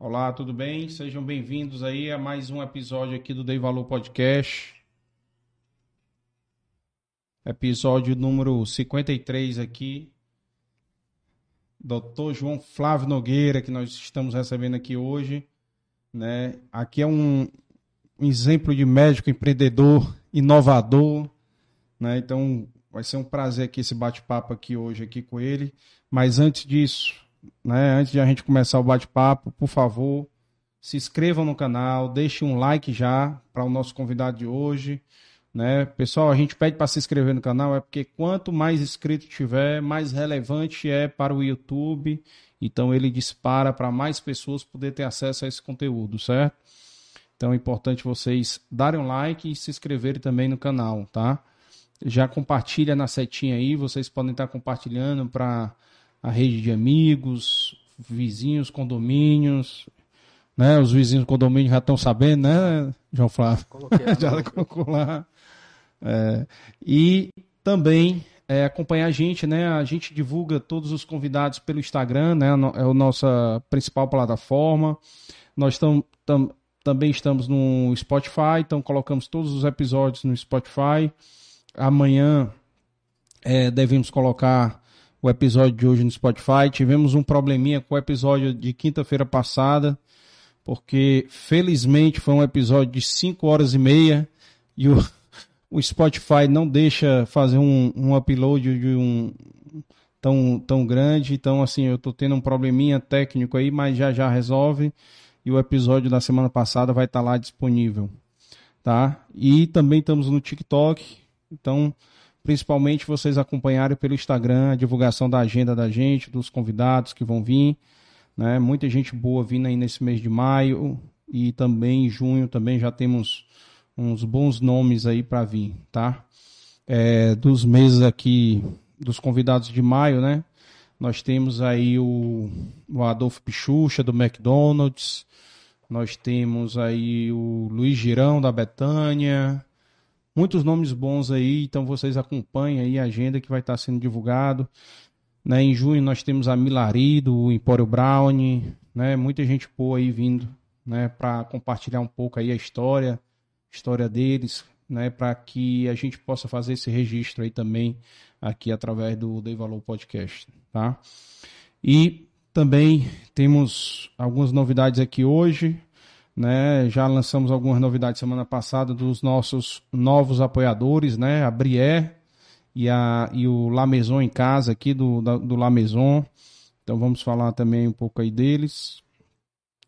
Olá, tudo bem? Sejam bem-vindos aí a mais um episódio aqui do Dei Valor Podcast. Episódio número 53 aqui. Dr. João Flávio Nogueira, que nós estamos recebendo aqui hoje. Né? Aqui é um, um exemplo de médico empreendedor, inovador. Né? Então, vai ser um prazer aqui esse bate-papo aqui hoje aqui com ele. Mas antes disso, né, antes de a gente começar o bate-papo, por favor, se inscrevam no canal, deixe um like já para o nosso convidado de hoje. Né? Pessoal, a gente pede para se inscrever no canal, é porque quanto mais inscrito tiver, mais relevante é para o YouTube. Então ele dispara para mais pessoas poder ter acesso a esse conteúdo, certo? Então é importante vocês darem um like e se inscreverem também no canal, tá? Já compartilha na setinha aí, vocês podem estar compartilhando para a rede de amigos, vizinhos, condomínios, né? Os vizinhos do condomínio já estão sabendo, né, João Flávio? Coloquei já colocou lá. É, e também é, acompanhar a gente, né? A gente divulga todos os convidados pelo Instagram, né? É a nossa principal plataforma. Nós tam, tam, também estamos no Spotify, então colocamos todos os episódios no Spotify. Amanhã é, devemos colocar o episódio de hoje no Spotify. Tivemos um probleminha com o episódio de quinta-feira passada, porque felizmente foi um episódio de 5 horas e meia e o, o Spotify não deixa fazer um, um upload de um tão, tão grande. Então, assim, eu tô tendo um probleminha técnico aí, mas já já resolve. E o episódio da semana passada vai estar tá lá disponível. Tá? E também estamos no TikTok. Então, principalmente vocês acompanharem pelo Instagram a divulgação da agenda da gente, dos convidados que vão vir, né? Muita gente boa vindo aí nesse mês de maio e também em junho também já temos uns bons nomes aí para vir, tá? É, dos meses aqui dos convidados de maio, né? Nós temos aí o, o Adolfo Pichucha do McDonald's, nós temos aí o Luiz Girão da Betânia, muitos nomes bons aí, então vocês acompanhem aí a agenda que vai estar sendo divulgado. Né, em junho nós temos a Milari do Empório Brown, né, muita gente boa aí vindo né, para compartilhar um pouco aí a história, história deles, né, para que a gente possa fazer esse registro aí também aqui através do Dei Valor Podcast, tá? E também temos algumas novidades aqui hoje, né? Já lançamos algumas novidades semana passada dos nossos novos apoiadores, né? A Brié e, a, e o La Maison em casa aqui do, do La Maison. Então vamos falar também um pouco aí deles.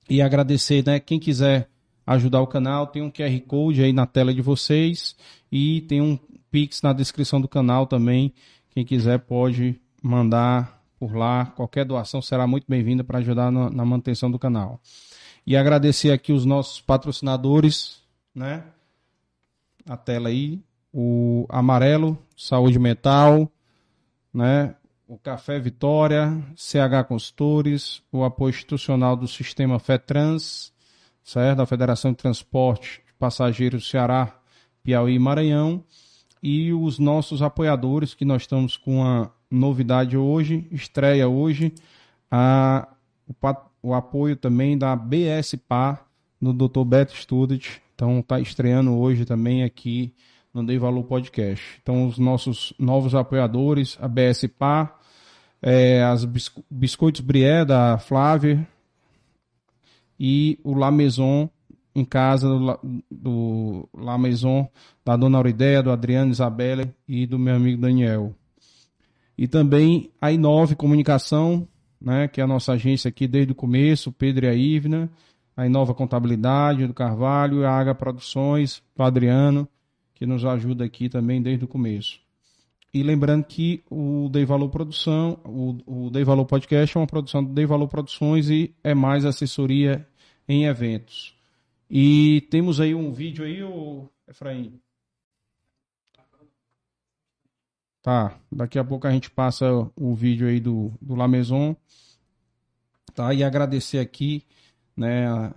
E agradecer, né? Quem quiser ajudar o canal, tem um QR Code aí na tela de vocês e tem um Pix na descrição do canal também. Quem quiser pode mandar por lá. Qualquer doação será muito bem-vinda para ajudar na, na manutenção do canal. E agradecer aqui os nossos patrocinadores, né? A tela aí, o Amarelo, Saúde Mental, né? O Café Vitória, CH Consultores, o apoio institucional do Sistema FETRANS, certo? Da Federação de Transporte de Passageiros Ceará, Piauí e Maranhão. E os nossos apoiadores, que nós estamos com uma novidade hoje, estreia hoje, a, o o apoio também da BSPA no Dr. Beto Student. Então está estreando hoje também aqui no Dei Valor Podcast. Então os nossos novos apoiadores, a BSPA, é, as Biscoitos Brié da Flávia e o La Maison em casa do, do La Maison da Dona Aurideia, do Adriano Isabella e do meu amigo Daniel. E também a Inove Comunicação, né, que é a nossa agência aqui desde o começo, Pedro e a Ivna, a Inova Contabilidade do Carvalho, a Aga Produções, o Adriano, que nos ajuda aqui também desde o começo. E lembrando que o Dei Valor Produção, o, o Dei Valor Podcast é uma produção do Dei Valor Produções e é mais assessoria em eventos. E temos aí um vídeo aí, o Efraim. Tá, daqui a pouco a gente passa o vídeo aí do, do La Maison, tá? E agradecer aqui, né,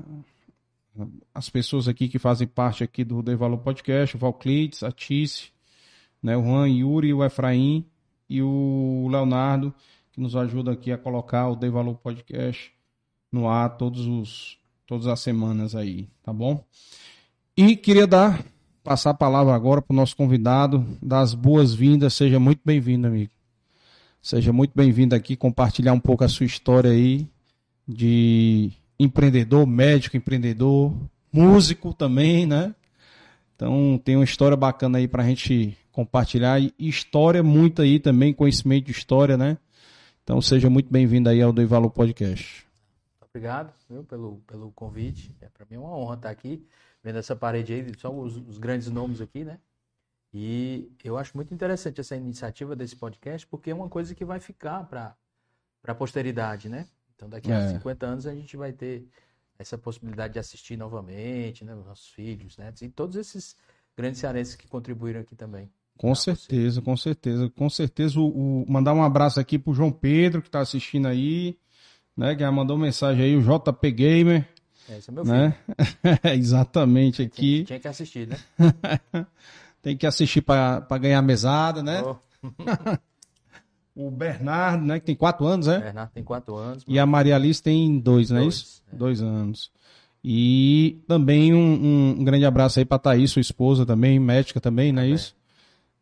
as pessoas aqui que fazem parte aqui do The Valor Podcast, o Valclides, a Tice, né, o Juan, Yuri, o Efraim e o Leonardo, que nos ajuda aqui a colocar o The Valor Podcast no ar todos os, todas as semanas aí, tá bom? E queria dar, passar a palavra agora para o nosso convidado, das boas-vindas, seja muito bem-vindo, amigo. Seja muito bem-vindo aqui, compartilhar um pouco a sua história aí de empreendedor, médico, empreendedor, músico também, né? Então tem uma história bacana aí para a gente compartilhar e história muito aí também, conhecimento de história, né? Então seja muito bem-vindo aí ao Do Valor Podcast. Obrigado viu, pelo, pelo convite. É, para mim uma honra estar aqui, vendo essa parede aí, só os, os grandes nomes aqui, né? E eu acho muito interessante essa iniciativa desse podcast, porque é uma coisa que vai ficar para a posteridade, né? Então, daqui a é. 50 anos, a gente vai ter essa possibilidade de assistir novamente, né? Os nossos filhos, né? E todos esses grandes cearenses que contribuíram aqui também. Com certeza, você. com certeza. Com certeza, o, o, mandar um abraço aqui pro João Pedro, que está assistindo aí, né? Que mandou mensagem aí, o JP Gamer. É, esse é meu né? filho. Exatamente, aqui. Tinha, tinha, que assistir, né? Tem que assistir para ganhar mesada, né? Oh. o Bernardo, né? Que tem quatro anos, né? Bernardo tem quatro anos. E a Maria Alice tem dois, não é isso? É. Dois anos. E também um, um grande abraço aí para Thaís, sua esposa também, médica também, não é isso?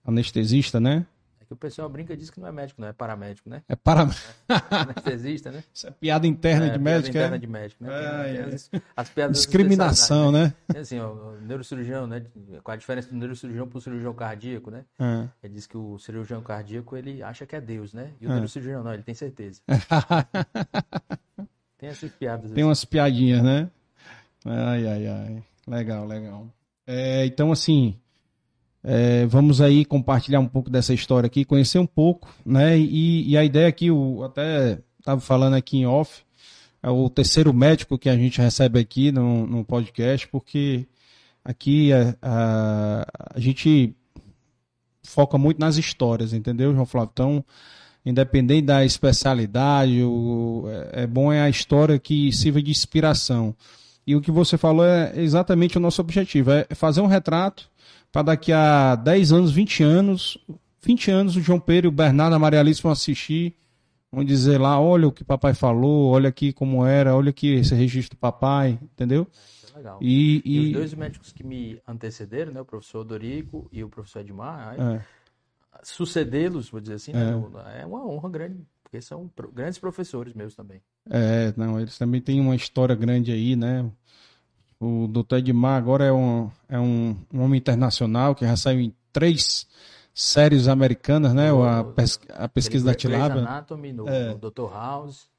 Anestesista, né? O pessoal brinca e diz que não é médico, não é paramédico, né? É paramédico. É, anestesista, né? Isso é piada interna é, de médico, piada interna é? de médico, né? É, é. As, as, piadas Discriminação, né? né? Assim, ó, o neurocirurgião, né? Qual a diferença do neurocirurgião para o cirurgião cardíaco, né? É. Ele diz que o cirurgião cardíaco, ele acha que é Deus, né? E o é. neurocirurgião não, ele tem certeza. tem essas piadas. Tem assim. umas piadinhas, né? Ai, ai, ai. Legal, legal. É, então, assim, é, vamos aí compartilhar um pouco dessa história aqui, conhecer um pouco, né? E, e a ideia aqui, eu até estava falando aqui em off, é o terceiro médico que a gente recebe aqui no, no podcast, porque aqui a, a, a, gente foca muito nas histórias, entendeu, João Flávio? Então, independente da especialidade, o, é, é bom é a história que sirva de inspiração. E o que você falou é exatamente o nosso objetivo, é fazer um retrato para daqui a 10 anos, 20 anos, 20 anos o João Pedro e o Bernardo, a Maria Alice vão assistir, vão dizer lá, olha o que papai falou, olha aqui como era, olha aqui esse registro do papai, entendeu? É, legal. E, e... e, os dois médicos que me antecederam, né, o professor Dorico e o professor Edmar, é. sucedê-los, vou dizer assim, né, é. é uma honra grande, porque são grandes professores meus também. É, não, eles também têm uma história grande aí, né? O Dr. Edmar agora é um, é um, um homem internacional que recebe em três séries americanas, né? O, a, pes, a pesquisa da tilápia. Anatomy, no, é. no Dr. House.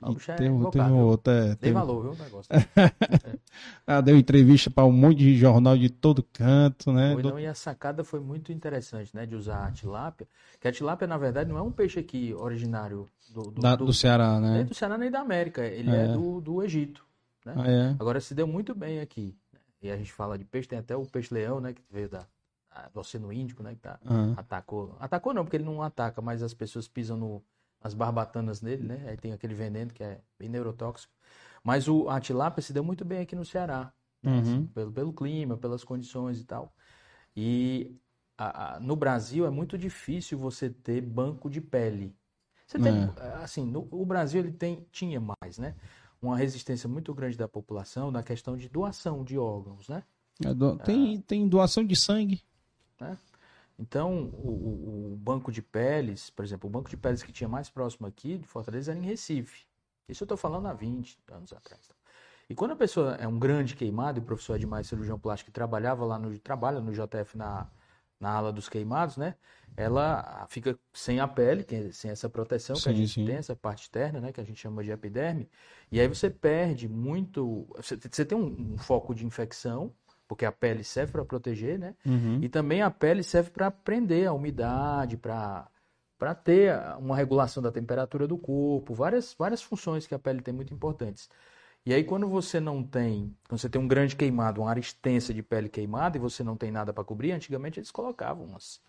É tem, é tem outro, é, Dei valor, viu, o negócio. ah, deu entrevista para um monte de jornal de todo canto, né? Foi, não, e a sacada foi muito interessante, né? De usar a tilápia. Que a tilápia, na verdade, não é um peixe aqui originário do, do, da, do, do Ceará, né? Nem do Ceará nem da América. Ele é, é do, do Egito. Né? Ah, é? Agora se deu muito bem aqui. Né? E a gente fala de peixe, tem até o peixe-leão, né? Que veio da, do Oceano Índico, né? Que tá, uhum. atacou. Atacou não, porque ele não ataca, mas as pessoas pisam no, nas barbatanas dele, né? Aí tem aquele veneno que é bem neurotóxico. Mas o, a tilápia se deu muito bem aqui no Ceará. Né? Uhum. Assim, pelo, pelo clima, pelas condições e tal. E a, a, no Brasil é muito difícil você ter banco de pele. Você tem, é. assim, no, o Brasil ele tem, tinha mais, né? Uma resistência muito grande da população na questão de doação de órgãos, né? É, do... tem, tem doação de sangue. Né? Então, o, o, banco de peles, por exemplo, o banco de peles que tinha mais próximo aqui de Fortaleza era em Recife. Isso eu estou falando há 20 anos atrás. E quando a pessoa é um grande queimado, e o professor Edmar, cirurgião plástico, que trabalhava lá no, trabalha no JF na, na ala dos queimados, né? Ela fica sem a pele, é, sem essa proteção sim, que a gente sim. tem, essa parte externa, né? Que a gente chama de epiderme. E aí você perde muito. Você, você tem um, um, foco de infecção, porque a pele serve para proteger, né? Uhum. E também a pele serve para prender a umidade, para para ter uma regulação da temperatura do corpo, várias, várias funções que a pele tem muito importantes. E aí, quando você não tem, quando você tem um grande queimado, uma área extensa de pele queimada e você não tem nada para cobrir, antigamente eles colocavam umas,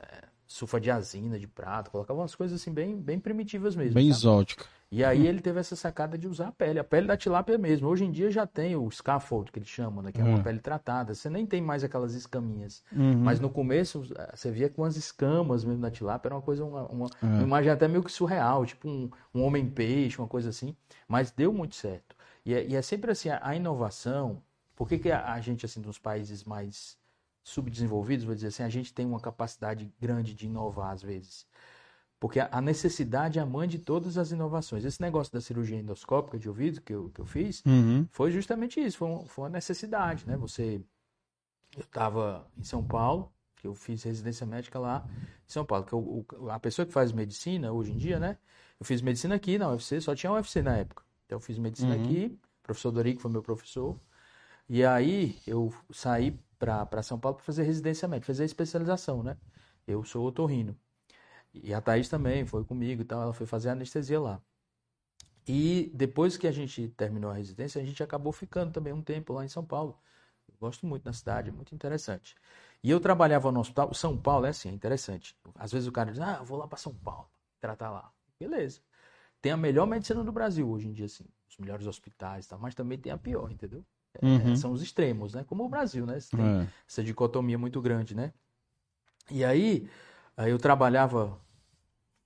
é, sulfadiazina de prata, colocava umas coisas assim bem, bem primitivas mesmo. Bem tá? exótica. E aí ele teve essa sacada de usar a pele, a pele da tilápia mesmo. Hoje em dia já tem o scaffold, que eles chamam, né? Que é uma uhum. pele tratada. Você nem tem mais aquelas escaminhas. Uhum. Mas no começo, eh, você via com as escamas mesmo da tilápia, era uma coisa, uma, uma, uhum. uma imagem até meio que surreal, tipo um, um homem-peixe, uma coisa assim. Mas deu muito certo. E é, e é sempre assim, a, a, inovação... Por que, que a, a gente, assim, dos países mais subdesenvolvidos, vou dizer assim, a gente tem uma capacidade grande de inovar às vezes. Porque a necessidade é a mãe de todas as inovações. Esse negócio da cirurgia endoscópica de ouvido que eu, que eu fiz uhum. foi justamente isso, foi, um, foi uma necessidade, né? Você, eu estava em São Paulo, que eu fiz residência médica lá em São Paulo, que eu, a pessoa que faz medicina hoje em dia, né? Eu fiz medicina aqui na UFC, só tinha UFC na época. Então eu fiz medicina uhum. aqui, o professor Dorico foi meu professor. E aí eu saí para São Paulo para fazer residência médica, fazer especialização, né? Eu sou otorrino. E a Thaís também foi comigo e tal, ela foi fazer anestesia lá. E depois que a gente terminou a residência, a gente acabou ficando também um tempo lá em São Paulo. Eu gosto muito da cidade, é muito interessante. E eu trabalhava no hospital, São Paulo é assim, é interessante. Às vezes o cara diz, ah, eu vou lá para São Paulo, tratar lá. Beleza. Tem a melhor medicina do Brasil hoje em dia, assim, os melhores hospitais e tal, mas também tem a pior, entendeu? É, uhum. são os extremos, né? Como o Brasil, né? Você tem é. essa dicotomia muito grande, né? E aí, aí eu trabalhava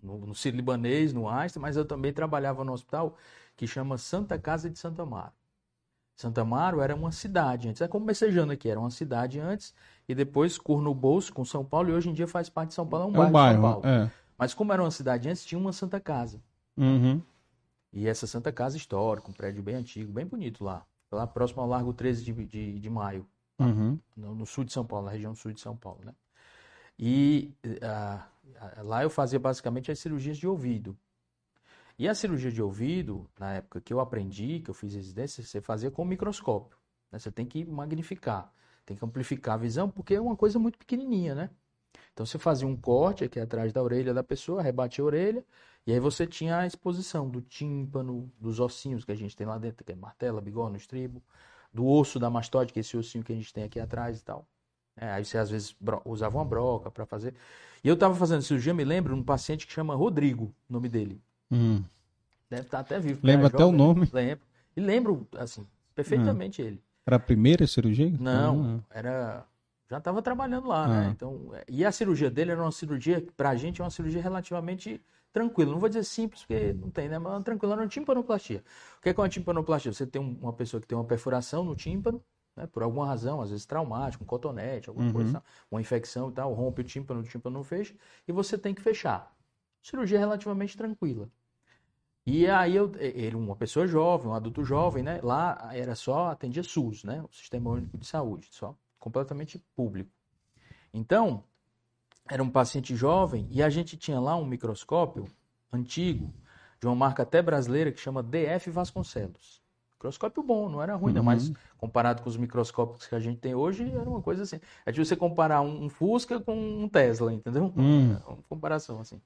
no, no Ciro Libanês, no Einstein, mas eu também trabalhava no hospital que chama Santa Casa de Santa Amaro. Santa Amaro era uma cidade antes, é como Messejana aqui, era uma cidade antes, e depois no bolso com São Paulo, e hoje em dia faz parte de São Paulo, é um, é um bairro, de São Paulo. É. Mas como era uma cidade antes, tinha uma Santa Casa. Uhum. E essa Santa Casa histórica, um prédio bem antigo, bem bonito lá lá próximo ao Largo 13 de, de, de Maio, uhum. no, no, sul de São Paulo, na região sul de São Paulo, né? E uh, lá eu fazia basicamente as cirurgias de ouvido. E a cirurgia de ouvido, na época que eu aprendi, que eu fiz residência, você fazia com microscópio. Né? Você tem que magnificar, tem que amplificar a visão, porque é uma coisa muito pequenininha, né? Então você fazia um corte aqui atrás da orelha da pessoa, rebatia a orelha, e aí você tinha a exposição do tímpano, dos ossinhos que a gente tem lá dentro, que é martela, bigorna, estribo, do osso da mastoide, que é esse ossinho que a gente tem aqui atrás e tal. É, aí você às vezes usava uma broca para fazer. E eu estava fazendo cirurgia, me lembro, um paciente que chama Rodrigo, o nome dele. Hum. Deve estar tá até vivo. Lembra até o nome? Lembro. E lembro, assim, perfeitamente hum. ele. Era a primeira cirurgia? Não, era já estava trabalhando lá, né? Então, é, e a cirurgia dele era uma cirurgia, para a gente, é uma cirurgia relativamente tranquilo. Não vou dizer simples, porque não tem, né? Mas tranquilo, era uma timpanoplastia. O que é, que é uma timpanoplastia? Você tem uma pessoa que tem uma perfuração no tímpano, né? por alguma razão, às vezes traumática, um cotonete, alguma uhum. coisa, uma infecção e tal, rompe o tímpano, o tímpano não fecha, e você tem que fechar. Cirurgia relativamente tranquila. E aí eu, ele, uma pessoa jovem, um adulto jovem, né? Lá era só, atendia SUS, né? O Sistema Único de Saúde, só completamente público. Então, era um paciente jovem e a gente tinha lá um microscópio antigo, de uma marca até brasileira, que chama DF Vasconcelos. Microscópio bom, não era ruim, uhum. não, mas comparado com os microscópios que a gente tem hoje, era uma coisa assim. É de você comparar um, Fusca com um Tesla, entendeu? Uhum. Uma comparação assim.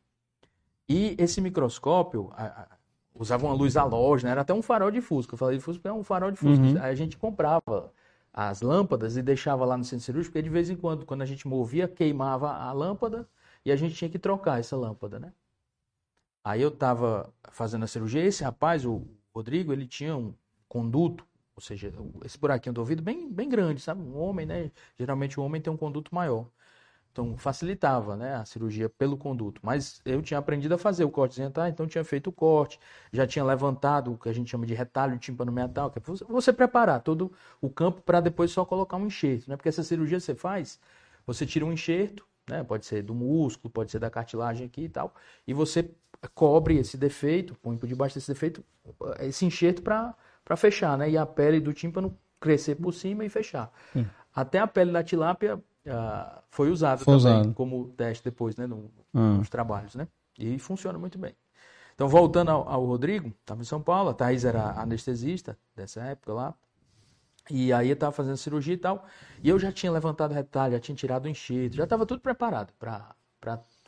E esse microscópio a, a, usava uma luz halógena, era até um farol de Fusca. Eu falei de Fusca é um farol de Fusca. Uhum. A gente comprava as lâmpadas e deixava lá no centro cirúrgico, porque de vez em quando, quando a gente movia, queimava a lâmpada e a gente tinha que trocar essa lâmpada, né? Aí eu estava fazendo a cirurgia, esse rapaz, o Rodrigo, ele tinha um conduto, ou seja, esse buraquinho do ouvido bem, bem grande, sabe? Um homem, né? Geralmente o homem tem um conduto maior. Então facilitava né, a cirurgia pelo conduto. Mas eu tinha aprendido a fazer o corte dental, então tinha feito o corte, já tinha levantado o que a gente chama de retalho tímpano metal, que é você preparar todo o campo para depois só colocar um enxerto. Né? Porque essa cirurgia você faz, você tira um enxerto, né? pode ser do músculo, pode ser da cartilagem aqui e tal, e você cobre esse defeito, põe por debaixo desse defeito, esse enxerto para fechar, né? E a pele do tímpano crescer por cima e fechar. Hum. Até a pele da tilápia uh, foi usado foi também usado. como teste depois, né, no, hum. nos trabalhos, né? E funciona muito bem. Então, voltando ao, ao Rodrigo, estava em São Paulo, a Thaís era anestesista dessa época lá, e aí eu estava fazendo cirurgia e tal, e eu já tinha levantado retalho, já tinha tirado o enxerto, já estava tudo preparado para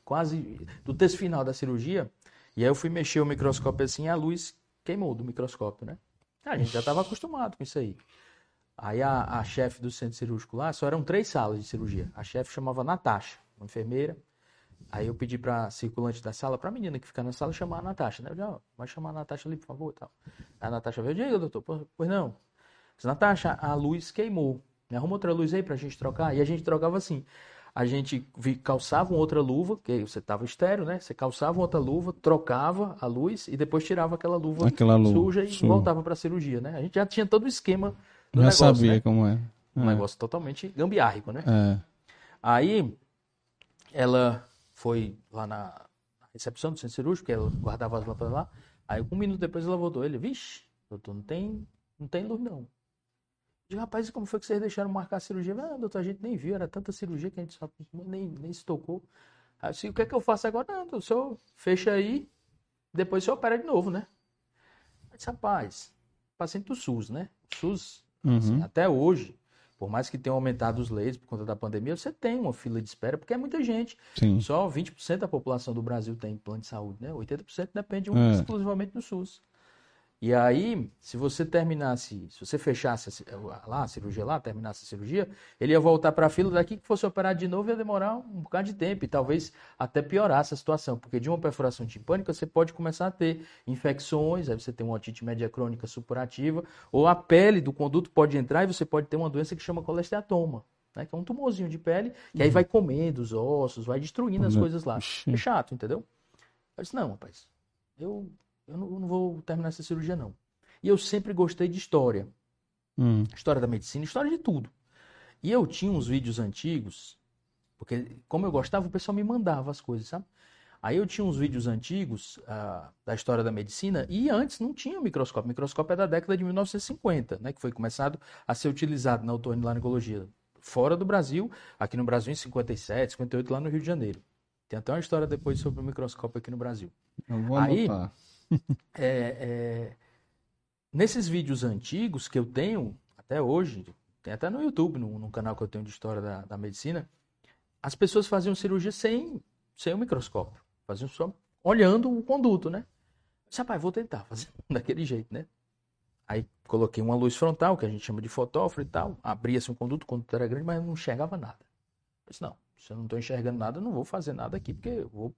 quase do texto final da cirurgia, e aí eu fui mexer o microscópio assim, e a luz queimou do microscópio, né? A gente já estava acostumado com isso aí. Aí a, a chefe do centro cirúrgico lá, só eram três salas de cirurgia. A chefe chamava Natasha, uma enfermeira. Aí eu pedi pra circulante da sala, pra menina que fica na sala, chamar a Natasha, né? Eu vai chamar a Natasha ali, por favor, tal. Aí a Natasha veio, diga, doutor, pois não. Disse, Natasha, a luz queimou. Me arruma outra luz aí pra gente trocar. E a gente trocava assim. A gente calçava outra luva, que você tava estéreo, né? Você calçava outra luva, trocava a luz e depois tirava aquela luva aquela luva, suja e suja. voltava pra cirurgia, né? A gente já tinha todo o esquema do já negócio, sabia né? como é. Um é. negócio totalmente gambiárrico, né? É. Aí ela foi lá na recepção do centro cirúrgico, ela guardava as lâmpadas lá. Aí um minuto depois ela voltou. Ele, vixe, doutor, não tem, não tem luz não. Digo, rapaz, como foi que vocês deixaram marcar a cirurgia? Ah, doutor, a gente nem viu, era tanta cirurgia que a gente só nem, nem se tocou. Aí eu disse, o que é que eu faço agora? Não, o senhor fecha aí, depois o senhor opera de novo, né? Eu disse, rapaz, paciente do SUS, né? O SUS, uhum. assim, até hoje, por mais que tenham aumentado os leitos por conta da pandemia, você tem uma fila de espera, porque é muita gente. Sim. Só 20% da população do Brasil tem plano de saúde, né? 80% depende é. exclusivamente do SUS. E aí, se você terminasse, se você fechasse lá, a cirurgia lá, terminasse a cirurgia, ele ia voltar para a fila daqui que fosse operado de novo ia demorar um bocado de tempo e talvez até piorasse a situação, porque de uma perfuração timpânica você pode começar a ter infecções, aí você tem uma otite média crônica supurativa, ou a pele do conduto pode entrar e você pode ter uma doença que chama colesteatoma. Né, que é um tumorzinho de pele, que aí uhum. vai comendo os ossos, vai destruindo as coisas lá. É chato, entendeu? Eu disse, não, rapaz, eu eu não, eu não, vou terminar essa cirurgia, não. E eu sempre gostei de história. Hum. História da medicina, história de tudo. E eu tinha uns vídeos antigos, porque como eu gostava, o pessoal me mandava as coisas, sabe? Aí eu tinha uns vídeos antigos uh, da história da medicina e antes não tinha microscópio. O microscópio é da década de 1950, né, que foi começado a ser utilizado na otorrinolaringologia. Fora do Brasil, aqui no Brasil em 57, 58, lá no Rio de Janeiro. Tem até uma história depois sobre o microscópio aqui no Brasil. Eu vou Aí, anotar. é, é, nesses vídeos antigos que eu tenho, até hoje, tem até no YouTube, no, no canal que eu tenho de história da, da, medicina, as pessoas faziam cirurgia sem, sem o microscópio. Faziam só olhando o conduto, né? rapaz, vou tentar fazer daquele jeito, né? Aí coloquei uma luz frontal, que a gente chama de fotóforo e tal. Abria-se um conduto, o conduto era grande, mas não enxergava nada. Eu disse, não, se eu não estou enxergando nada, eu não vou fazer nada aqui, porque eu vou,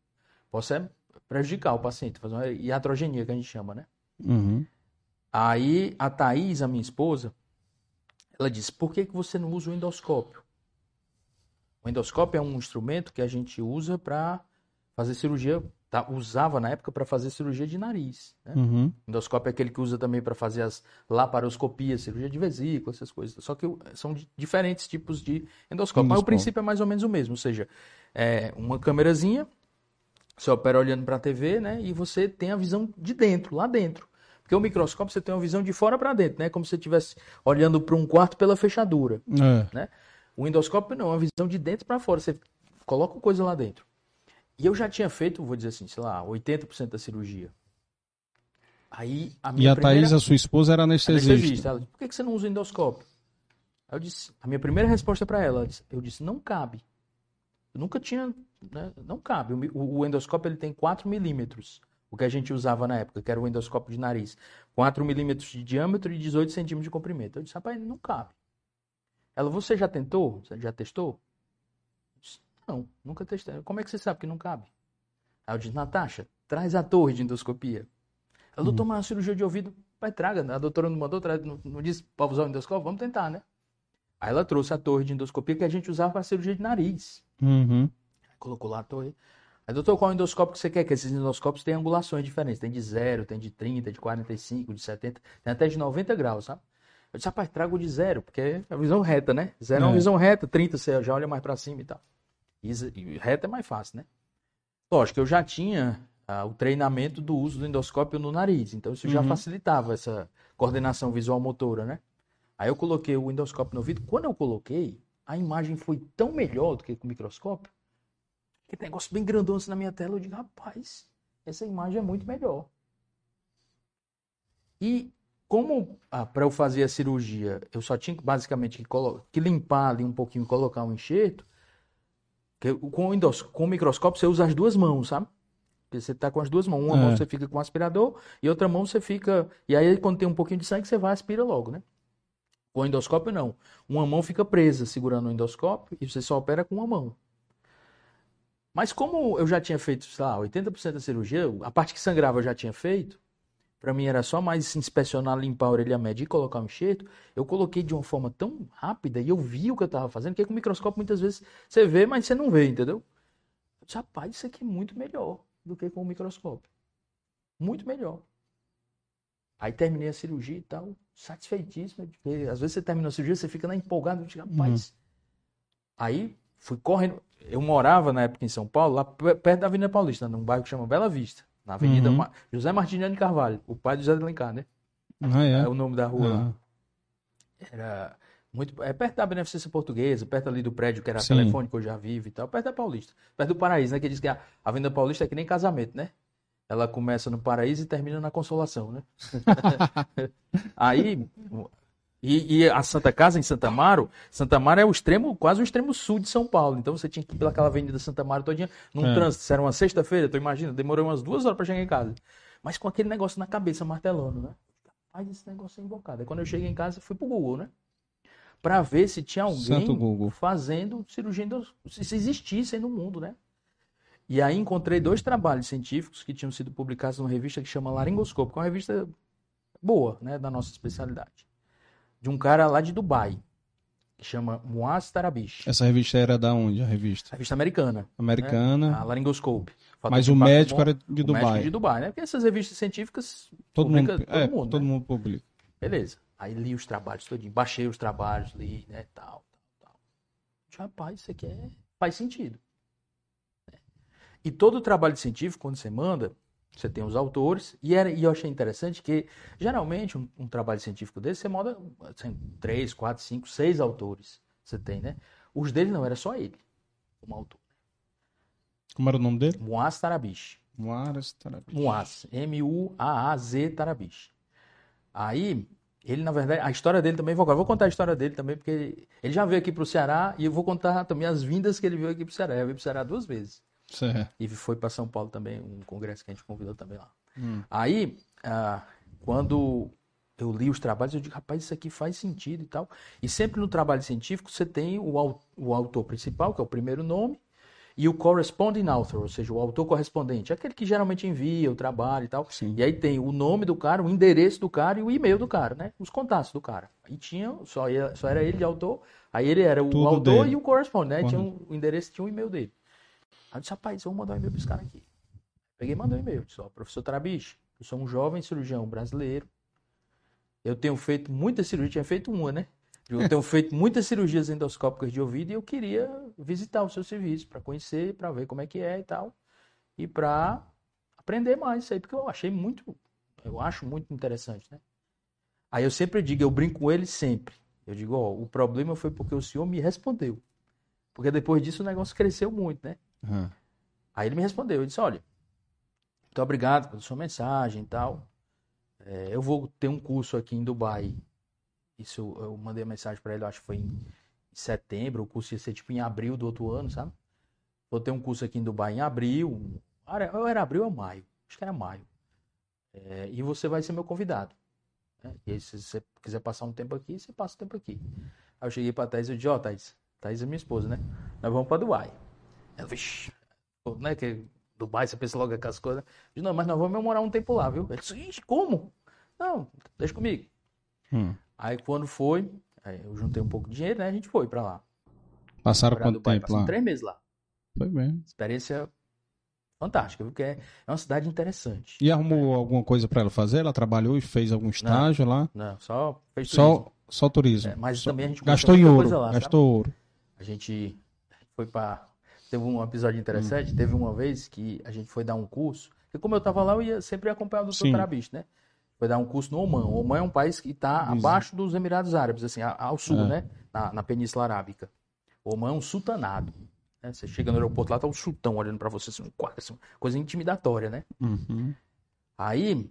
posso é prejudicar o paciente, fazer uma iatrogenia que a gente chama, né? Uhum. Aí a Thaís, a minha esposa, ela disse: por que, que você não usa o endoscópio? O endoscópio é um instrumento que a gente usa para fazer cirurgia, tá? usava na época para fazer cirurgia de nariz. Né? Uhum. O endoscópio é aquele que usa também para fazer as laparoscopias, cirurgia de vesícula, essas coisas. Só que são diferentes tipos de endoscópio, endoscópio. mas o princípio é mais ou menos o mesmo, ou seja, é uma câmerazinha você opera olhando para a TV, né? E você tem a visão de dentro, lá dentro. Porque o microscópio você tem uma visão de fora para dentro, né? Como se você estivesse olhando para um quarto pela fechadura, é. né? O endoscópio não, é uma visão de dentro para fora. Você coloca coisa lá dentro. E eu já tinha feito, vou dizer assim, sei lá, 80% da cirurgia. Aí a minha E a primeira... Thaís, a sua esposa, era anestesista. anestesista. Ela disse, por que você não usa endoscópio? Aí eu disse, a minha primeira resposta para ela, eu disse, não cabe. Eu nunca tinha, né, não cabe. O, o, endoscópio ele tem 4 milímetros, o que a gente usava na época, que era o endoscópio de nariz. 4 milímetros de diâmetro e 18 centímetros de comprimento. Eu disse, rapaz, não cabe. Ela, você já tentou? Você já testou? Eu disse, não, nunca testei. Como é que você sabe que não cabe? Aí eu disse, Natasha, traz a torre de endoscopia. Ela, doutor, mas uma cirurgia de ouvido, vai, traga. A doutora não mandou, traz, não, não disse para usar o endoscópio? Vamos tentar, né? Aí ela trouxe a torre de endoscopia que a gente usava para cirurgia de nariz. Uhum. Colocou lá a torre. Aí, doutor, qual endoscópio que você quer? Que esses endoscópios têm angulações diferentes. Tem de 0, tem de 30, de 45, de 70, tem até de 90 graus, sabe? Eu disse, rapaz, trago de zero, porque é a visão reta, né? Zero é, é uma visão reta, 30 você já olha mais para cima e tal. E, e reta é mais fácil, né? Lógico, eu já tinha ah, o treinamento do uso do endoscópio no nariz, então isso já uhum. facilitava essa coordenação visual motora, né? Aí eu coloquei o endoscópio no ouvido. Quando eu coloquei, a imagem foi tão melhor do que com o microscópio. Que negócio bem grandão assim na minha tela. Eu digo, rapaz, essa imagem é muito melhor. E como ah, para eu fazer a cirurgia, eu só tinha basicamente que, que limpar ali um pouquinho, colocar um enxerto. Que, com, o com o microscópio você usa as duas mãos, sabe? Porque você está com as duas mãos. Uma é. mão você fica com o aspirador e outra mão você fica. E aí, quando tem um pouquinho de sangue, você vai e aspira logo, né? Com o endoscópio, não. Uma mão fica presa segurando o endoscópio e você só opera com uma mão. Mas como eu já tinha feito, sei lá, 80% da cirurgia, a parte que sangrava eu já tinha feito, para mim era só mais inspecionar, limpar a orelha média e colocar um enxerto, eu coloquei de uma forma tão rápida e eu vi o que eu tava fazendo, que com o microscópio muitas vezes você vê, mas você não vê, entendeu? Eu disse, rapaz, isso aqui é muito melhor do que com o microscópio. Muito melhor. Aí terminei a cirurgia e tal, satisfeitíssimo. Porque às vezes você termina a cirurgia, você fica na empolgado, rapaz. Uhum. Aí fui correndo. Eu morava na época em São Paulo, lá perto da Avenida Paulista, num bairro que chama Bela Vista. Na Avenida uhum. José Martiniano de Carvalho, o pai do José de Alencar, né? Ah, é? é? o nome da rua lá. Ah. Era muito. É perto da Beneficência Portuguesa, perto ali do prédio que era Sim. telefônico, eu já vivo e tal, perto da Paulista. Perto do Paraíso, né? Que diz que a Avenida Paulista é que nem casamento, né? Ela começa no paraíso e termina na consolação, né? Aí, e, e, a Santa Casa em Santa Amaro, Santa Amaro é o extremo, quase o extremo sul de São Paulo. Então você tinha que ir pelaquela avenida Santa Amaro todinha, num é. trânsito. Se era uma sexta-feira, tu imagina, demorou umas duas horas para chegar em casa. Mas com aquele negócio na cabeça, martelando, né? Rapaz, esse negócio é invocado. Aí quando eu cheguei em casa, fui pro Google, né? Pra ver se tinha alguém fazendo cirurgia, se existisse aí no mundo, né? E aí encontrei dois trabalhos científicos que tinham sido publicados numa revista que chama Laringoscope, que é uma revista boa, né, da nossa especialidade. De um cara lá de Dubai, que chama Muaz Tarabish. Essa revista era da onde, a revista? A revista americana. Americana. Né? A Laringoscope. Mas o médico era de Dubai. O médico de Dubai, né? Porque essas revistas científicas todo publica mundo, todo é, mundo, todo né? mundo publica. Beleza. Aí li os trabalhos todinho, baixei os trabalhos, li, né, tal, tal, tal. Rapaz, isso aqui é... faz sentido. E todo o trabalho científico, quando você manda, você tem os autores, e, era, e eu achei interessante que, geralmente, um, um trabalho científico desse, você manda assim, três, quatro, cinco, seis autores. Você tem, né? Os dele não, era só ele, como autor. Como era o nome dele? Muaz Tarabish. Muaz Tarabish. Muaz. M-U-A-A-Z Tarabish. Aí, ele, na verdade, a história dele também, vou, vou contar a história dele também, porque ele já veio aqui para o Ceará e eu vou contar também as vindas que ele veio aqui para o Ceará. Ele veio para o Ceará duas vezes. Certo. E foi para São Paulo também, um congresso que a gente convidou também lá. Hum. Aí, ah, quando eu li os trabalhos, eu digo, rapaz, isso aqui faz sentido e tal. E sempre no trabalho científico você tem o, o autor principal, que é o primeiro nome, e o corresponding author, ou seja, o autor correspondente, aquele que geralmente envia o trabalho e tal. Sim. E aí tem o nome do cara, o endereço do cara e o e-mail do cara, né? Os contatos do cara. E tinha, só, só era ele de autor, aí ele era o Tudo autor dele. e o correspondente, né? Tinha um, o endereço tinha o um e-mail dele. Aí eu disse, rapaz, vamos mandar um e-mail para esse cara aqui. Peguei e mandei um e-mail. Disse, ó, professor Tarabiche, eu sou um jovem cirurgião brasileiro. Eu tenho feito muita cirurgia, tinha feito uma, né? Eu tenho feito muitas cirurgias endoscópicas de ouvido e eu queria visitar o seu serviço para conhecer, para ver como é que é e tal. E para aprender mais isso aí, porque eu achei muito, eu acho muito interessante, né? Aí eu sempre digo, eu brinco com ele sempre. Eu digo, ó, o problema foi porque o senhor me respondeu. Porque depois disso o negócio cresceu muito, né? Uhum. Aí ele me respondeu, eu disse, olha, muito obrigado pela sua mensagem e tal. É, eu vou ter um curso aqui em Dubai. Isso eu mandei a mensagem para ele, acho que foi em setembro, o curso ia ser tipo em abril do outro ano, sabe? Vou ter um curso aqui em Dubai em abril. Era abril ou maio? Acho que era maio. É, e você vai ser meu convidado. Né? E aí, se você quiser passar um tempo aqui, você passa o um tempo aqui. Aí eu cheguei pra Thais e disse, ó, oh, Thais, Thais é minha esposa, né? Nós vamos pra Dubai. Vixi, né, que Dubai, você pensa logo aquelas coisas. Eu não, mas nós vamos morar um tempo lá, viu? Ele disse, Ixi, como? Não, deixa comigo. Hum. Aí quando foi, eu juntei um pouco de dinheiro, né? A gente foi pra lá. Passaram quanto Dubai, tempo lá? três meses lá. Foi bem. Experiência fantástica? Porque é, é uma cidade interessante. E arrumou alguma coisa para ela fazer? Ela trabalhou e fez algum estágio não, lá? Não, só fez turismo. Só, só turismo. É, mas só... também a gente gastou em ouro. Lá, gastou sabe? ouro. A gente foi para Teve um episódio interessante, hum. teve uma vez que a gente foi dar um curso, porque como eu estava lá, eu ia sempre acompanhar o Dr. Tarabish, né? Foi dar um curso no Oman. O Oman é um país que está abaixo dos Emirados Árabes, assim, ao sul, é. né? Na, na, Península Arábica. O Oman é um sultanado. Né? Você chega no aeroporto lá, tá um sultão olhando para você, assim, assim, coisa intimidatória, né? Uhum. Aí,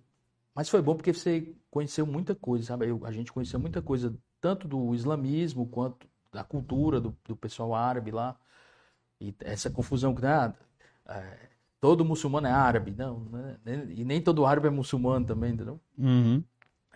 mas foi bom porque você conheceu muita coisa, sabe? Eu, a gente conheceu muita coisa, tanto do islamismo quanto da cultura do, do pessoal árabe lá. E essa confusão que dá, é, todo muçulmano é árabe, não, né? e nem todo árabe é muçulmano também, entendeu? Uhum.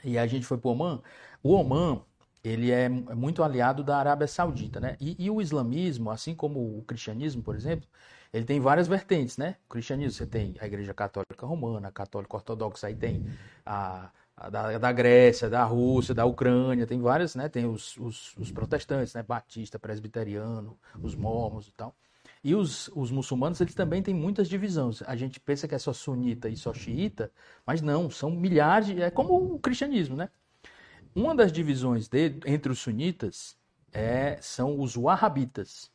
E a gente foi para o Oman. O Oman ele é muito aliado da Arábia Saudita, né? E, e, o islamismo, assim como o cristianismo, por exemplo, ele tem várias vertentes, né? O cristianismo, você tem a Igreja Católica Romana, a Católica Ortodoxa, aí tem a, a da, da, Grécia, da Rússia, da Ucrânia, tem várias, né? Tem os, os, os protestantes, né? Batista, presbiteriano, os mormons e tal. E os, os muçulmanos, eles também têm muitas divisões. A gente pensa que é só sunita e só xiita, mas não, são milhares, de, é como o cristianismo, né? Uma das divisões dele, entre os sunitas é, são os wahhabitas.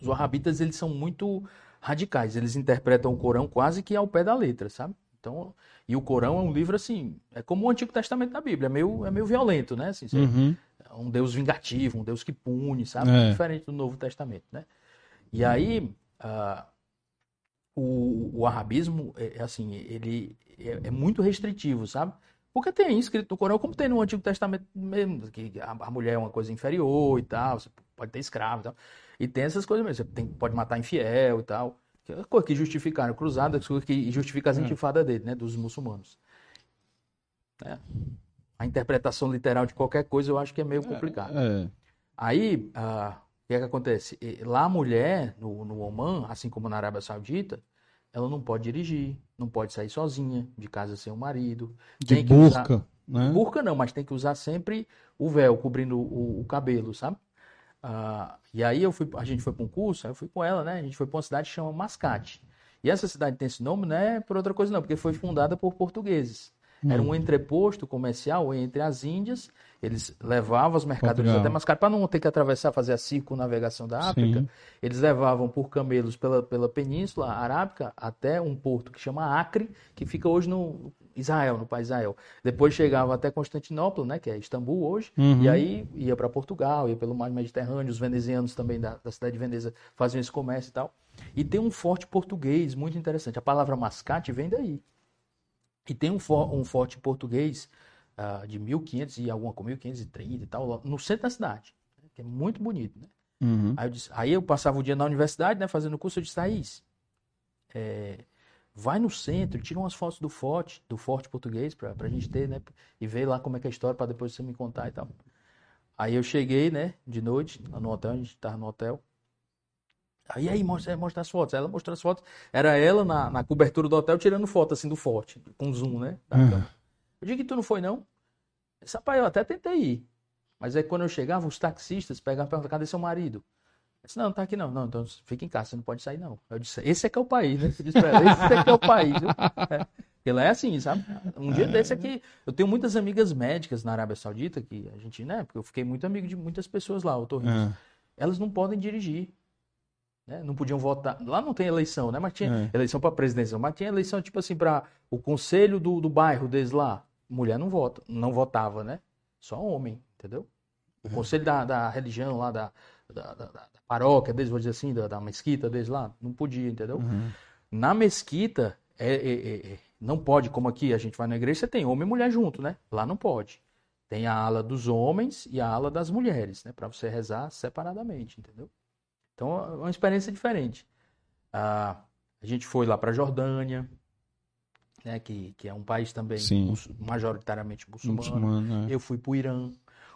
Os wahhabitas eles são muito radicais, eles interpretam o Corão quase que ao pé da letra, sabe? Então, e o Corão é um livro assim, é como o Antigo Testamento da Bíblia, é meio, é meio violento, né? Assim, uhum. É um Deus vingativo, um Deus que pune, sabe? É. Diferente do Novo Testamento, né? E aí, uh, o, o arabismo, é, é, assim, ele é, é muito restritivo, sabe? Porque tem escrito no Corão, como tem no Antigo Testamento mesmo, que a, a mulher é uma coisa inferior e tal, você pode ter escravo e tal. E tem essas coisas mesmo, você tem, pode matar infiel e tal. Que é coisa que justificaram cruzada, que justifica as é. intifadas dele, né, dos muçulmanos. É. A interpretação literal de qualquer coisa eu acho que é meio complicado. É, é. Aí, uh, que é que acontece? Lá a mulher, no, no Oman, assim como na Arábia Saudita, ela não pode dirigir, não pode sair sozinha de casa sem o marido. De tem burca, usar... né? Burca não, mas tem que usar sempre o véu cobrindo o, o cabelo, sabe? Ah, e aí eu fui, a gente foi para um curso, eu fui com ela, né? A gente foi para uma cidade que chama Mascate. E essa cidade tem esse nome não é por outra coisa não, porque foi fundada por portugueses. Era um hum. entreposto comercial entre as Índias. Eles levavam as mercadorias até Mascate para não ter que atravessar, fazer a circunnavegação da África. Sim. Eles levavam por camelos pela, pela Península Arábica até um porto que chama Acre, que fica hoje no Israel, no país Israel. Depois chegava até Constantinopla, né, que é Istambul hoje, uhum. e aí ia para Portugal, ia pelo mar Mediterrâneo. Os venezianos também da, da cidade de Veneza faziam esse comércio e tal. E tem um forte português muito interessante. A palavra mascate vem daí. E tem um, for, um forte português uh, de 1500 e alguma com 1530 e tal, no centro da cidade, né, que é muito bonito, né? Uhum. Aí, eu disse, aí, eu passava o dia na universidade, né, fazendo curso, eu disse, Thaís, é, vai no centro, tira umas fotos do forte, do forte português, pra, pra gente ter, né, e ver lá como é que é a história, para depois você me contar e tal. Aí eu cheguei, né, de noite, lá no hotel, a gente tava no hotel, Aí, aí, mostra, mostra as fotos. Ela mostrou as fotos. Era ela na, na cobertura do hotel tirando foto assim do forte, com zoom, né? Uhum. Eu digo que tu não foi, não? Esse rapaz, eu até tentei ir. Mas aí quando eu chegava, os taxistas pegavam e perguntavam, cadê seu marido? Eu disse, não, não tá aqui não. Não, então fica em casa, você não pode sair, não. Eu disse, esse é que é o país, né? Eu disse, esse é que é o país? É. Ele é assim, sabe? Um dia é. desse aqui, eu tenho muitas amigas médicas na Arábia Saudita, que a gente, né? Porque eu fiquei muito amigo de muitas pessoas lá, eu É. Elas não podem dirigir. Né? Não podiam votar. Lá não tem eleição, né? Mas tinha é. eleição para presidência. Mas tinha eleição, tipo assim, para o conselho do, do bairro deles lá. Mulher não vota, não votava, né? Só homem, entendeu? O uhum. conselho da, da religião lá, da, da, da, da, paróquia deles, vou dizer assim, da, da mesquita deles lá, não podia, entendeu? Uhum. Na mesquita, é, é, é, é, não pode, como aqui a gente vai na igreja, você tem homem e mulher junto, né? Lá não pode. Tem a ala dos homens e a ala das mulheres, né? Para você rezar separadamente, entendeu? Então é uma experiência diferente. Ah, a gente foi lá para Jordânia, né, que, que é um país também majoritariamente muçulmano. muçulmano é. Eu fui para o Irã.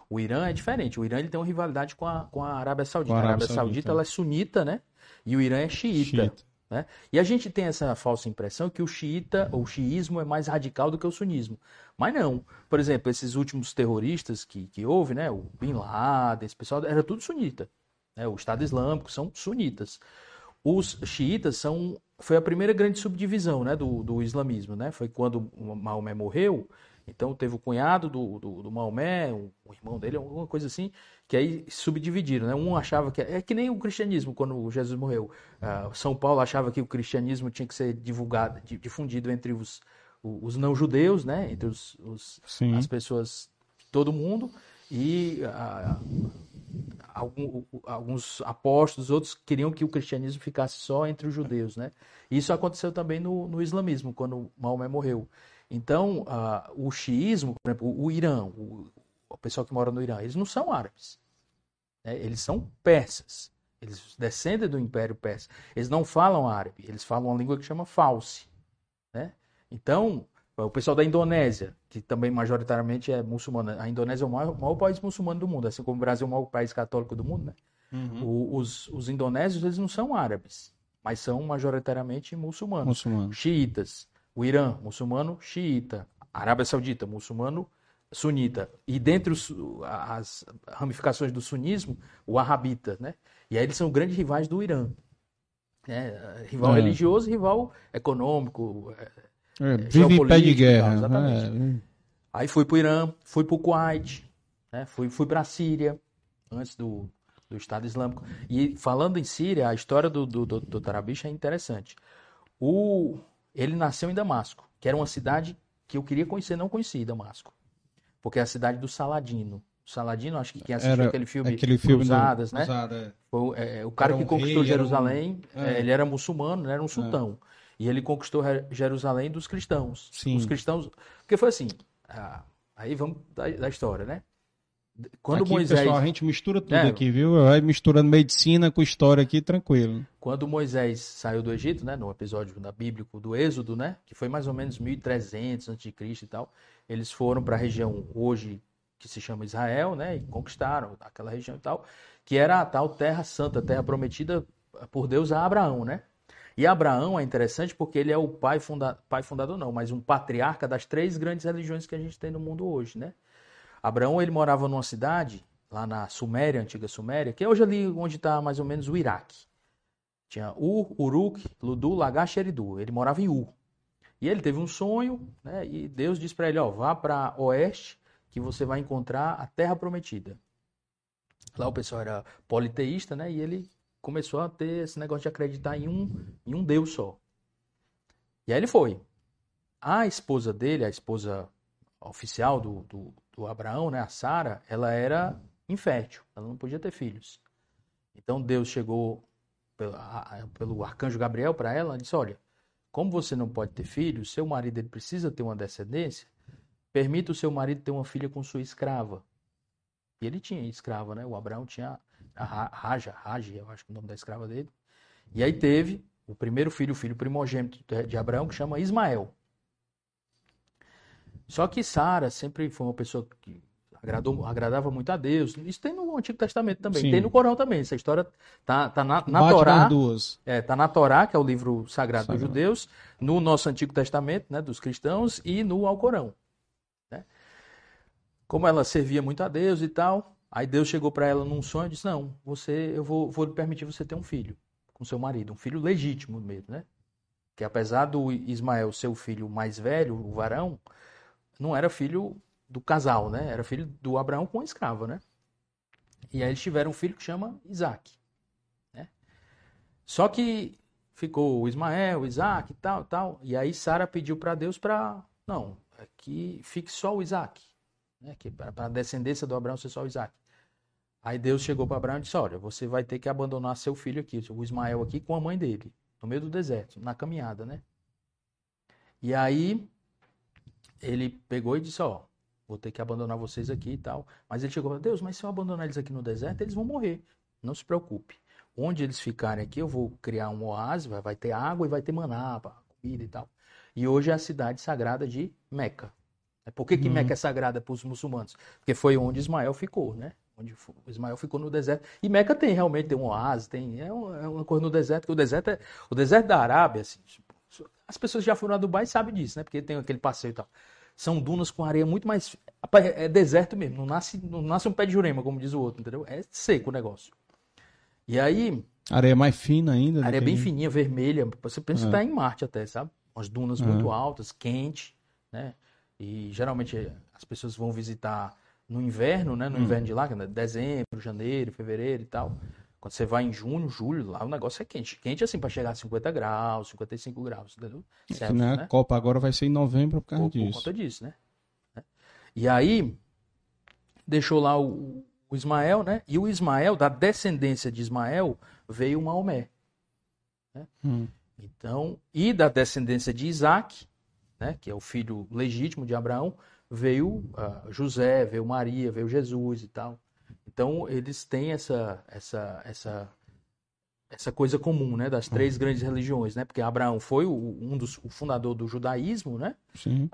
O Irã é diferente. O Irã ele tem uma rivalidade com a, com a Arábia Saudita. A Arábia, a Arábia Saudita, Saudita ela é sunita, né? E o Irã é xiita. xiita. Né? E a gente tem essa falsa impressão que o xiita, ou o xiismo, é mais radical do que o sunismo. Mas não. Por exemplo, esses últimos terroristas que, que houve, né? O Bin Laden, esse pessoal, era tudo sunita né, o Estado Islâmico, são sunitas. Os xiitas são, foi a primeira grande subdivisão né, do, do islamismo. Né? Foi quando Maomé morreu, então teve o cunhado do, do, do Maomé, o, o, irmão dele, alguma coisa assim, que aí subdividiram. Né? Um achava que. É que nem o cristianismo, quando Jesus morreu. Uh, São Paulo achava que o cristianismo tinha que ser divulgado, difundido entre os, os não-judeus, né? entre os, os as pessoas, todo mundo. E uh, alguns apóstolos, outros queriam que o cristianismo ficasse só entre os judeus, né? Isso aconteceu também no, no islamismo, quando Maomé morreu. Então, uh, o xiismo, por exemplo, o, Irã, o, o, pessoal que mora no Irã, eles não são árabes. Né? Eles são persas. Eles descendem do Império Persa. Eles não falam árabe, eles falam uma língua que chama false. Né? Então, O pessoal da Indonésia, que também majoritariamente é muçulmana. A Indonésia é o maior, maior país muçulmano do mundo, assim como o Brasil é o maior país católico do mundo, né? Uhum. O, os, os indonésios, eles não são árabes, mas são majoritariamente muçulmanos. Muçulmano. Xiitas. O Irã, muçulmano xiita. A Arábia Saudita, muçulmano sunita. E dentre os, as ramificações do sunismo, o arrabita, né? E aí eles são grandes rivais do Irã. Né? Rival é. religioso, rival econômico, é, é vive em pé de guerra. Exatamente. É. Aí fui para o Irã, fui para o Kuwait, né? fui, fui para a Síria, antes do, do Estado Islâmico. E falando em Síria, a história do, do, do, do Tarabish é interessante. O, ele nasceu em Damasco, que era uma cidade que eu queria conhecer, não conheci Damasco. Porque é a cidade do Saladino. O Saladino, acho que quem assistiu era aquele filme, aquele filme Cruzadas, do... né? é. Foi, é, o cara era que um conquistou rei, Jerusalém, um... é. ele era muçulmano, era um sultão. E ele conquistou Jerusalém dos cristãos. Sim. Os cristãos. Porque foi assim. Ah, aí vamos da, da, história, né? Quando aqui, Moisés. Pessoal, a gente mistura tudo é, aqui, viu? Vai misturando medicina com história aqui, tranquilo. Quando Moisés saiu do Egito, né? No episódio da bíblico do Êxodo, né? Que foi mais ou menos 1300 a.C. e tal. Eles foram para a região hoje que se chama Israel, né? E conquistaram aquela região e tal. Que era a tal Terra Santa, Terra Prometida por Deus a Abraão, né? E Abraão é interessante porque ele é o pai, funda... pai fundador, não, mas um patriarca das três grandes religiões que a gente tem no mundo hoje, né? Abraão, ele morava numa cidade, lá na Suméria, antiga Suméria, que é hoje ali onde está mais ou menos o Iraque. Tinha Ur, Uruk, Ludu, Lagash e Eridu. Ele morava em Ur. E ele teve um sonho, né? E Deus disse para ele, ó, vá para oeste, que você vai encontrar a terra prometida. Lá o pessoal era politeísta, né? E ele começou a ter esse negócio de acreditar em um, em um Deus só. E aí ele foi. A esposa dele, a esposa oficial do, do, do Abraão, né, a Sara, ela era infértil, ela não podia ter filhos. Então Deus chegou pelo, pelo arcanjo Gabriel para ela e disse: Olha, como você não pode ter filhos, seu marido ele precisa ter uma descendência, permita o seu marido ter uma filha com sua escrava. E ele tinha escrava, né? O Abraão tinha a Raja, Raja, eu acho que é o nome da escrava dele. E aí teve o primeiro filho, o filho primogênito de Abraão, que chama Ismael. Só que Sara sempre foi uma pessoa que agradou, agradava muito a Deus. Isso tem no Antigo Testamento também, Sim. tem no Corão também. Essa história tá, tá na, na Torá. Duas. É, tá na Torá, que é o livro sagrado, sagrado, dos judeus, no nosso Antigo Testamento, né, dos cristãos, e no Alcorão. Né? Como ela servia muito a Deus e tal, aí Deus chegou para ela num sonho e disse: Não, você, eu vou, vou permitir você ter um filho com seu marido, um filho legítimo mesmo, né? Que apesar do Ismael ser o filho mais velho, o varão, não era filho do casal, né? Era filho do Abraão com a escrava, né? E aí eles tiveram um filho que chama Isaac. Né? Só que ficou o Ismael, Isaac e tal, tal. E aí Sara pediu para Deus para não, é que fique só o Isaac, né? Que para a descendência do Abraão ser só o Isaac. Aí Deus chegou para Abraão e disse: Olha, você vai ter que abandonar seu filho aqui, o Ismael aqui, com a mãe dele, no meio do deserto, na caminhada, né? E aí ele pegou e disse, ó, vou ter que abandonar vocês aqui e tal. Mas ele chegou, Deus, mas se eu abandonar eles aqui no deserto, eles vão morrer. Não se preocupe. Onde eles ficarem aqui, eu vou criar um oásis, vai, ter água e vai ter maná, comida e tal. E hoje é a cidade sagrada de Meca. É, por que, que uhum. Meca é sagrada para os muçulmanos? Porque foi onde Ismael ficou, né? Onde Ismael ficou no deserto. E Meca tem realmente tem um oásis, tem é uma coisa no deserto, que o deserto é o deserto da Arábia, assim, as pessoas que já foram a Dubai sabem disso, né? Porque tem aquele passeio e tal. São dunas com areia muito mais. É deserto mesmo, não nasce, não nasce um pé de jurema, como diz o outro, entendeu? É seco o negócio. E aí. Areia mais fina ainda. Areia bem fininha, vermelha. Você pensa que está em Marte até, sabe? Umas dunas muito altas, quente, né? E geralmente as pessoas vão visitar no inverno, né? No hum. inverno de lá, é dezembro, janeiro, fevereiro e tal. Quando você vai em junho, julho, lá o negócio é quente. Quente assim para chegar a 50 graus, 55 graus, entendeu? Certo, né? A Copa agora vai ser em novembro por causa por, disso. Por conta disso, né? E aí, deixou lá o, o Ismael, né? E o Ismael, da descendência de Ismael, veio Maomé. Né? Hum. Então, e da descendência de Isaac, né? Que é o filho legítimo de Abraão, veio uh, José, veio Maria, veio Jesus e tal. Então, eles têm essa, essa, essa essa coisa comum, né, das três uhum. grandes religiões, né? Porque Abraão foi o, um dos o fundador do judaísmo, né? Sim.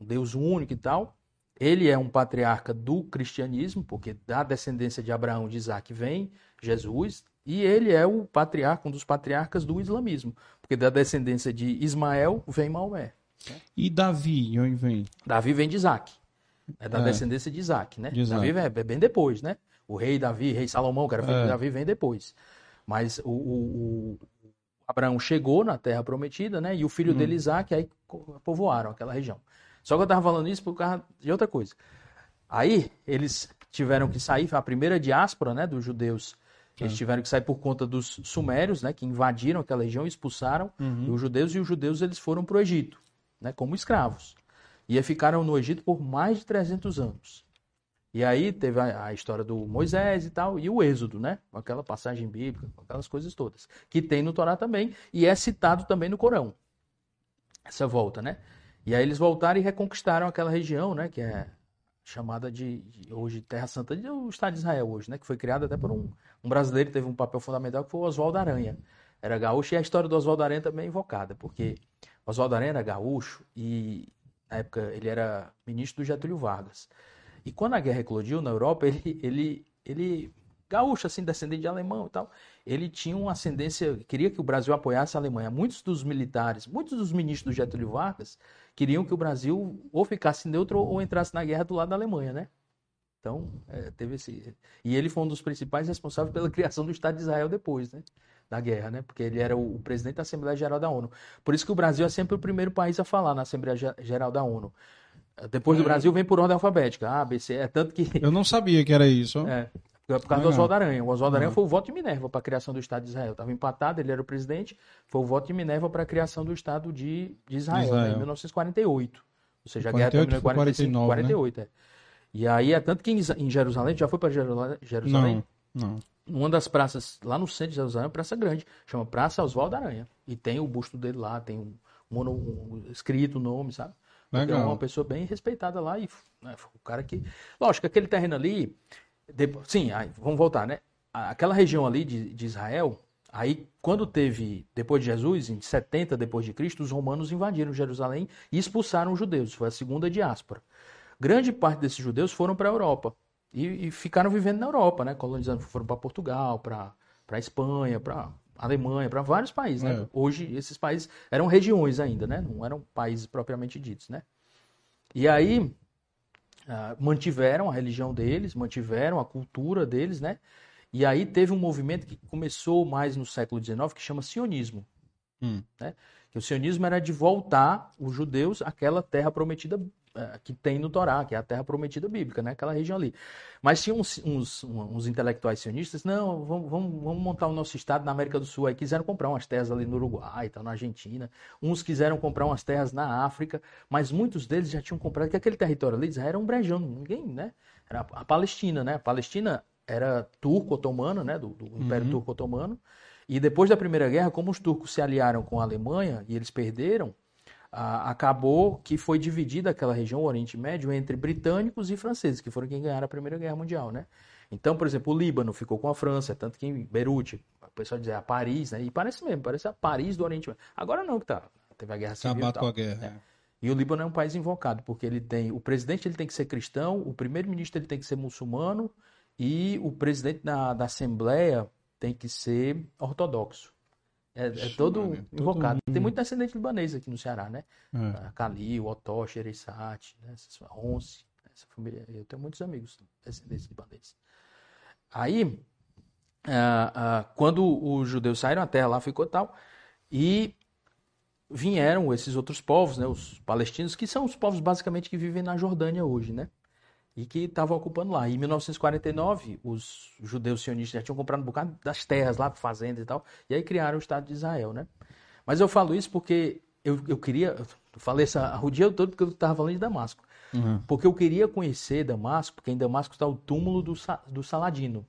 Um Deus único e tal. Ele é um patriarca do cristianismo, porque da descendência de Abraão, de Isaac, vem Jesus. E ele é o patriarca, um dos patriarcas do islamismo, porque da descendência de Ismael vem Maomé. E Davi, de onde vem? Davi vem de Isaac. É da é. descendência de Isaac, né? De Isaac. Davi é bem depois, né? O rei Davi, rei Salomão, que era filho é. de Davi, vem depois. Mas o, o, o, Abraão chegou na terra prometida, né? E o filho hum. dele, Isaac, aí povoaram aquela região. Só que eu estava falando isso por causa de outra coisa. Aí eles tiveram que sair, a primeira diáspora né, dos judeus, eles tá. tiveram que sair por conta dos sumérios, né, que invadiram aquela região expulsaram uhum. os judeus, e os judeus eles foram para o Egito, né, como escravos. E ficaram no Egito por mais de 300 anos. E aí teve a, a, história do Moisés e tal, e o Êxodo, né? Aquela passagem bíblica, aquelas coisas todas. Que tem no Torá também, e é citado também no Corão. Essa volta, né? E aí eles voltaram e reconquistaram aquela região, né? Que é chamada de, de hoje Terra Santa, do Estado de Israel hoje, né? Que foi criada até por um, um brasileiro que teve um papel fundamental, que foi o Oswaldo Aranha. Era gaúcho, e a história do Oswaldo Aranha também é invocada, porque Oswaldo Aranha era gaúcho e na época ele era ministro do Getúlio Vargas. E quando a guerra eclodiu na Europa, ele, ele, ele gaúcho, assim, descendente de alemão e tal, ele tinha uma ascendência, queria que o Brasil apoiasse a Alemanha. Muitos dos militares, muitos dos ministros do Getúlio Vargas queriam que o Brasil ou ficasse neutro ou entrasse na guerra do lado da Alemanha, né? Então, é, teve esse... E ele foi um dos principais responsáveis pela criação do Estado de Israel depois, né? Da guerra, né? Porque ele era o presidente da Assembleia Geral da ONU. Por isso que o Brasil é sempre o primeiro país a falar na Assembleia Geral da ONU. Depois do é. Brasil vem por ordem alfabética. A, B, C, é tanto que. Eu não sabia que era isso. É. Por causa do Oswaldo Aranha. O Oswaldo Aranha foi o voto de Minerva para a criação do Estado de Israel. Estava empatado, ele era o presidente. Foi o voto de Minerva para a criação do Estado de, de Israel, Israel. Né, em 1948. Ou seja, a guerra terminou em 45, 48. Né? É. E aí é tanto que em Jerusalém, já foi para Jerusalém? Não, não. Uma das praças, lá no centro de Jerusalém, é uma praça grande, chama Praça Oswaldo Aranha. E tem o busto dele lá, tem um, um, um escrito o nome, sabe? Legal. É uma pessoa bem respeitada lá e né, o cara que. Lógico, aquele terreno ali. Depois, sim, aí, vamos voltar, né? Aquela região ali de, de Israel, aí quando teve, depois de Jesus, em 70 depois de Cristo, os romanos invadiram Jerusalém e expulsaram os judeus. Foi a segunda diáspora. Grande parte desses judeus foram para a Europa e, e, ficaram vivendo na Europa, né? Colonizando, foram para Portugal, para para Espanha, para Alemanha, para vários países, né? É. Hoje esses países eram regiões ainda, né? Não eram países propriamente ditos, né? E aí uh, mantiveram a religião deles, mantiveram a cultura deles, né? E aí teve um movimento que começou mais no século XIX que chama sionismo, hum. né? Que o sionismo era de voltar os judeus àquela terra prometida que tem no Torá, que é a terra prometida bíblica, né? aquela região ali. Mas tinha uns, uns, uns intelectuais sionistas, não, vamos, vamos, vamos, montar o nosso estado na América do Sul. Aí quiseram comprar umas terras ali no Uruguai, tal, na Argentina. Uns quiseram comprar umas terras na África, mas muitos deles já tinham comprado, que aquele território ali já era um brejão, ninguém, né? Era a Palestina, né? A Palestina era turco-otomana, né? Do, do Império uhum. Turco-Otomano. E depois da Primeira Guerra, como os turcos se aliaram com a Alemanha e eles perderam, acabou que foi dividida aquela região, o Oriente Médio, entre britânicos e franceses, que foram quem ganharam a Primeira Guerra Mundial, né? Então, por exemplo, o Líbano ficou com a França, tanto que em Beirute, o pessoal dizia a Paris, né? E parece mesmo, parece a Paris do Oriente Médio. Agora não, que tá, teve a Guerra Civil Acabado com a guerra. Né? E o Líbano é um país invocado, porque ele tem, o presidente ele tem que ser cristão, o primeiro-ministro ele tem que ser muçulmano e o presidente da, da Assembleia tem que ser ortodoxo. É, é todo Mano, invocado. Todo... Tem muito descendente libanês aqui no Ceará, né? É. Kalil, Otosh, Ereissat, né? Ronce, essa família. Eu tenho muitos amigos descendentes libaneses. Aí, ah, ah, quando os judeus saíram, a terra lá ficou tal, e vieram esses outros povos, né? Os palestinos, que são os povos basicamente que vivem na Jordânia hoje, né? E que estavam ocupando lá. Em 1949, os judeus sionistas já tinham comprado um bocado das terras lá, fazendas e tal, e aí criaram o Estado de Israel, né? Mas eu falo isso porque eu, eu queria, eu falei essa, o dia todo porque eu estava falando de Damasco. Uhum. Porque eu queria conhecer Damasco, porque em Damasco está o túmulo do, do Saladino.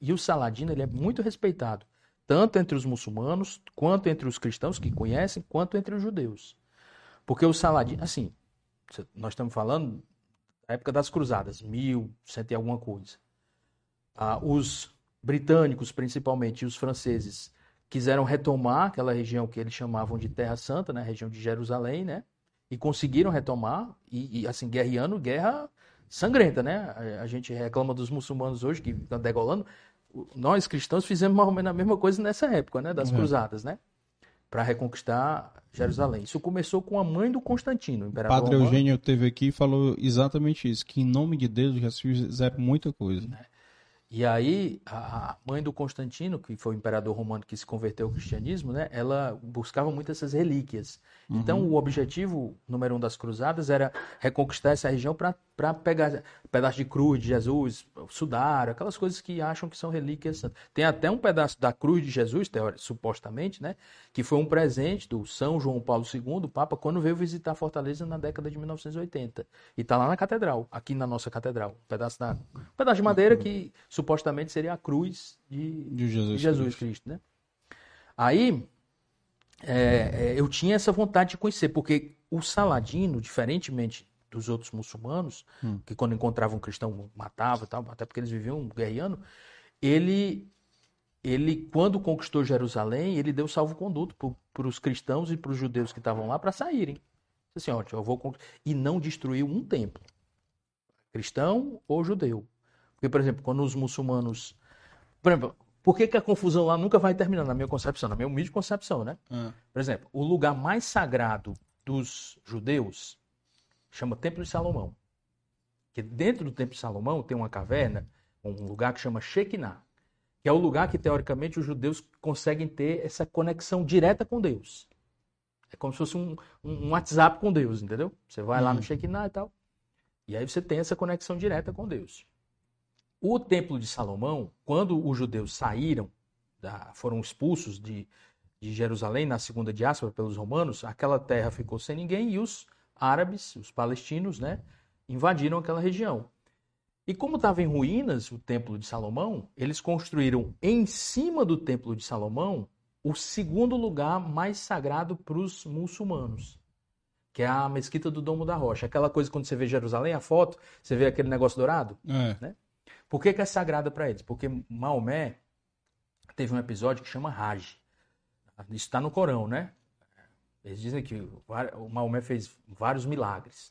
E o Saladino ele é muito respeitado, tanto entre os muçulmanos, quanto entre os cristãos que conhecem, quanto entre os judeus. Porque o Saladino, assim, nós estamos falando época das cruzadas, mil, cento e alguma coisa. Ah, os britânicos, principalmente, e os franceses quiseram retomar aquela região que eles chamavam de Terra Santa, né, região de Jerusalém, né, e conseguiram retomar e, e assim guerreando guerra sangrenta, né? A, a, gente reclama dos muçulmanos hoje que estão degolando. Nós cristãos fizemos mais ou menos a mesma coisa nessa época, né, das uhum. cruzadas, né, para reconquistar Jerusalém. Isso começou com a mãe do Constantino, o imperador. Padre Romano. Eugênio teve aqui e falou exatamente isso, que em nome de Deus já se fizeram muita coisa. É. E aí, a mãe do Constantino, que foi o imperador romano que se converteu ao cristianismo, né, ela buscava muito essas relíquias. Uhum. Então, o objetivo número um das cruzadas era reconquistar essa região para pegar pedaço de cruz de Jesus, sudário, aquelas coisas que acham que são relíquias. Tem até um pedaço da cruz de Jesus, supostamente, né, que foi um presente do São João Paulo II, o Papa, quando veio visitar Fortaleza na década de 1980. E está lá na catedral, aqui na nossa catedral. Um pedaço, da, um pedaço de madeira que supostamente seria a cruz de, de Jesus, de Jesus Cristo. Cristo, né? Aí, é, é, eu tinha essa vontade de conhecer, porque o Saladino, diferentemente dos outros muçulmanos, hum. que quando encontravam um cristão matavam, tal, até porque eles viviam guerreando, ele, ele quando conquistou Jerusalém, ele deu salvo-conduto para os cristãos e para os judeus que estavam lá para saírem. Assim, ó, eu vou e não destruiu um templo, cristão ou judeu. Porque, por exemplo, quando os muçulmanos. Por exemplo, por que, que a confusão lá nunca vai terminar, na minha concepção, na minha humilde concepção, né? Ah. Por exemplo, o lugar mais sagrado dos judeus chama Templo de Salomão. Que dentro do Templo de Salomão tem uma caverna, um lugar que chama Shekinah, que é o lugar que, teoricamente, os judeus conseguem ter essa conexão direta com Deus. É como se fosse um, um WhatsApp com Deus, entendeu? Você vai lá no hum. Shekinah e tal. E aí você tem essa conexão direta com Deus. O Templo de Salomão, quando os judeus saíram, foram expulsos de, de Jerusalém na segunda diáspora pelos romanos, aquela terra ficou sem ninguém e os árabes, os palestinos, né, invadiram aquela região. E como estava em ruínas o Templo de Salomão, eles construíram em cima do Templo de Salomão o segundo lugar mais sagrado para os muçulmanos, que é a Mesquita do Domo da Rocha. Aquela coisa quando você vê Jerusalém, a foto, você vê aquele negócio dourado, é. né? Por que, que é sagrada para eles? Porque Maomé teve um episódio que chama Raj. Isso está no Corão, né? Eles dizem que o Maomé fez vários milagres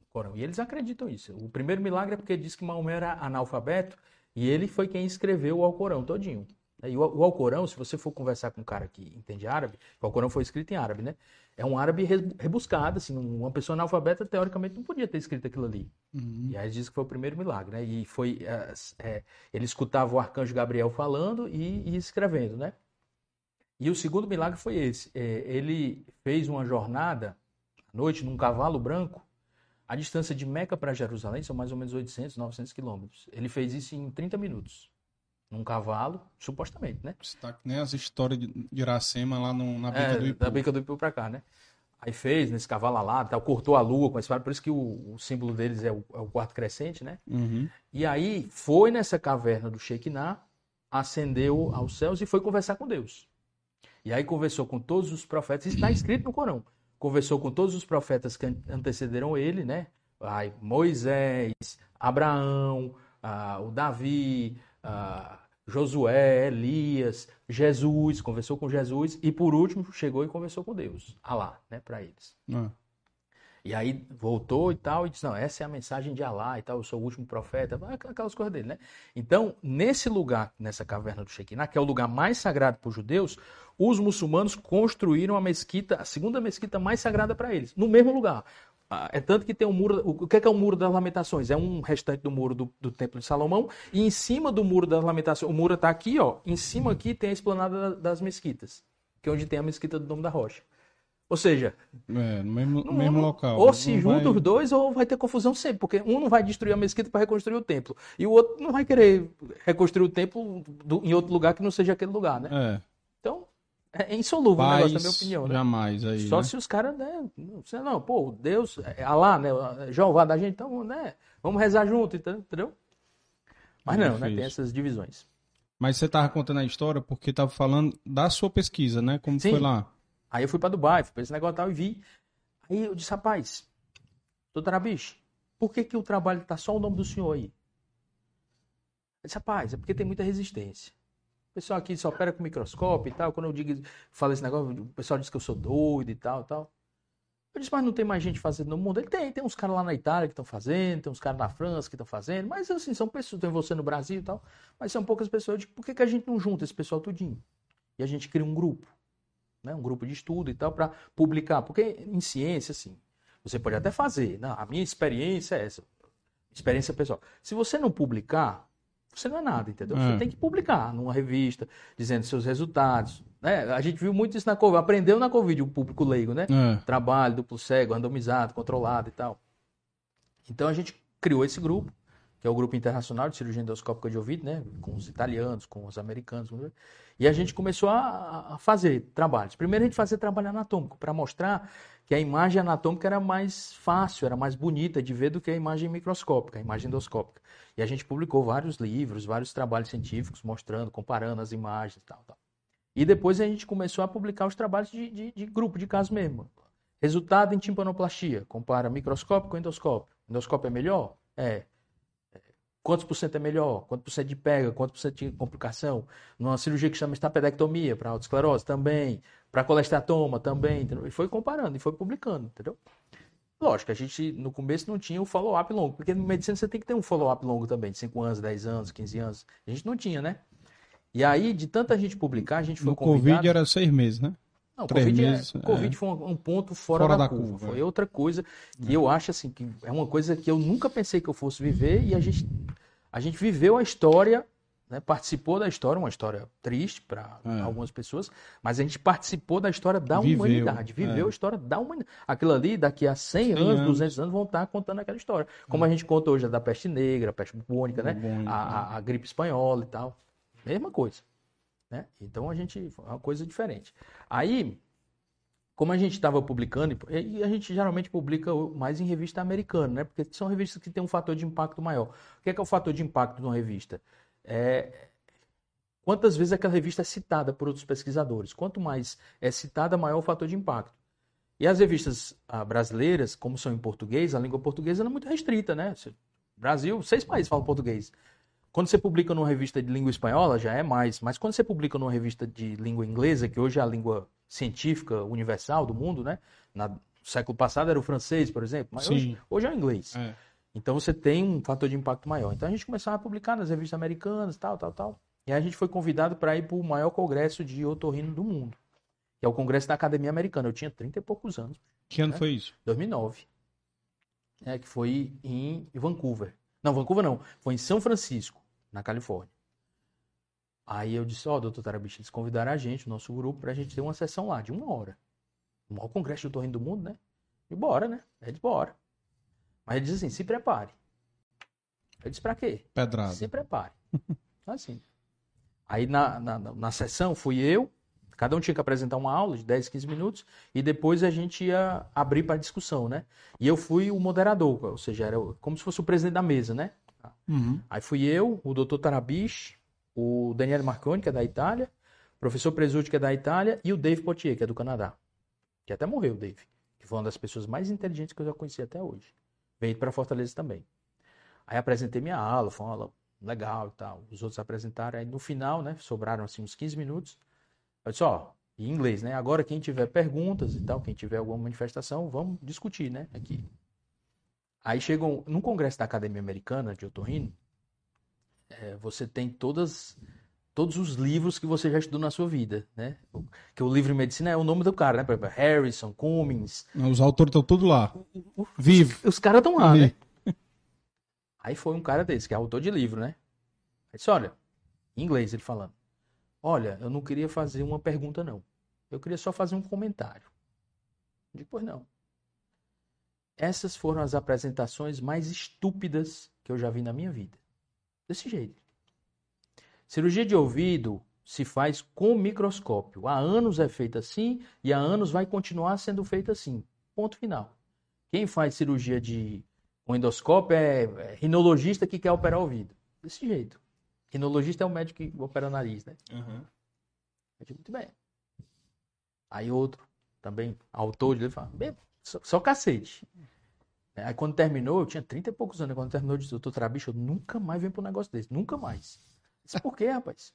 no Corão. E eles acreditam isso. O primeiro milagre é porque diz que Maomé era analfabeto e ele foi quem escreveu o Alcorão todinho. E o Alcorão, se você for conversar com um cara que entende árabe, o Alcorão foi escrito em árabe, né? É um árabe rebuscado, assim, uma pessoa analfabeta teoricamente não podia ter escrito aquilo ali. Uhum. E aí diz que foi o primeiro milagre, né? E foi, é, é, ele escutava o arcanjo Gabriel falando e, e, escrevendo, né? E o segundo milagre foi esse. É, ele fez uma jornada à noite num cavalo branco. A distância de Meca para Jerusalém são mais ou menos 800, 900 quilômetros. Ele fez isso em 30 minutos num cavalo, supostamente, né? Está nem as histórias de Iracema lá no, na bica é, do Ipu. Da bica do Ipu pra cá, né? Aí fez nesse cavalo alado, tal, cortou a lua com esse por isso que o, o símbolo deles é o, é o, quarto crescente, né? Uhum. E aí foi nessa caverna do Shekinah, ascendeu aos céus e foi conversar com Deus. E aí conversou com todos os profetas, está escrito no Corão. Conversou com todos os profetas que antecederam ele, né? Moisés, Abraão, ah, o Davi, ah, Josué, Elias, Jesus, conversou com Jesus e por último chegou e conversou com Deus, Alá, né, para eles. Ah. E aí voltou e tal, e disse: Não, essa é a mensagem de Alá e tal, eu sou o último profeta, aquelas coisas dele, né? Então, nesse lugar, nessa caverna do Shekinah, que é o lugar mais sagrado para os judeus, os muçulmanos construíram a mesquita, a segunda mesquita mais sagrada para eles, no mesmo lugar. Ah, é tanto que tem um muro. O que é, que é o muro das lamentações? É um restante do muro do, do Templo de Salomão. E em cima do muro das lamentações, o muro está aqui, ó. Em cima aqui tem a esplanada das mesquitas, que é onde tem a mesquita do Dom da Rocha. Ou seja, é, no mesmo, no mesmo local. Ou se juntam vai... os dois, ou vai ter confusão sempre, porque um não vai destruir a mesquita para reconstruir o templo, e o outro não vai querer reconstruir o templo do, em outro lugar que não seja aquele lugar, né? É. Então, é insolúvel Paz, o negócio, na minha opinião. Né? Jamais aí. Só né? se os caras, né? Não, não, pô, Deus, é Alá, né? Jeová da gente, então, né? Vamos rezar junto, entendeu? Mas não, né? Tem essas divisões. Mas você tava contando a história porque tava falando da sua pesquisa, né? Como Sim. foi lá? Aí eu fui para Dubai, fui pra esse negócio tal e vi. Aí eu disse, rapaz, doutor Abish, por que, que o trabalho tá só o nome do senhor aí? Eu disse, rapaz, é porque tem muita resistência. O pessoal aqui só opera com microscópio e tal. Quando eu digo, falo esse negócio, o pessoal diz que eu sou doido e tal, tal. Eu disse, mas não tem mais gente fazendo no mundo? Ele tem, tem uns caras lá na Itália que estão fazendo, tem uns caras na França que estão fazendo, mas assim, são pessoas, tem você no Brasil e tal, mas são poucas pessoas. Eu digo, por que, que a gente não junta esse pessoal tudinho? E a gente cria um grupo, né? Um grupo de estudo e tal, para publicar. Porque em ciência, assim, você pode até fazer, não, a minha experiência é essa, experiência pessoal. Se você não publicar, você não é nada, entendeu? Você é. tem que publicar numa revista, dizendo seus resultados. Né? A gente viu muito isso na Covid, aprendeu na Covid o público leigo, né? É. Trabalho, duplo cego, randomizado, controlado e tal. Então a gente criou esse grupo, que é o Grupo Internacional de Cirurgia Endoscópica de Ouvido, né? Com os italianos, com os americanos. E a gente começou a, a fazer trabalhos. Primeiro a gente fazia trabalho anatômico, para mostrar que a imagem anatômica era mais fácil, era mais bonita de ver do que a imagem microscópica, a imagem endoscópica. E a gente publicou vários livros, vários trabalhos científicos mostrando, comparando as imagens e tal, tal. E depois a gente começou a publicar os trabalhos de, de, de grupo, de caso mesmo. Resultado em timpanoplastia, compara microscópio com endoscópio. Endoscópio é melhor? É. Quantos por cento é melhor? Quanto por cento de pega? Quanto por cento de complicação? Numa cirurgia que chama estapedectomia para autoesclerose também para colestatoma também, entendeu? E foi comparando e foi publicando, entendeu? Lógico, a gente no começo não tinha o follow-up longo, porque no medicina você tem que ter um follow-up longo também, de 5 anos, 10 anos, 15 anos. A gente não tinha, né? E aí, de tanta gente publicar, a gente foi no convidado... Covid era seis meses, né? Não, COVID, é- meses, é, COVID foi um, um, ponto fora, fora da, da, curva. curva. Foi é. outra coisa que é. eu acho assim, que é uma coisa que eu nunca pensei que eu fosse viver e a gente, a gente viveu a história né, participou da história, uma história triste para é. algumas pessoas, mas a gente participou da história da viveu, humanidade, viveu é. a história da humanidade. Aquilo ali, daqui a 100, 100 anos, anos, 200 anos, vão estar contando aquela história. Como é. a gente conta hoje da peste negra, a peste bubônica, né? A, a, a, gripe espanhola e tal. Mesma coisa. Né? Então a gente. É uma coisa diferente. Aí, como a gente estava publicando, e a gente geralmente publica mais em revista americana, né? Porque são revistas que têm um fator de impacto maior. O que é, que é o fator de impacto de uma revista? é, quantas vezes aquela revista é citada por outros pesquisadores. Quanto mais é citada, maior o fator de impacto. E as revistas ah, brasileiras, como são em português, a língua portuguesa é muito restrita, né? Brasil, seis países falam português. Quando você publica numa revista de língua espanhola, já é mais. Mas quando você publica numa revista de língua inglesa, que hoje é a língua científica universal do mundo, né? Na, no século passado era o francês, por exemplo, mas hoje, hoje, é o inglês. É. Então você tem um fator de impacto maior. Então a gente começou a publicar nas revistas americanas, tal, tal, tal. E aí a gente foi convidado para ir para o maior congresso de otorrino do mundo, que é o congresso da Academia Americana. Eu tinha 30 e poucos anos. Que ano né? foi isso? 2009. É, que foi em Vancouver. Não, Vancouver não. Foi em São Francisco, na Califórnia. Aí eu disse, ó, oh, doutor Tarabichi, eles convidaram a gente, o nosso grupo, para a gente ter uma sessão lá de uma hora. O maior congresso de otorrino do mundo, né? E bora, né? É de bora. Mas ele diz assim: se prepare. Eu disse: pra quê? Pedrada. Se prepare. assim. Aí na, na, na sessão fui eu, cada um tinha que apresentar uma aula de 10, 15 minutos, e depois a gente ia abrir para discussão, né? E eu fui o moderador, ou seja, era como se fosse o presidente da mesa, né? Uhum. Aí fui eu, o doutor Tarabiche, o Daniele Marconi, que é da Itália, o professor Presutti, que é da Itália, e o Dave Potier, que é do Canadá. Que até morreu, o Dave. Que foi uma das pessoas mais inteligentes que eu já conheci até hoje. Veio para Fortaleza também. Aí apresentei minha aula, foi uma aula legal e tal. Os outros apresentaram. Aí no final, né, sobraram assim uns 15 minutos. Eu disse, ó, em inglês, né? Agora quem tiver perguntas e tal, quem tiver alguma manifestação, vamos discutir, né, aqui. Aí chegam, no congresso da Academia Americana de Otorrino, é, você tem todas todos os livros que você já estudou na sua vida, né? Que o livro de medicina é o nome do cara, né? Por exemplo, Harrison, Cummings. Os autores estão tudo lá. Vivo. Os, os caras estão lá, né? Aí foi um cara desse, que é autor de livro, né? Aí disse, olha, em inglês ele falando. Olha, eu não queria fazer uma pergunta, não. Eu queria só fazer um comentário. Depois não. Essas foram as apresentações mais estúpidas que eu já vi na minha vida. Desse jeito. Cirurgia de ouvido se faz com microscópio. Há anos é feita assim e há anos vai continuar sendo feita assim. Ponto final. Quem faz cirurgia de um endoscópio é, é rinologista que quer operar o ouvido. Desse jeito. Rinologista é o médico que opera o nariz, né? Uhum. Muito bem. Aí outro, também, autor, ele fala, só, só cacete. Aí quando terminou, eu tinha 30 e poucos anos, quando terminou, eu disse, doutor Trabicho, eu nunca mais venho para um negócio desse, nunca mais. Disse, por quê, rapaz?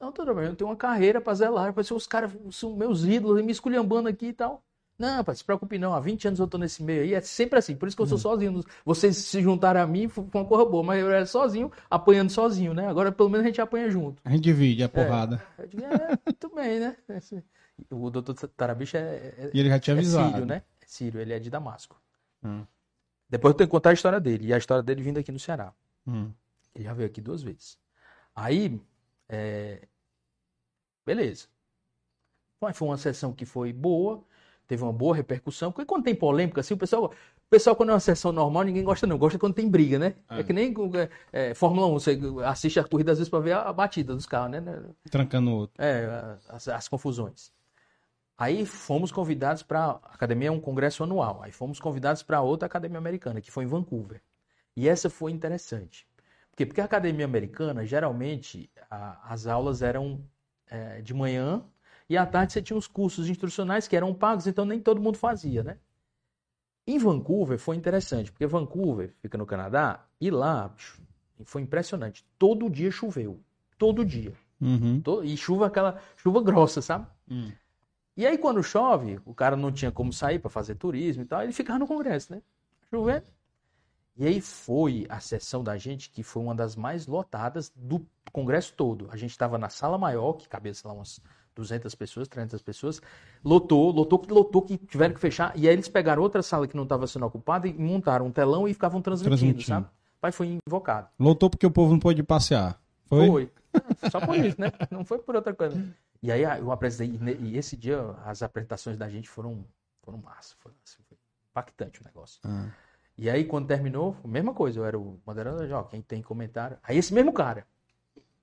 Não, bem, eu tenho uma carreira pra zelar. Parece os caras são meus ídolos, me esculhambando aqui e tal. Não, pai, se preocupe não. Há 20 anos eu tô nesse meio aí. É sempre assim. Por isso que eu sou hum. sozinho. Vocês se juntaram a mim, foi uma coisa boa. Mas eu era sozinho, apanhando sozinho, né? Agora pelo menos a gente apanha junto. A gente divide a porrada. É, é tudo bem, né? O doutor Tarabicho é, é, E ele já tinha é avisado. sírio, né? É sírio, ele é de Damasco. Hum. Depois eu tenho que contar a história dele. E a história dele vindo aqui no Ceará. Hum. Ele já veio aqui duas vezes. Aí, é... beleza. Foi uma sessão que foi boa, teve uma boa repercussão. Porque quando tem polêmica, assim, o pessoal, o pessoal quando é uma sessão normal, ninguém gosta não. Gosta quando tem briga, né? É, é que nem é, Fórmula 1, você assiste a corrida às vezes para ver a batida dos carros, né? Trancando o outro. É, as, as confusões. Aí fomos convidados para. A academia é um congresso anual. Aí fomos convidados para outra academia americana, que foi em Vancouver. E essa foi interessante. Por quê? Porque a academia americana, geralmente, a, as aulas eram é, de manhã e à tarde você tinha os cursos instrucionais que eram pagos, então nem todo mundo fazia, né? Em Vancouver foi interessante, porque Vancouver fica no Canadá e lá foi impressionante. Todo dia choveu. Todo dia. Uhum. Todo, e chuva aquela chuva grossa, sabe? Uhum. E aí, quando chove, o cara não tinha como sair para fazer turismo e tal, ele ficava no Congresso, né? Chovendo. E aí foi a sessão da gente que foi uma das mais lotadas do Congresso todo. A gente estava na sala maior, que cabia, sei lá, umas 200 pessoas, 300 pessoas. Lotou, lotou, lotou, que tiveram que fechar. E aí eles pegaram outra sala que não estava sendo ocupada e montaram um telão e ficavam transmitindo, transmitindo. sabe? O pai foi invocado. Lotou porque o povo não pôde passear. Foi? Foi. Só por isso, né? Não foi por outra coisa. E aí eu apresentei, e esse dia as apresentações da gente foram, foram massa, foi, assim, foi impactante o negócio. Ah. E aí quando terminou, mesma coisa, eu era o moderador, ó, quem tem comentário. Aí esse mesmo cara.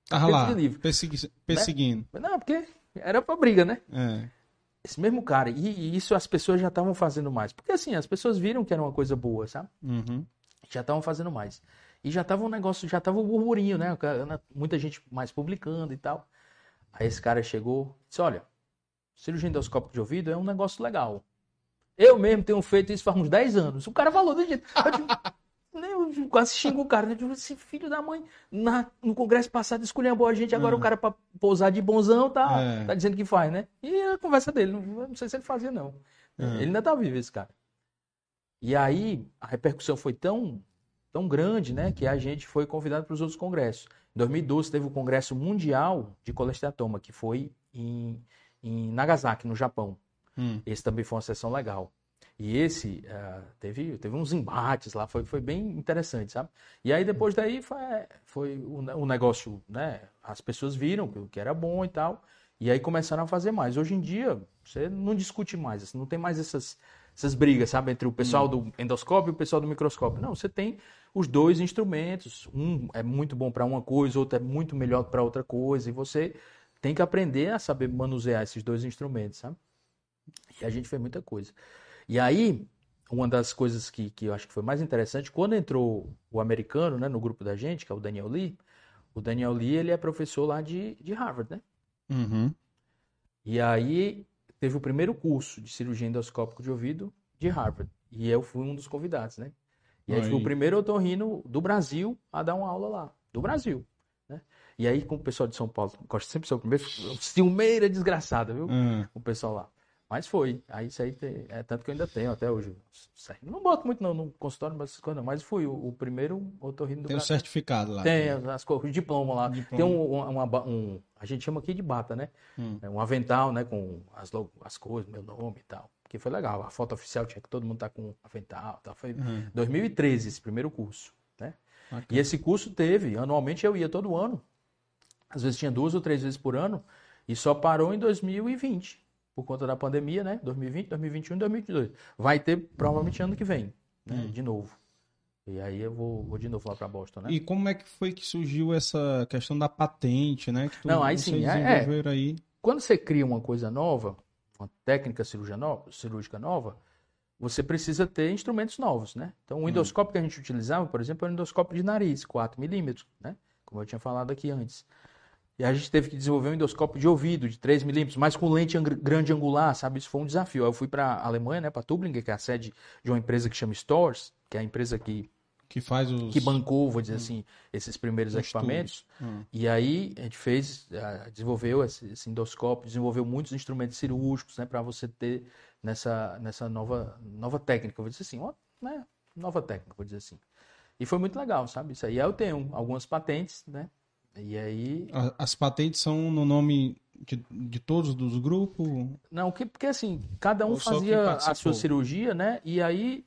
Tava lá, persegui perseguindo. Né? Não, porque era pra briga, né? É. Esse mesmo cara, e, e isso as pessoas já estavam fazendo mais. Porque assim, as pessoas viram que era uma coisa boa, sabe? Uhum. Já estavam fazendo mais. E já tava um negócio, já tava um burburinho, né? Muita gente mais publicando e tal. Aí esse cara chegou e disse: Olha, cirurgia endoscópica de ouvido é um negócio legal. Eu mesmo tenho feito isso faz uns 10 anos. O cara falou do jeito. Eu, eu quase xingo o cara. Eu digo, esse filho da mãe, na, no congresso passado escolheu a gente, agora uhum. o cara pra pousar de bonzão tá, é. tá dizendo que faz, né? E a conversa dele, não, não sei se ele fazia, não. Uhum. Ele ainda tá vivo, esse cara. E aí, a repercussão foi tão, tão grande, né, que a gente foi convidado para os outros congressos. Em 2012 teve o Congresso Mundial de Colesteatoma, que foi em, em Nagasaki, no Japão. Hum. Esse também foi uma sessão legal. E esse uh, teve, teve uns embates lá, foi, foi bem interessante, sabe? E aí depois daí foi, foi o, o negócio, né? As pessoas viram que, que era bom e tal, e aí começaram a fazer mais. Hoje em dia, você não discute mais, assim, não tem mais essas, essas brigas, sabe? Entre o pessoal hum. do endoscópio e o pessoal do microscópio. Não, você tem os dois instrumentos. Um é muito bom para uma coisa, outro é muito melhor para outra coisa. E você tem que aprender a saber manusear esses dois instrumentos, sabe? E a gente fez muita coisa. E aí, uma das coisas que, que eu acho que foi mais interessante, quando entrou o americano né, no grupo da gente, que é o Daniel Lee, o Daniel Lee ele é professor lá de, de Harvard, né? Uhum. E aí teve o primeiro curso de cirurgia endoscópica de ouvido de Harvard. E eu fui um dos convidados, né? E aí, aí. fui o primeiro otorrino do Brasil a dar uma aula lá. Do Brasil. Né? E aí, com o pessoal de São Paulo, gosto sempre de ser o primeiro, ciumeira desgraçada, viu? Uhum. O pessoal lá. Mas foi. Aí isso aí é tanto que eu ainda tenho até hoje. Não boto muito não, no consultório, mas, mas fui o, o primeiro otorrino do Tem o certificado lá. Tem as, as o diploma lá. Diploma. Tem um, uma, um, a gente chama aqui de bata, né? Hum. É um avental, né? Com as, as coisas, meu nome e tal. Que foi legal. A foto oficial tinha que todo mundo tá com avental. Tal. Foi uhum. 2013 esse primeiro curso, né? E esse curso teve, anualmente eu ia todo ano. Às vezes tinha duas ou três vezes por ano. E só parou em 2020 por conta da pandemia, né? 2020, 2021 2022. Vai ter provavelmente ano que vem, né? Hum. De novo. E aí eu vou, vou de novo lá para Boston, né? E como é que foi que surgiu essa questão da patente, né? Que tu, Não, aí sim, é, é, aí. Quando você cria uma coisa nova, uma técnica cirúrgica nova, cirúrgica nova, você precisa ter instrumentos novos, né? Então, o hum. endoscópio hum. que a gente utilizava, por exemplo, é um endoscópio de nariz, 4 milímetros, né? Como eu tinha falado aqui antes. E a gente teve que desenvolver um endoscópio de ouvido de 3 milímetros, mas com lente grande angular, sabe? Isso foi um desafio. Eu fui para a Alemanha, né, para Tübingen, que é a sede de uma empresa que chama Stores, que é a empresa que que faz os... Que bancou, vou dizer hum. assim, esses primeiros equipamentos. Hum. E aí a gente fez, desenvolveu esse, esse endoscópio, desenvolveu muitos instrumentos cirúrgicos, né? Para você ter nessa, nessa nova, nova técnica, vou dizer assim, uma né, nova técnica, vou dizer assim. E foi muito legal, sabe? Isso aí eu tenho algumas patentes, né? E aí. As patentes são no nome de, de todos dos grupos? Não, que, porque assim, cada um fazia a sua cirurgia, né? E aí,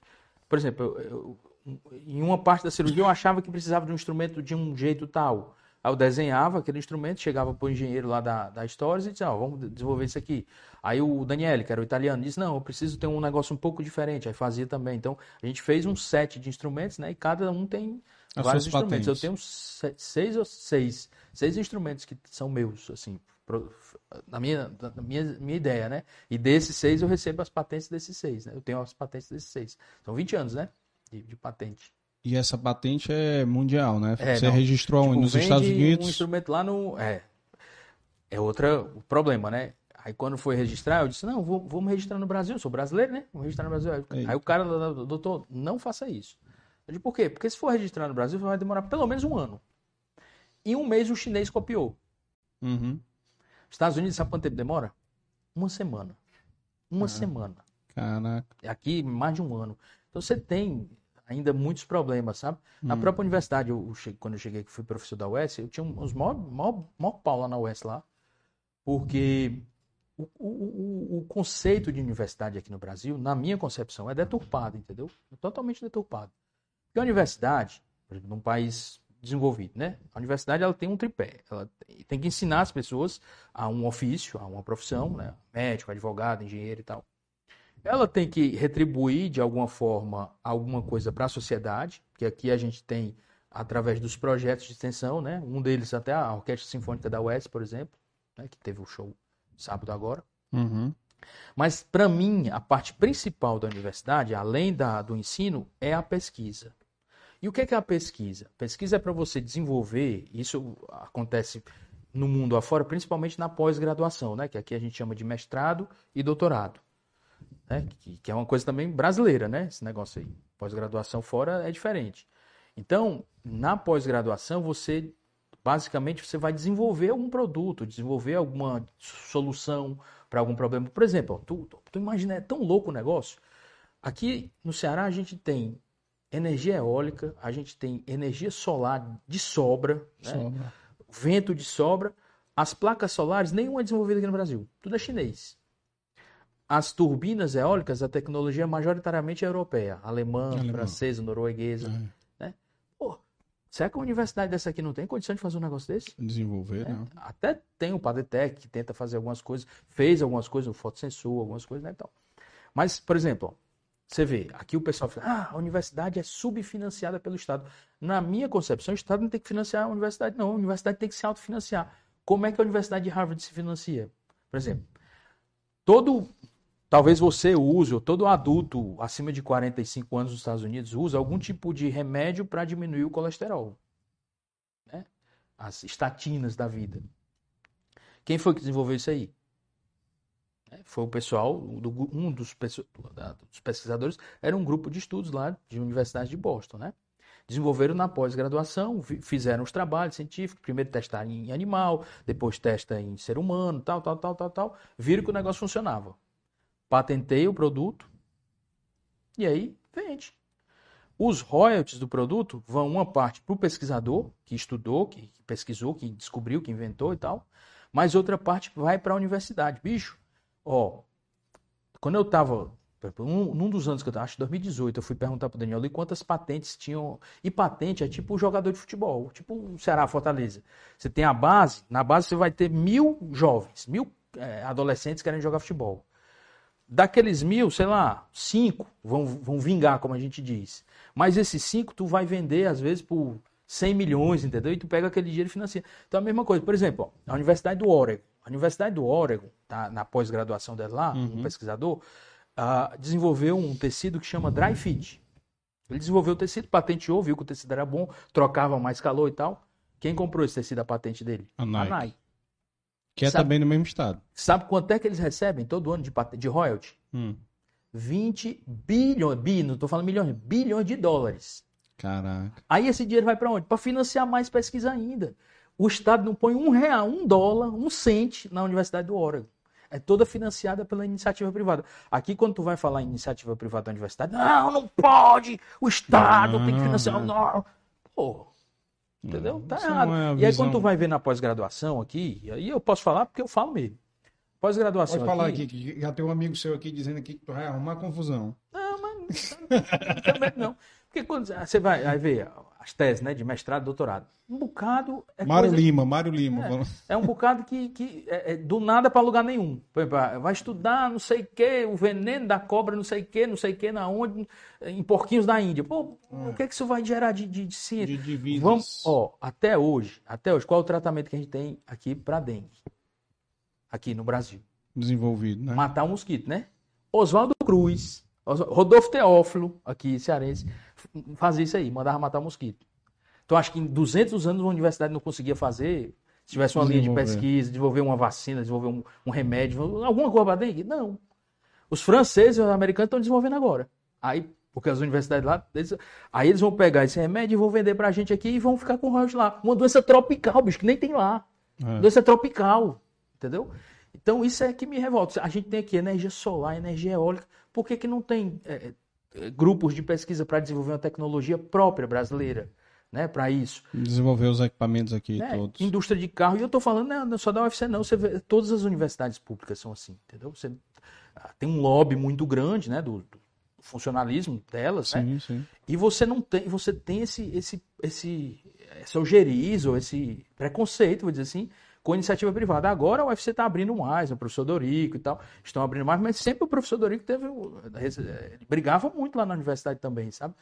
por exemplo, eu, eu, em uma parte da cirurgia eu achava que precisava de um instrumento de um jeito tal. Aí eu desenhava aquele instrumento, chegava para o engenheiro lá da, da Stories e dizia, ó, vamos desenvolver isso aqui. Aí o Daniele, que era o italiano, disse, não, eu preciso ter um negócio um pouco diferente. Aí fazia também. Então, a gente fez um set de instrumentos, né? E cada um tem As vários instrumentos. Patentes. Eu tenho seis ou seis, seis instrumentos que são meus, assim, na minha, na minha, minha ideia, né? E desses seis eu recebo as patentes desses seis, né? Eu tenho as patentes desses seis. São 20 anos, né? De, de patente. E essa patente é mundial, né? É, Você não, registrou tipo, nos Estados Unidos? um instrumento lá no... É, é outro problema, né? Aí quando foi registrar, eu disse, não, vou, vamos registrar no Brasil, eu sou brasileiro, né? Vou registrar no Brasil. Aí, aí o cara, doutor, não faça isso. Eu disse, por quê? Porque se for registrar no Brasil, vai demorar pelo menos um ano. Em um mês o chinês copiou. Uhum. Estados Unidos, sabe quanto tempo demora? Uma semana. Uma ah, semana. Caraca. Aqui, mais de um ano. Então você tem ainda muitos problemas, sabe? Na hum. própria universidade, eu, eu, quando eu cheguei, que fui professor da UES, eu tinha uns maior, maior, maior pau lá na UES lá, porque o, o, o, o, conceito de universidade aqui no Brasil, na minha concepção, é deturpado, entendeu? É totalmente deturpado. Porque a universidade, por exemplo, num país desenvolvido, né? A universidade ela tem um tripé, ela tem que ensinar as pessoas a um ofício, a uma profissão, né? Médico, advogado, engenheiro e tal. Ela tem que retribuir de alguma forma alguma coisa para a sociedade, que aqui a gente tem através dos projetos de extensão, né? Um deles até a Orquestra Sinfônica da UES, por exemplo, né? que teve o show sábado agora. Uhum. Mas para mim a parte principal da universidade, além da, do ensino, é a pesquisa. E o que é, a pesquisa? Pesquisa é para você desenvolver, isso acontece no mundo afora, principalmente na pós-graduação, né? que aqui a gente chama de mestrado e doutorado né? Que, que, é uma coisa também brasileira, né? Esse negócio aí. Pós-graduação fora é diferente. Então, na pós-graduação, você basicamente você vai desenvolver algum produto, desenvolver alguma solução para algum problema. Por exemplo, tu, tu imagina, é tão louco o negócio. Aqui no Ceará a gente tem energia eólica, a gente tem energia solar de sobra, né? sobra. vento de sobra. As placas solares, nenhuma é desenvolvida aqui no Brasil. Tudo é chinês. As turbinas eólicas, a tecnologia é majoritariamente europeia, alemã, Alemão. francesa, norueguesa. É. Né? Pô, será que uma universidade dessa aqui não tem condição de fazer um negócio desse? Desenvolver, é. Até tem o Padetec, que tenta fazer algumas coisas, fez algumas coisas, o fotossensor, algumas coisas, né? Então. Mas, por exemplo, você vê, aqui o pessoal fala, ah, a universidade é subfinanciada pelo Estado. Na minha concepção, o Estado não tem que financiar a universidade, não. A universidade tem que se autofinanciar. Como é que a Universidade de Harvard se financia? Por exemplo, todo Talvez você use, ou todo adulto acima de 45 anos nos Estados Unidos usa algum tipo de remédio para diminuir o colesterol. Né? As estatinas da vida. Quem foi que desenvolveu isso aí? É, foi o pessoal, um dos, dos pesquisadores, era um grupo de estudos lá de Universidade de Boston, né? Desenvolveram na pós-graduação, fizeram os trabalhos científicos, primeiro testaram em animal, depois testa em ser humano, tal, tal, tal, tal, tal, viram que o negócio funcionava patenteia o produto e aí vende. Os royalties do produto vão uma parte para o pesquisador, que estudou, que pesquisou, que descobriu, que inventou e tal, mas outra parte vai para a universidade. Bicho, ó, quando eu estava, um, num dos anos que eu acho que 2018, eu fui perguntar para o Daniel ali quantas patentes tinham. E patente é tipo um jogador de futebol, tipo o Ceará Fortaleza. Você tem a base, na base você vai ter mil jovens, mil é, adolescentes querendo jogar futebol. Daqueles mil, sei lá, cinco vão, vão vingar, como a gente diz. Mas esses cinco tu vai vender, às vezes, por 100 milhões, entendeu? E tu pega aquele dinheiro e financia. Então, a mesma coisa. Por exemplo, ó, a Universidade do Oregon. A Universidade do Oregon, tá, na pós-graduação dela lá, uhum. um pesquisador, uh, desenvolveu um tecido que chama Dry Fit. Ele desenvolveu o tecido, patenteou, viu que o tecido era bom, trocava mais calor e tal. Quem comprou esse tecido, a patente dele? A Nike. A Nike. Que é sabe, também no mesmo estado. Sabe quanto é que eles recebem todo ano de, de royalty? Hum. 20 bilhões, bi, não estou falando milhões, bilhões de dólares. Caraca. Aí esse dinheiro vai para onde? Para financiar mais pesquisa ainda. O Estado não põe um real, um dólar, um cente na Universidade do Oregon. É toda financiada pela iniciativa privada. Aqui, quando tu vai falar em iniciativa privada da universidade, não, não pode, o Estado tem que financiar. Não. Pô, entendeu? Tá errado. É e aí, quando tu vai ver na pós-graduação aqui, aí eu posso falar porque eu falo mesmo. Pós-graduação. Pode falar aqui, aqui, que já tem um amigo seu aqui dizendo aqui que tu vai arrumar confusão. Não, mas também não. Porque quando você vai aí ver as teses né, de mestrado, doutorado, um bocado. É Mário coisa, Lima, Mário Lima. É, é, um bocado que, que é, é do nada para lugar nenhum. Ah, vai estudar não sei o que, o veneno da cobra, não sei o que, não sei o que, na onde, em porquinhos da Índia. Pô, hum. o que, é que isso vai gerar de, de, de ciência? De divisas. Vamos, ó, até hoje, até hoje, qual é o tratamento que a gente tem aqui para dengue? Aqui no Brasil. Desenvolvido, né? Matar um mosquito, né? Oswaldo Cruz, Rodolfo Teófilo, aqui cearense, fazia isso aí, mandava matar mosquito. Então acho que em 200 anos uma universidade não conseguia fazer, se tivesse uma linha de pesquisa, desenvolver uma vacina, desenvolver um, um remédio, alguma coisa para dengue? Não. Os franceses e os americanos estão desenvolvendo agora. Aí, porque as universidades lá, eles, aí eles vão pegar esse remédio e vão vender pra gente aqui e vão ficar com o royalties lá. Uma doença tropical, bicho, que nem tem lá. É. Doença tropical, entendeu? Então isso é que me revolta. A gente tem aqui energia solar, energia eólica. Por que, que não tem é grupos de pesquisa para desenvolver uma tecnologia própria brasileira? Né, para isso. Desenvolver os equipamentos aqui né? todos. Indústria de carro. E eu estou falando não, só da UFC, não. Você vê, todas as universidades públicas são assim, entendeu? Você ah, tem um lobby muito grande, né, do, do funcionalismo delas, né? sim, né? Sim. E você não tem, você tem esse, esse, esse, essa ojeriza ou esse preconceito, vou dizer assim, com iniciativa privada. Agora o UFC está abrindo mais, o professor Dorico e tal, estão abrindo mais, mas sempre o professor Dorico teve. Brigava muito lá na universidade também, sabe?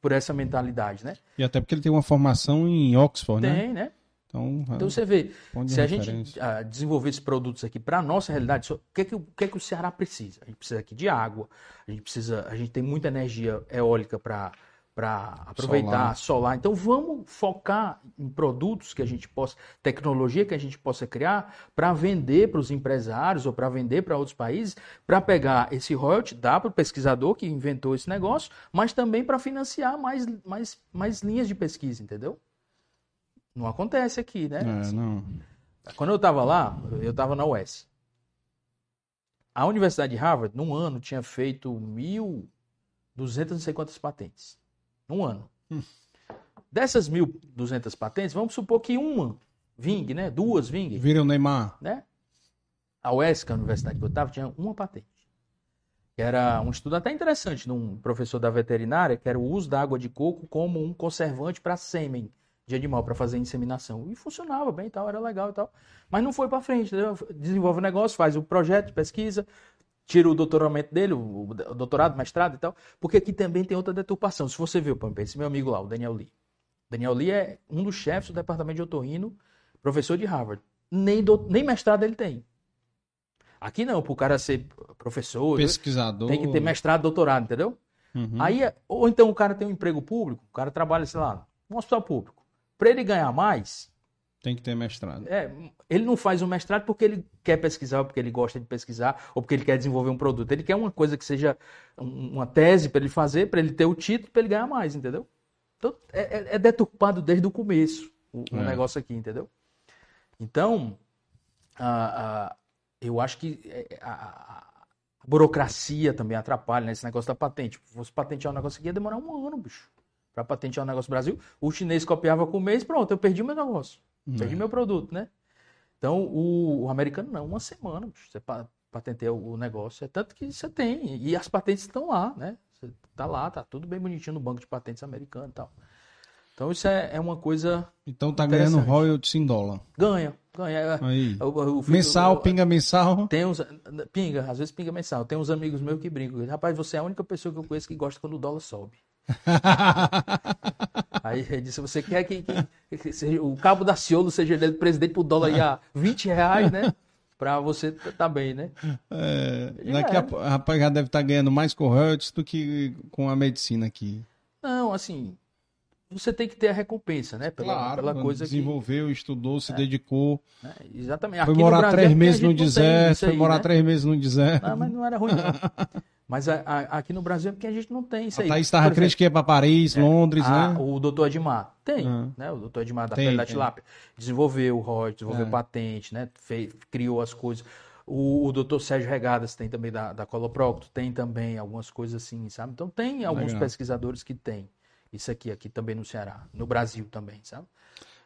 Por essa mentalidade, né? E até porque ele tem uma formação em Oxford, tem, né? Tem, né? Então, então você vê, se a gente uh, desenvolver esses produtos aqui para a nossa realidade, o que, é que, o que, é que o Ceará precisa? A gente precisa aqui de água, a gente precisa, a gente tem muita energia eólica para para aproveitar solar. solar. Então vamos focar em produtos que a gente possa, tecnologia que a gente possa criar para vender para os empresários ou para vender para outros países, para pegar esse royalty, dar para o pesquisador que inventou esse negócio, mas também para financiar mais, mais, mais linhas de pesquisa, entendeu? Não acontece aqui, né? É, não. Quando eu estava lá, eu estava na US. A Universidade de Harvard, num ano, tinha feito 1.200 não sei quantas patentes. Um ano. Hum. Dessas 1.200 patentes, vamos supor que uma Ving, né? Duas Ving. Vira o Neymar. Né? A UESC, a universidade que eu estava, tinha uma patente. Que era um estudo até interessante de um professor da veterinária, que era o uso da água de coco como um conservante para sêmen de animal, para fazer inseminação. E funcionava bem e tal, era legal e tal. Mas não foi para frente, entendeu? Desenvolve o negócio, faz o projeto de pesquisa, tira o doutoramento dele, o, doutorado, mestrado e tal, porque aqui também tem outra deturpação. Se você viu, esse meu amigo lá, o Daniel Lee. Daniel Lee é um dos chefes do departamento de otorrino, professor de Harvard. Nem, do, nem mestrado ele tem. Aqui não, para o cara ser professor, pesquisador, tem que ter mestrado, doutorado, entendeu? Uhum. Aí, ou então o cara tem um emprego público, o cara trabalha, sei lá, no hospital público. Para ele ganhar mais, tem que ter mestrado. É, ele não faz o mestrado porque ele quer pesquisar, ou porque ele gosta de pesquisar, ou porque ele quer desenvolver um produto. Ele quer uma coisa que seja uma tese para ele fazer, para ele ter o título, para ele ganhar mais, entendeu? Então, é, é, é deturpado desde o começo o, o é. negócio aqui, entendeu? Então, a, a, eu acho que é, a, a, burocracia também atrapalha nesse né, negócio da patente. Se fosse patentear um negócio aqui, ia demorar um ano, bicho. Para patentear um negócio no Brasil, o chinês copiava com um mês, pronto, eu perdi o meu negócio. Perdi é. meu produto, né? Então, o, o, americano não, uma semana, você patenteia o negócio. É tanto que você tem. E as patentes estão lá, né? Você tá lá, tá tudo bem bonitinho no banco de patentes americano e tal. Então, isso é, é uma coisa. Então, tá ganhando royalties em dólar. Ganha, ganha. É, Aí. O, mensal, pinga mensal. Tem uns. Pinga, às vezes pinga mensal. Tem uns amigos meus que brincam. Rapaz, você é a única pessoa que eu conheço que gosta quando o dólar sobe. Aí ele disse: você quer que, que, que seja, o cabo da Ciolo seja ele presidente por dólar aí a 20 reais, né? Pra você tá bem, né? É, daqui é. a rapaz já deve estar tá ganhando mais com royalties do que com a medicina aqui. Não, assim, você tem que ter a recompensa, né? Pela, claro, pela coisa desenvolveu, que... estudou, se é. dedicou. É, exatamente. Foi morar três meses no deserto, foi morar né? três meses no deserto. Não, mas não era ruim, não. Mas a, a, aqui no Brasil é porque a gente não tem isso aí. A Thaís estava crente que ia para Paris, é, Londres, a, né? O doutor Edmar tem, uhum. né? O doutor Edmar da tem, da Tilápia. Desenvolveu o ROD, desenvolveu é. patente, né? Fez, criou as coisas. O, o doutor Sérgio Regadas tem também da, da Coloprocto, tem também algumas coisas assim, sabe? Então tem alguns Legal. pesquisadores que tem isso aqui, aqui também no Ceará, no Brasil também, sabe?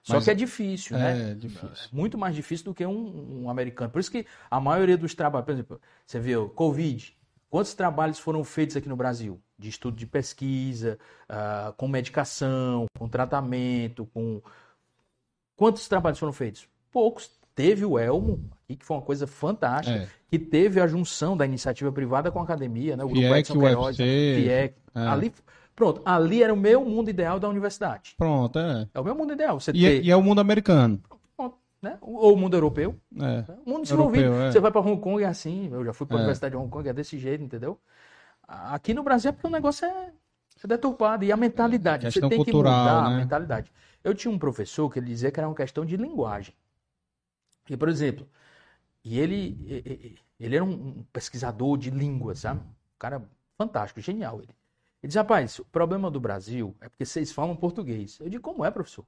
Só Mas, que é difícil, é, né? É difícil. Muito mais difícil do que um, um, americano. Por isso que a maioria dos trabalhos, por exemplo, você vê o Covid, quantos trabalhos foram feitos aqui no Brasil? De estudo de pesquisa, uh, com medicação, com tratamento, com. Quantos trabalhos foram feitos? Poucos. Teve o Elmo, que foi uma coisa fantástica, é. que teve a junção da iniciativa privada com a academia, né? O grupo FIEC, Edson Queiroz, FIEC. É. Ali Pronto, ali era o meu mundo ideal da universidade. Pronto, é. É o meu mundo ideal. Você e, é, ter... e é o mundo americano. Né? Ou o mundo europeu. É. O mundo desenvolvido. Europeu, é. Você vai para Hong Kong é assim. Eu já fui para a é. Universidade de Hong Kong, é desse jeito, entendeu? Aqui no Brasil é porque o negócio é, é deturpado. E a mentalidade. É, você tem cultural, que mudar né? a mentalidade. Eu tinha um professor que ele dizia que era uma questão de linguagem. E, por exemplo, e ele, ele era um pesquisador de línguas, sabe? Um cara fantástico, genial ele. Ele diz, rapaz, o problema do Brasil é porque vocês falam português. Eu digo, como é, professor?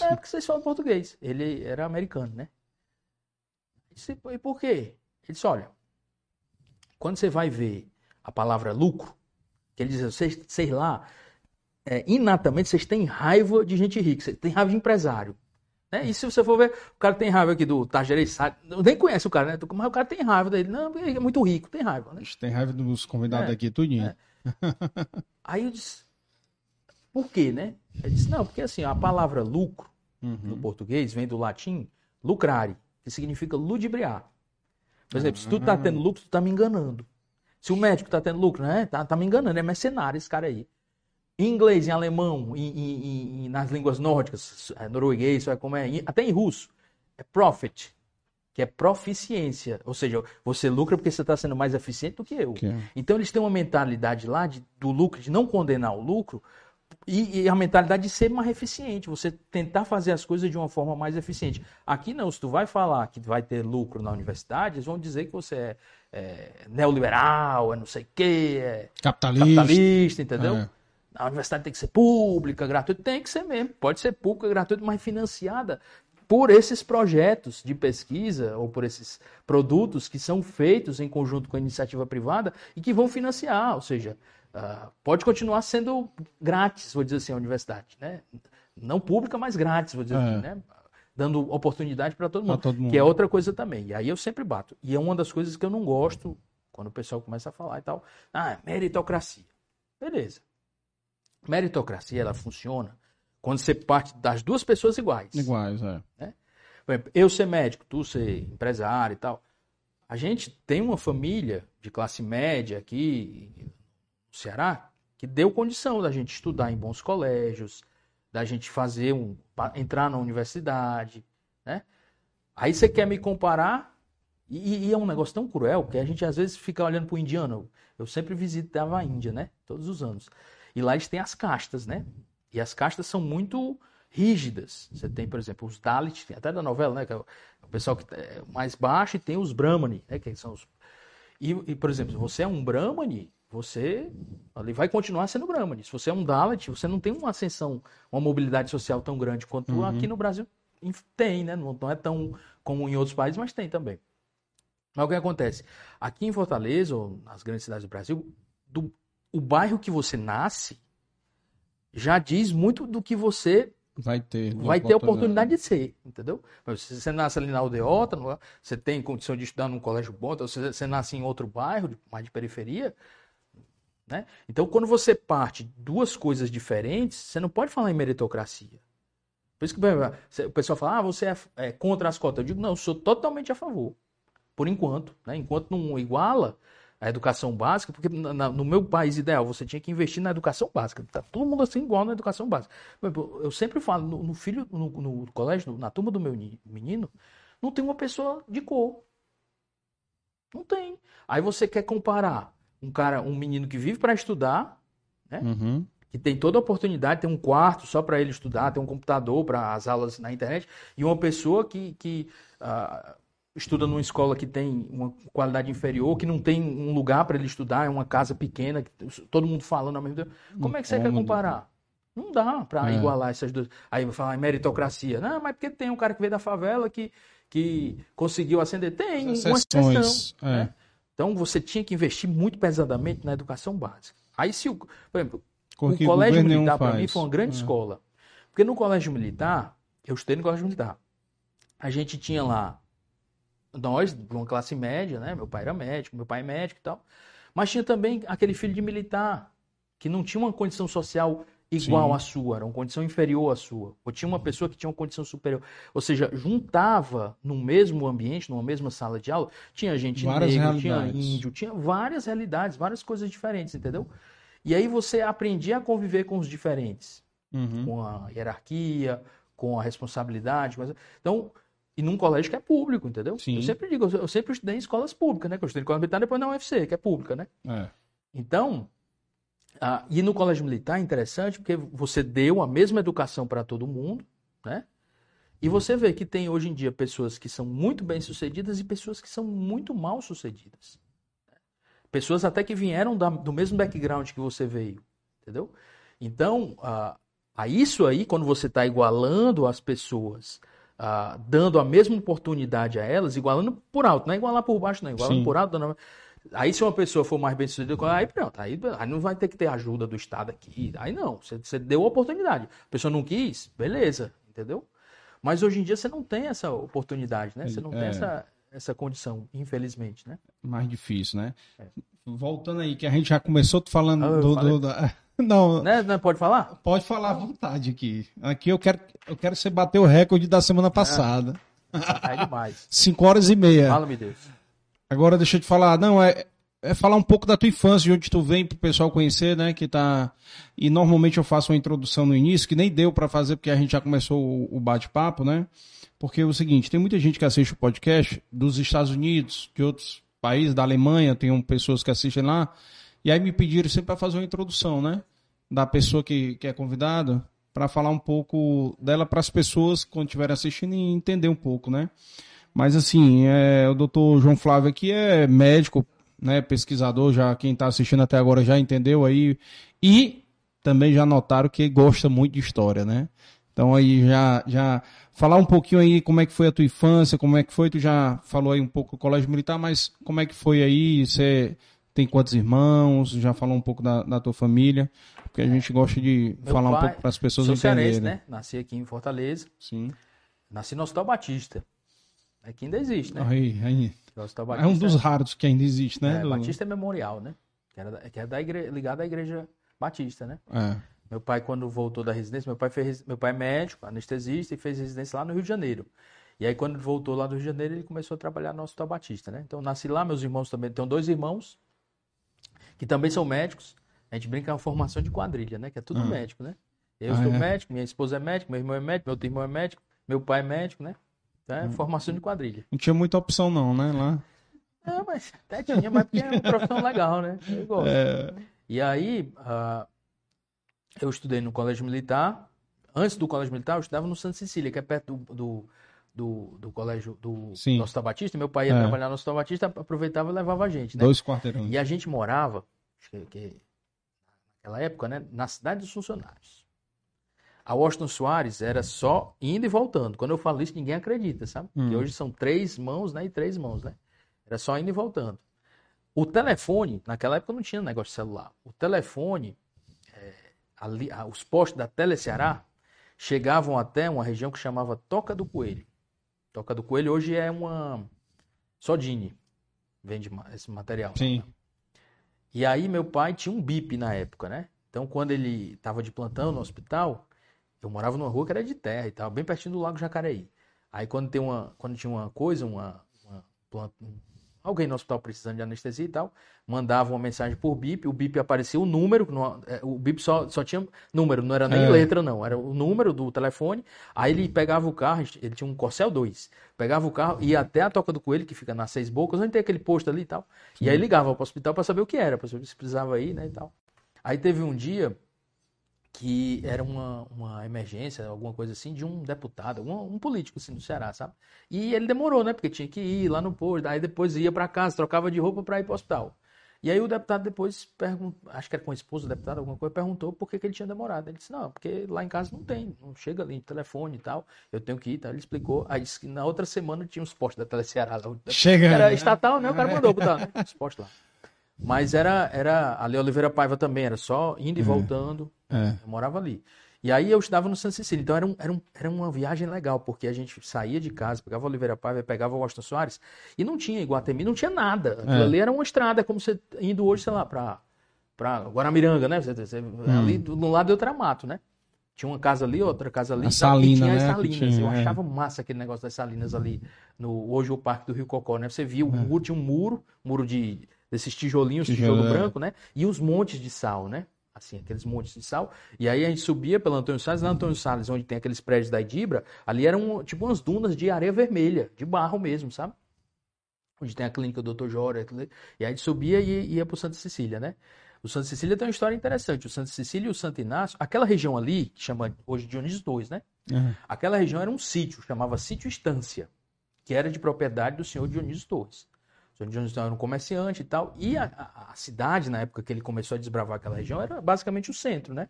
É porque vocês falam português. Ele era americano, né? Disse, e por quê? Ele disse, olha, quando você vai ver a palavra lucro, que ele diz, vocês, sei lá, é, inatamente vocês têm raiva de gente rica, vocês têm raiva de empresário. Né? E se você for ver, o cara tem raiva aqui do Tajerei nem conhece o cara, né? Mas o cara tem raiva dele. Não, ele é muito rico, tem raiva. Né? Tem raiva dos convidados é, aqui, tudinho. É. Aí eu disse, por quê, né? Ele disse, não, porque assim, a palavra lucro, uhum. no português, vem do latim lucrare, que significa ludibriar. Por exemplo, se tu tá tendo lucro, tu tá me enganando. Se o médico tá tendo lucro, né? Tá, tá me enganando, é mercenário esse cara aí. Em inglês, em alemão, em, em, em, nas línguas nórdicas, é, norueguês, como é, até em russo, é profit, que é proficiência. Ou seja, você lucra porque você está sendo mais eficiente do que eu. Que é. Então eles têm uma mentalidade lá de, do lucro, de não condenar o lucro, e, e, a mentalidade de ser mais eficiente, você tentar fazer as coisas de uma forma mais eficiente. Aqui não, se tu vai falar que vai ter lucro na universidade, eles vão dizer que você é, é neoliberal, é não sei o quê, é capitalista, capitalista entendeu? É. A universidade tem que ser pública, gratuita, tem que ser mesmo. Pode ser pública, gratuita, mas financiada por esses projetos de pesquisa ou por esses produtos que são feitos em conjunto com a iniciativa privada e que vão financiar, ou seja, uh, pode continuar sendo grátis, vou dizer assim, a universidade, né? Não pública, mas grátis, vou dizer é. assim, né? Dando oportunidade para todo, todo, mundo, que é outra coisa também. E aí eu sempre bato. E é uma das coisas que eu não gosto quando o pessoal começa a falar e tal. Ah, meritocracia. Beleza. Meritocracia, ela funciona quando você parte das duas pessoas iguais. Iguais, é. Né? Por exemplo, eu ser médico, tu ser empresário e tal. A gente tem uma família de classe média aqui Ceará que deu condição da gente estudar em bons colégios, da gente fazer um. entrar na universidade. Né? Aí você quer me comparar, e, e, é um negócio tão cruel que a gente às vezes fica olhando para o indiano. Eu sempre visitava a Índia, né? Todos os anos. E lá eles têm as castas, né? E as castas são muito rígidas. Você tem, por exemplo, os Dalit, até da novela, né? Que é o pessoal que é mais baixo, e tem os Brahmani, né? Que são os... E, e, por exemplo, se você é um Brahmani, você ali vai continuar sendo Brahmani. Se você é um Dalit, você não tem uma ascensão, uma mobilidade social tão grande quanto uhum. aqui no Brasil tem, né? Não, não é tão como em outros países, mas tem também. Mas o que acontece? Aqui em Fortaleza, ou nas grandes cidades do Brasil, do, o bairro que você nasce já diz muito do que você vai ter vai ter oportunidade de ser, entendeu? Se você nasce ali na aldeota, você tem condição de estudar num colégio bom, então se você nasce em outro bairro, mais de periferia, né? Então, quando você parte duas coisas diferentes, você não pode falar em meritocracia. Por isso que o pessoal fala, ah, você é, é contra as cotas. Eu digo, não, eu sou totalmente a favor. Por enquanto. Né? Enquanto não iguala, a educação básica, porque na, no meu país ideal você tinha que investir na educação básica. Tá todo mundo assim igual na educação básica. Eu sempre falo, no, no filho, no, no, colégio, na turma do meu menino, não tem uma pessoa de cor. Não tem. Aí você quer comparar um cara, um menino que vive para estudar, né? Uhum. Que tem toda a oportunidade, tem um quarto só para ele estudar, tem um computador para as aulas na internet, e uma pessoa que, que uh, estuda numa escola que tem uma qualidade inferior, que não tem um lugar para ele estudar, é uma casa pequena, todo mundo falando ao mesmo tempo. Como é que você quer comparar? Não dá para é. igualar essas duas. Aí vai falar em meritocracia. Não, mas porque tem um cara que veio da favela que, que conseguiu ascender? Tem uma exceção. É. Né? Então você tinha que investir muito pesadamente na educação básica. Aí se o, por exemplo, o colégio militar para mim foi uma grande é. escola. Porque no colégio militar, eu estudei no colégio militar. A gente tinha lá nós, de uma classe média, né? Meu pai era médico, meu pai é médico e tal. Mas tinha também aquele filho de militar que não tinha uma condição social igual Sim. à sua, era uma condição inferior à sua. Ou tinha uma pessoa que tinha uma condição superior. Ou seja, juntava no mesmo ambiente, numa mesma sala de aula, tinha gente várias negra, tinha índio, tinha várias realidades, várias coisas diferentes, entendeu? E aí você aprendia a conviver com os diferentes, uhum. com a hierarquia, com a responsabilidade. Então, e num colégio que é público, entendeu? Sim. Eu sempre digo, eu sempre estudei em escolas públicas, né? Que eu estudei em escola militar depois na UFC, que é pública, né? É. Então, ah, e no colégio militar é interessante porque você deu a mesma educação para todo mundo, né? E você vê que tem hoje em dia pessoas que são muito bem sucedidas e pessoas que são muito mal sucedidas. Pessoas até que vieram da, do mesmo background que você veio, entendeu? Então, ah, a isso aí, quando você está igualando as pessoas, ah, dando a mesma oportunidade a elas, igualando por alto, não é igualar por baixo, não, igualando Sim. por alto, dando Aí, se uma pessoa for mais bem sucedida, aí pronto, aí, aí não vai ter que ter ajuda do Estado aqui. Aí não, você, você deu a oportunidade. A pessoa não quis, beleza, entendeu? Mas hoje em dia você não tem essa oportunidade, né? Você não é. tem essa, essa condição, infelizmente, né? Mais difícil, né? É. Voltando aí, que a gente já começou falando ah, do, do, do, Não, né? não. Pode falar? Pode falar à vontade aqui. Aqui eu quero, eu quero você bater o recorde da semana passada. É, é demais. Cinco horas e meia. Fala-me Deus. Agora deixa eu te falar, não, é, é falar um pouco da tua infância, de onde tu vem, pro pessoal conhecer, né, que tá... E normalmente eu faço uma introdução no início, que nem deu para fazer, porque a gente já começou o, o bate-papo, né? Porque é o seguinte, tem muita gente que assiste o podcast dos Estados Unidos, de outros países, da Alemanha, tem pessoas que assistem lá, e aí me pediram sempre para fazer uma introdução, né? Da pessoa que, que é convidada, para falar um pouco dela para as pessoas, quando estiverem assistindo, e entender um pouco, né? Mas assim, é, o doutor João Flávio aqui é médico, né, pesquisador, já quem está assistindo até agora já entendeu aí. E também já notaram que gosta muito de história, né? Então aí já, já falar um pouquinho aí como é que foi a tua infância, como é que foi, tu já falou aí um pouco do colégio militar, mas como é que foi aí? Você tem quantos irmãos? Já falou um pouco da, da tua família? Porque a gente gosta de Meu falar pai, um pouco para as pessoas entenderem. né? Nasci aqui em Fortaleza. Sim. Nasci no Hospital Batista. É que ainda existe, né? Aí, aí. É um dos raros que ainda existe, né? É. Batista é memorial, né? Que, era, que é da igre... ligado à igreja batista, né? É. Meu pai, quando voltou da residência, meu pai, fez, meu pai é médico, anestesista, e fez residência lá no Rio de Janeiro. E aí, quando ele voltou lá do Rio de Janeiro, ele começou a trabalhar no Hospital Batista, né? Então, nasci lá, meus irmãos também. Tenho dois irmãos que também são médicos. A gente brinca uma formação de quadrilha, né? Que é tudo ah. médico, né? Eu ah, sou é? médico, minha esposa é médica, meu irmão é médico, meu outro irmão é médico, meu pai é médico, né? É, hum. formação de quadrilha. Não tinha muita opção não, né, lá? É, mas até tinha, mas porque é uma profissão legal, né? Eu gosto. É... E aí, uh, eu estudei no colégio militar. Antes do colégio militar, eu estudava no Santa Cecília, que é perto do, do, do, do colégio do Sim. Nosso Batista. Meu pai ia é. trabalhar no Nosso Batista, aproveitava e levava a gente, né? Dois quarteirões. E a gente morava, que, que, naquela época, né, na cidade dos funcionários. A Washington Soares era só indo e voltando. Quando eu falo isso, ninguém acredita, sabe? Hum. hoje são três mãos, né? E três mãos, né? Era só indo e voltando. O telefone, naquela época não tinha negócio de celular. O telefone, é, ali, os postos da Teleceará chegavam até uma região que chamava Toca do Coelho. Toca do Coelho hoje é uma Sodine, vende esse material. Sim. Né? E aí meu pai tinha um bip na época, né? Então quando ele estava de plantão no hospital, eu morava numa rua que era de terra e tal, bem pertinho do Lago Jacareí. Aí quando tem uma, quando tinha uma coisa, uma, uma planta, alguém no hospital precisando de anestesia e tal, mandava uma mensagem por bip, o bip aparecia o número, é, o bip só, só tinha número, não era nem é. letra não, era o número do telefone, aí ele pegava o carro, ele tinha um Corcel 2, pegava o carro, ia até a Toca do Coelho, que fica nas Seis Bocas, onde tem aquele posto ali e tal, Sim. e aí ligava para o hospital para saber o que era, para saber se precisava ir, né, e tal. Aí teve um dia que era uma, uma emergência, alguma coisa assim, de um deputado, um, um político assim do Ceará, sabe? E ele demorou, né? Porque tinha que ir lá no posto, aí depois ia para casa, trocava de roupa para ir para o hospital. E aí o deputado depois perguntou, acho que era com a esposa do deputado, alguma coisa, perguntou por que, que ele tinha demorado. Ele disse, não, porque lá em casa não tem, não chega ali, telefone e tal, eu tenho que ir, tá? Ele explicou, aí disse que na outra semana tinha uns postos da Teleceará lá. Chega! Era estatal, né? O cara mandou botar né? os postos lá. Mas era, era ali Oliveira Paiva também, era só indo e é. voltando. É. Eu morava ali. E aí eu estudava no Santa Cecília. Então era, um, era, um, era uma viagem legal, porque a gente saía de casa, pegava Oliveira Paiva, pegava o Washington Soares, e não tinha Iguatemi, não tinha nada. Aquilo é. ali era uma estrada, como você indo hoje, sei lá, para pra Guaramiranga, né? Você, você, hum. Ali do, do lado do mato, né? Tinha uma casa ali, outra casa ali. A salina, tinha né? as salinas. Tinha, eu é. achava massa aquele negócio das salinas ali, no, hoje o Parque do Rio Cocó, né? Você via o é. muro, tinha um muro, muro de desses tijolinhos, tijolo, tijolo é. branco, né? E os montes de sal, né? Assim, aqueles montes de sal. E aí a gente subia pelo Antônio Salles, lá Antônio Salles, onde tem aqueles prédios da Idibra, ali eram tipo umas dunas de areia vermelha, de barro mesmo, sabe? Onde tem a clínica do Dr. Jória. E aí a gente subia e ia pro Santa Cecília, né? O Santa Cecília tem uma história interessante. O Santa Cecília e o Santo Inácio, aquela região ali, que chama hoje Dionísio II, né? Uhum. Aquela região era um sítio, chamava Sítio Estância, que era de propriedade do senhor Dionísio Torres. John Jones era um comerciante e tal. E a, a, a, cidade, na época que ele começou a desbravar aquela região, era basicamente o centro, né?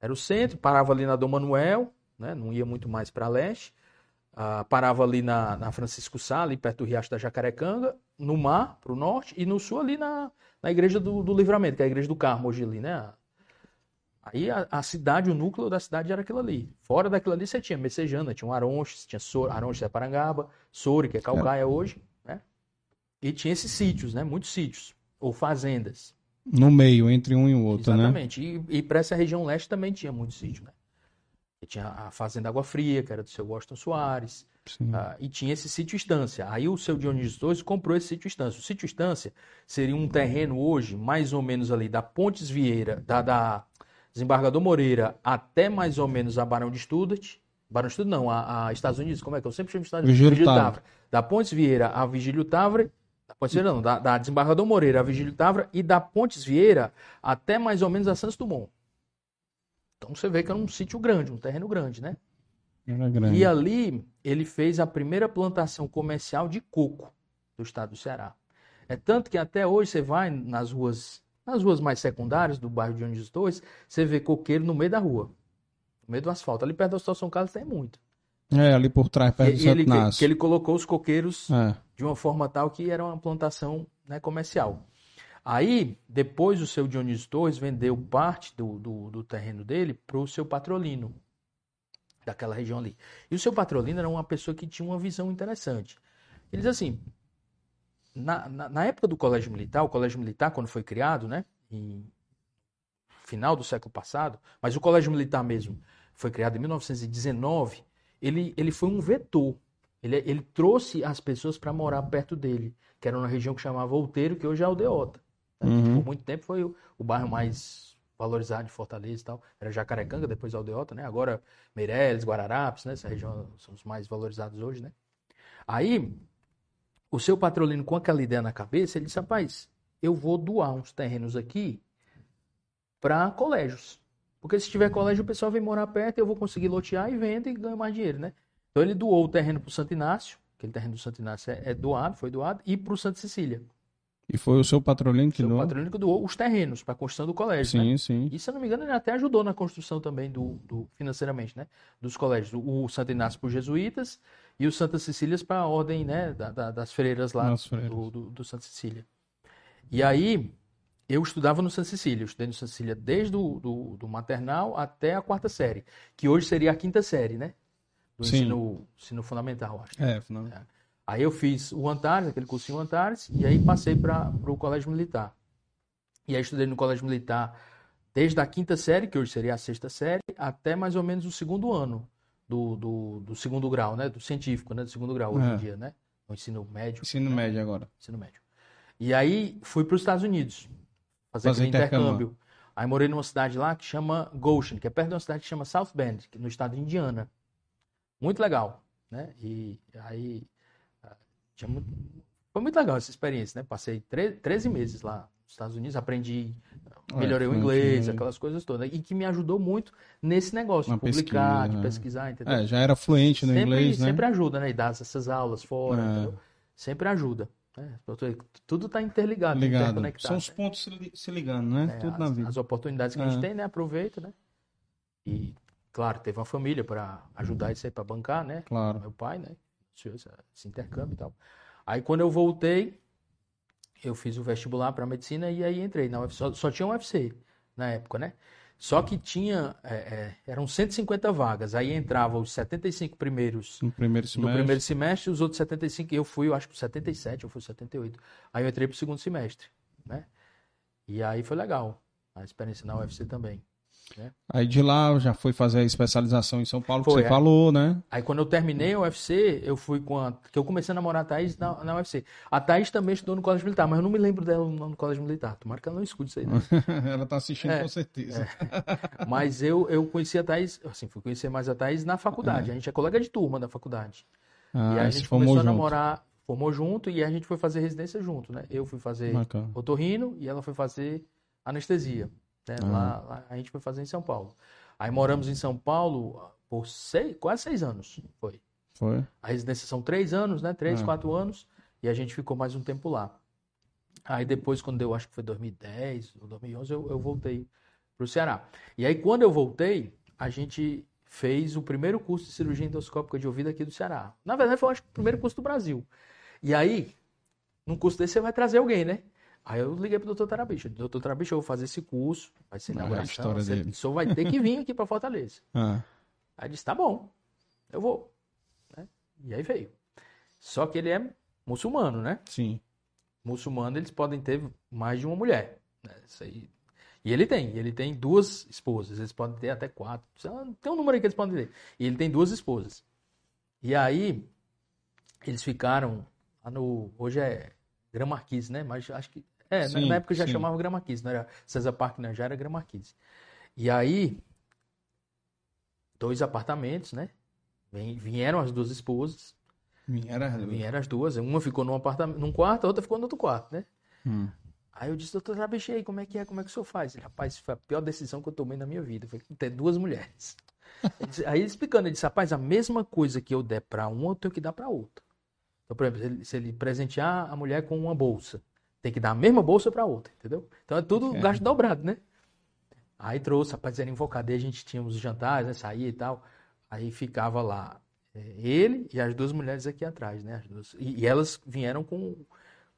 Era o centro, parava ali na Dom Manuel, né? não ia muito mais para leste. Uh, parava ali na, na Francisco Sá, ali perto do Riacho da Jacarecanga, no mar, para o norte, e no sul ali na, na Igreja do, do, Livramento, que é a Igreja do Carmo hoje ali, né? Aí a, a, cidade, o núcleo da cidade era aquilo ali. Fora daquilo ali você tinha Messejana, tinha um Aronches, tinha Sor, Aronches é Parangaba, Sori, que é Calcaia é. hoje, e tinha esses sítios, né? Muitos sítios, ou fazendas. No meio, entre um e o outro, Exatamente. né? Exatamente. E, e para essa região leste também tinha muitos sítios, né? E tinha a Fazenda Água Fria, que era do seu Washington Soares. Uh, e tinha esse sítio Estância. Aí o seu Dionísio Torres comprou esse sítio Estância. O sítio Estância seria um terreno hoje, mais ou menos ali, da Pontes Vieira, da, da Desembargador Moreira até mais ou menos a Barão de Studat. Barão de Studat não, a, a Estados Unidos, como é que eu sempre chamo de Estados Unidos? Vigílio Tavre. Da Pontes Vieira a Vigílio Tavre Pode ser não, da, da Desembargador Moreira a Vigílio Távora e da Pontes Vieira até mais ou menos a Santos Dumont. Então você vê que era um sítio grande, um terreno grande, né? Era grande. E ali ele fez a primeira plantação comercial de coco do estado do Ceará. É tanto que até hoje você vai nas ruas, nas ruas mais secundárias do bairro de Ondes Torres, você vê coqueiro no meio da rua, no meio do asfalto. Ali perto da Estação São Carlos tem muito. É, ali por trás, perto do Santo ele, que, que ele colocou os coqueiros é. de uma forma tal que era uma plantação né, comercial. Aí, depois o seu Dionísio Torres vendeu parte do, do, do terreno dele para o seu patrolino, daquela região ali. E o seu patrolino era uma pessoa que tinha uma visão interessante. Ele diz assim, na, na, na, época do Colégio Militar, o Colégio Militar, quando foi criado, né, em final do século passado, mas o Colégio Militar mesmo foi criado em 1919, ele, ele foi um vetor. Ele, ele trouxe as pessoas para morar perto dele, que era uma região que chamava Outeiro, que hoje é Aldeota. Né? Uhum. Por muito tempo foi o, o, bairro mais valorizado de Fortaleza e tal. Era Jacarecanga, depois Aldeota, né? Agora Meireles, Guararapes, né? Essa região são os mais valorizados hoje, né? Aí, o seu patrolino com aquela ideia na cabeça, ele disse, rapaz, eu vou doar uns terrenos aqui para colégios. Porque se tiver colégio, o pessoal vem morar perto e eu vou conseguir lotear e vendo e ganho mais dinheiro, né? Então ele doou o terreno para o Santo Inácio, aquele terreno do Santo Inácio é, é doado, foi doado, e para o Santa Cecília. E foi o seu patrolino que doou? O patrolino que doou os terrenos para a construção do colégio. Sim, né? sim. E se eu não me engano, ele até ajudou na construção também do, do financeiramente, né? Dos colégios. O, o Santo Inácio para os jesuítas e o Santa Cecília para a ordem, né? Da, da, das freiras lá freiras. Do, do, do Santa Cecília. E aí, eu estudava no Santa Cecília, eu estudei no Santa Cecília desde o do, do, maternal até a quarta série, que hoje seria a quinta série, né? Do ensino, ensino fundamental, acho. É, fundamental. É. Aí eu fiz o Antares, aquele cursinho Antares, e aí passei para o Colégio Militar. E aí estudei no Colégio Militar desde a quinta série, que hoje seria a sexta série, até mais ou menos o segundo ano do, do, do segundo grau, né? Do científico, né? Do segundo grau hoje é. em dia, né? O ensino médio. Ensino né? médio agora. Ensino médio. E aí fui para os Estados Unidos fazer, fazer intercâmbio. intercâmbio. Aí morei numa cidade lá que chama Goshen, que é perto de uma cidade que chama South Bend, no estado de Indiana. Muito legal, né? E aí ah, muito... foi muito legal essa experiência, né? Passei 13 meses lá Estados Unidos, aprendi, melhorei é, o inglês, aquelas coisas todas. E que me ajudou muito nesse negócio de publicar, pesquisa, de né? pesquisar, entendeu? É, já era fluente no sempre, inglês, né? Sempre ajuda, né? E dar essas aulas fora, é. Sempre ajuda. É, tudo está interligado, Ligado. São os pontos se ligando, né? É, tudo as, na vida. As oportunidades que a gente tem, né? Aproveita, né? E, claro, teve uma família para ajudar isso aí, para bancar, né? Claro. Meu pai, né? Esse intercâmbio e tal. Aí, quando eu voltei, eu fiz o vestibular para medicina e aí entrei na UFC. Só, só tinha um UFC na época, né? Só que tinha, é, é, eram 150 vagas, aí entravam os 75 primeiros no primeiro semestre, no primeiro semestre os outros 75, eu fui, eu acho que 77, eu fui 78. Aí eu entrei pro segundo semestre, né? E aí foi legal, a experiência na UFC também. Né? Aí de lá já foi fazer a especialização em São Paulo, foi, que você é. falou, né? Aí quando eu terminei o UFC, eu fui com a. que eu comecei a namorar a Thaís na, na UFC. A Thaís também estudou no Colégio Militar, mas eu não me lembro dela no, Colégio Militar. Tomara que ela não escute isso aí. Né? ela tá assistindo é, com certeza. É. Mas eu, eu conheci a Thaís, assim, fui conhecer mais a Thaís na faculdade. É. A gente é colega de turma da faculdade. Ah, e a gente começou a namorar, formou junto e a gente foi fazer residência junto, né? Eu fui fazer Bacana. otorrino e ela foi fazer anestesia. Né? Ah. Lá, lá, a gente foi fazer em São Paulo. Aí moramos em São Paulo por seis, quase seis anos. Foi. Foi. A residência são três anos, né? Três, ah. quatro anos. E a gente ficou mais um tempo lá. Aí depois, quando deu, acho que foi 2010 ou 2011, eu, eu voltei para o Ceará. E aí, quando eu voltei, a gente fez o primeiro curso de cirurgia endoscópica de ouvido aqui do Ceará. Na verdade, foi acho, o primeiro curso do Brasil. E aí, num curso desse, você vai trazer alguém, né? Aí eu liguei pro doutor Tarabicho. Doutor Tarabicho, eu vou fazer esse curso, vai ser inauguração. Ah, você, o senhor vai ter que vir aqui para Fortaleza. Ah. Aí disse, tá bom, eu vou. Né? E aí veio. Só que ele é muçulmano, né? Sim. Muçulmano, eles podem ter mais de uma mulher. Né? Isso aí. E ele tem, ele tem duas esposas, eles podem ter até quatro. Tem um número aí que eles podem ter. E ele tem duas esposas. E aí, eles ficaram. No, hoje é Gramarquise, né? Mas acho que é, sim, na época já sim. chamava Gramarquise, não era César Parque, não, já era Gramarquise. E aí, dois apartamentos, né? Vieram as duas esposas. Vieram as duas. Vieram as duas. Uma ficou num apartamento, num quarto, a outra ficou no outro quarto, né? Hum. Aí eu disse, doutor Trabechei, como é que é? Como é que o senhor faz? Ele, rapaz, foi a pior decisão que eu tomei na minha vida. Foi ter duas mulheres. aí explicando, ele disse, rapaz, a mesma coisa que eu der para uma, eu tenho que dar para outra. Então, por exemplo, se ele, se ele presentear a mulher com uma bolsa, tem que dar a mesma bolsa para outra, entendeu? Então é tudo é. gasto dobrado, né? Aí trouxe, rapaz, era invocado. A gente tinha os jantares, né? Saía e tal. Aí ficava lá é, ele e as duas mulheres aqui atrás, né? As duas, e, e elas vieram com,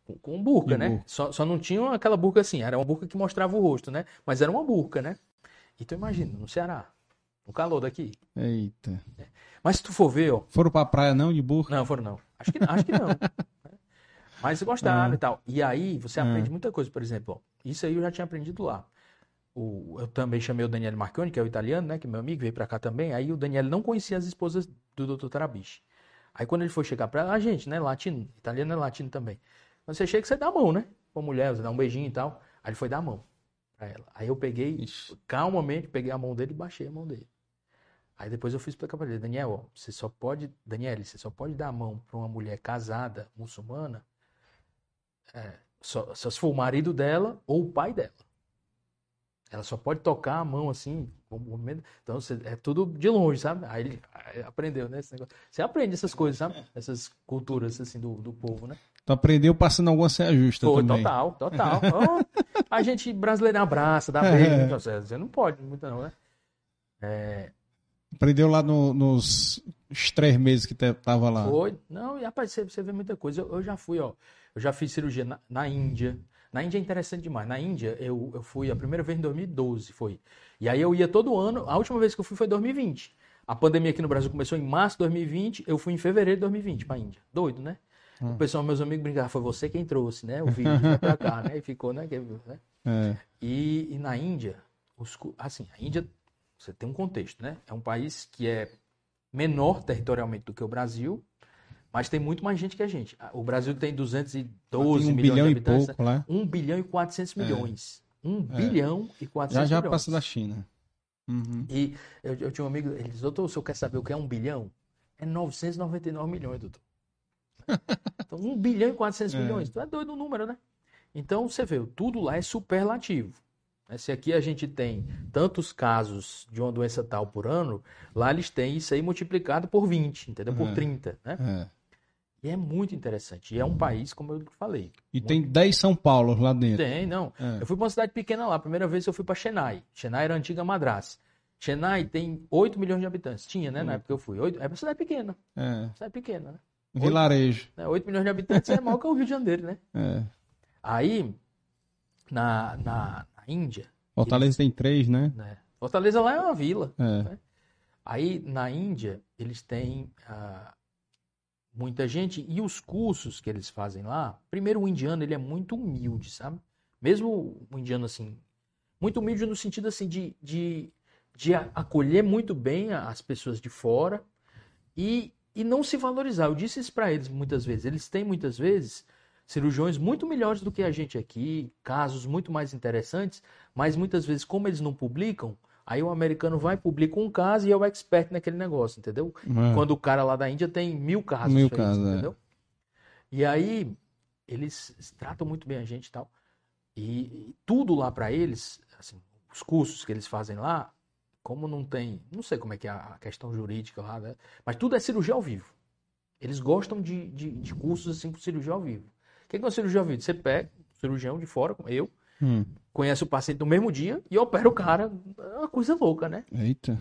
com, com burca, né? Só, só não tinham aquela burca assim, era uma burca que mostrava o rosto, né? Mas era uma burca, né? Então imagina, no Ceará, no calor daqui. Eita. É. Mas se tu for ver, ó. Foram pra praia não, de burca? Não, foram não. Acho que, acho que não. Mas gostaram é. e tal. E aí você aprende é. muita coisa, por exemplo, ó, isso aí eu já tinha aprendido lá. O, eu também chamei o Daniele Marconi, que é o italiano, né? Que é meu amigo, veio para cá também. Aí o Daniele não conhecia as esposas do Dr. Tarabichi. Aí quando ele foi chegar para a gente, né? Latino, italiano é latino também. Quando você chega, você dá a mão, né? Com a mulher, você dá um beijinho e tal. Aí ele foi dar a mão pra ela. Aí eu peguei, Ixi. calmamente, peguei a mão dele e baixei a mão dele. Aí depois eu fui explicar para ele, Daniel, você só pode, Daniele, você só pode dar a mão para uma mulher casada, muçulmana, é, só, só se for o marido dela ou o pai dela. Ela só pode tocar a mão assim, com movimento. Então você, é tudo de longe, sabe? Aí ele aprendeu, né? Você aprende essas coisas, sabe? Essas culturas assim do, do povo, né? Tu aprendeu passando alguma saia justa Foi, também. total, total. oh, a gente brasileiro abraça, dá beijo. É. Você não pode muito não, né? É, Aprendeu lá no, nos três meses que tava lá. Foi. Não, e rapaz, você, você vê muita coisa. Eu, eu, já fui, ó. Eu já fiz cirurgia na, na, Índia. Na Índia é interessante demais. Na Índia, eu, eu fui a primeira vez em 2012, foi. E aí eu ia todo ano. A última vez que eu fui foi em 2020. A pandemia aqui no Brasil começou em março de 2020. Eu fui em fevereiro de 2020 pra Índia. Doido, né? Hum. O pessoal, meus amigos brincavam, foi você quem trouxe, né? O vídeo pra cá, né? E ficou, né? né? É. E, e na Índia, os, assim, a Índia você tem um contexto, né? É um país que é menor territorialmente do que o Brasil, mas tem muito mais gente que a gente. O Brasil tem 212 tem um milhões bilhão de habitantes. E pouco, lá. 1 bilhão e 400 é. milhões. É. 1 é. bilhão e 400 já, já milhões. passa da China. Uhum. E eu, eu, tinha um amigo, ele disse, doutor, o senhor quer saber o que é 1 bilhão? É 999 milhões, doutor. Então, 1 bilhão e 400 é. milhões. Tu é doido o número, né? Então você vê, tudo lá é superlativo. Né? Se aqui a gente tem tantos casos de uma doença tal por ano, lá eles têm isso aí multiplicado por 20, entendeu? Por é. 30, né? É. E é muito interessante. E é um país, como eu falei. E muito... tem 10 São Paulo lá dentro. Tem, não. É. Eu fui para uma cidade pequena lá. A primeira vez eu fui para Chennai. Chennai era a antiga Madras. Chennai tem 8 milhões de habitantes. Tinha, né? Na época que eu fui. 8... É uma cidade pequena. É. Cidade pequena, né? Vilarejo. 8, né? 8 milhões de habitantes é maior que o Rio de Janeiro, né? É. Aí, na, na, na Índia. Fortaleza eles... tem três, né? né? Fortaleza lá é uma vila. É. Né? Aí, na Índia, eles têm. Uh, muita gente. E os cursos que eles fazem lá, primeiro o indiano ele é muito humilde, sabe? Mesmo o indiano assim, muito humilde no sentido assim de, de, de acolher muito bem as pessoas de fora e, e não se valorizar. Eu disse isso para eles muitas vezes. Eles têm muitas vezes cirurgiões muito melhores do que a gente aqui, casos muito mais interessantes, mas muitas vezes como eles não publicam, Aí o americano vai, publica um caso e é o expert naquele negócio, entendeu? É. Quando o cara lá da Índia tem mil casos. Mil casos, é. entendeu? É. E aí eles tratam muito bem a gente e tal. E, tudo lá para eles, assim, os cursos que eles fazem lá, como não tem, não sei como é que é a questão jurídica lá, né? mas tudo é cirurgia ao vivo. Eles gostam de, de, de cursos assim com cirurgia ao vivo. O que é uma cirurgia ao vivo? Você pega um cirurgião de fora, como eu, hum. Conhece o paciente no mesmo dia e opera o cara. É uma coisa louca, né? Eita.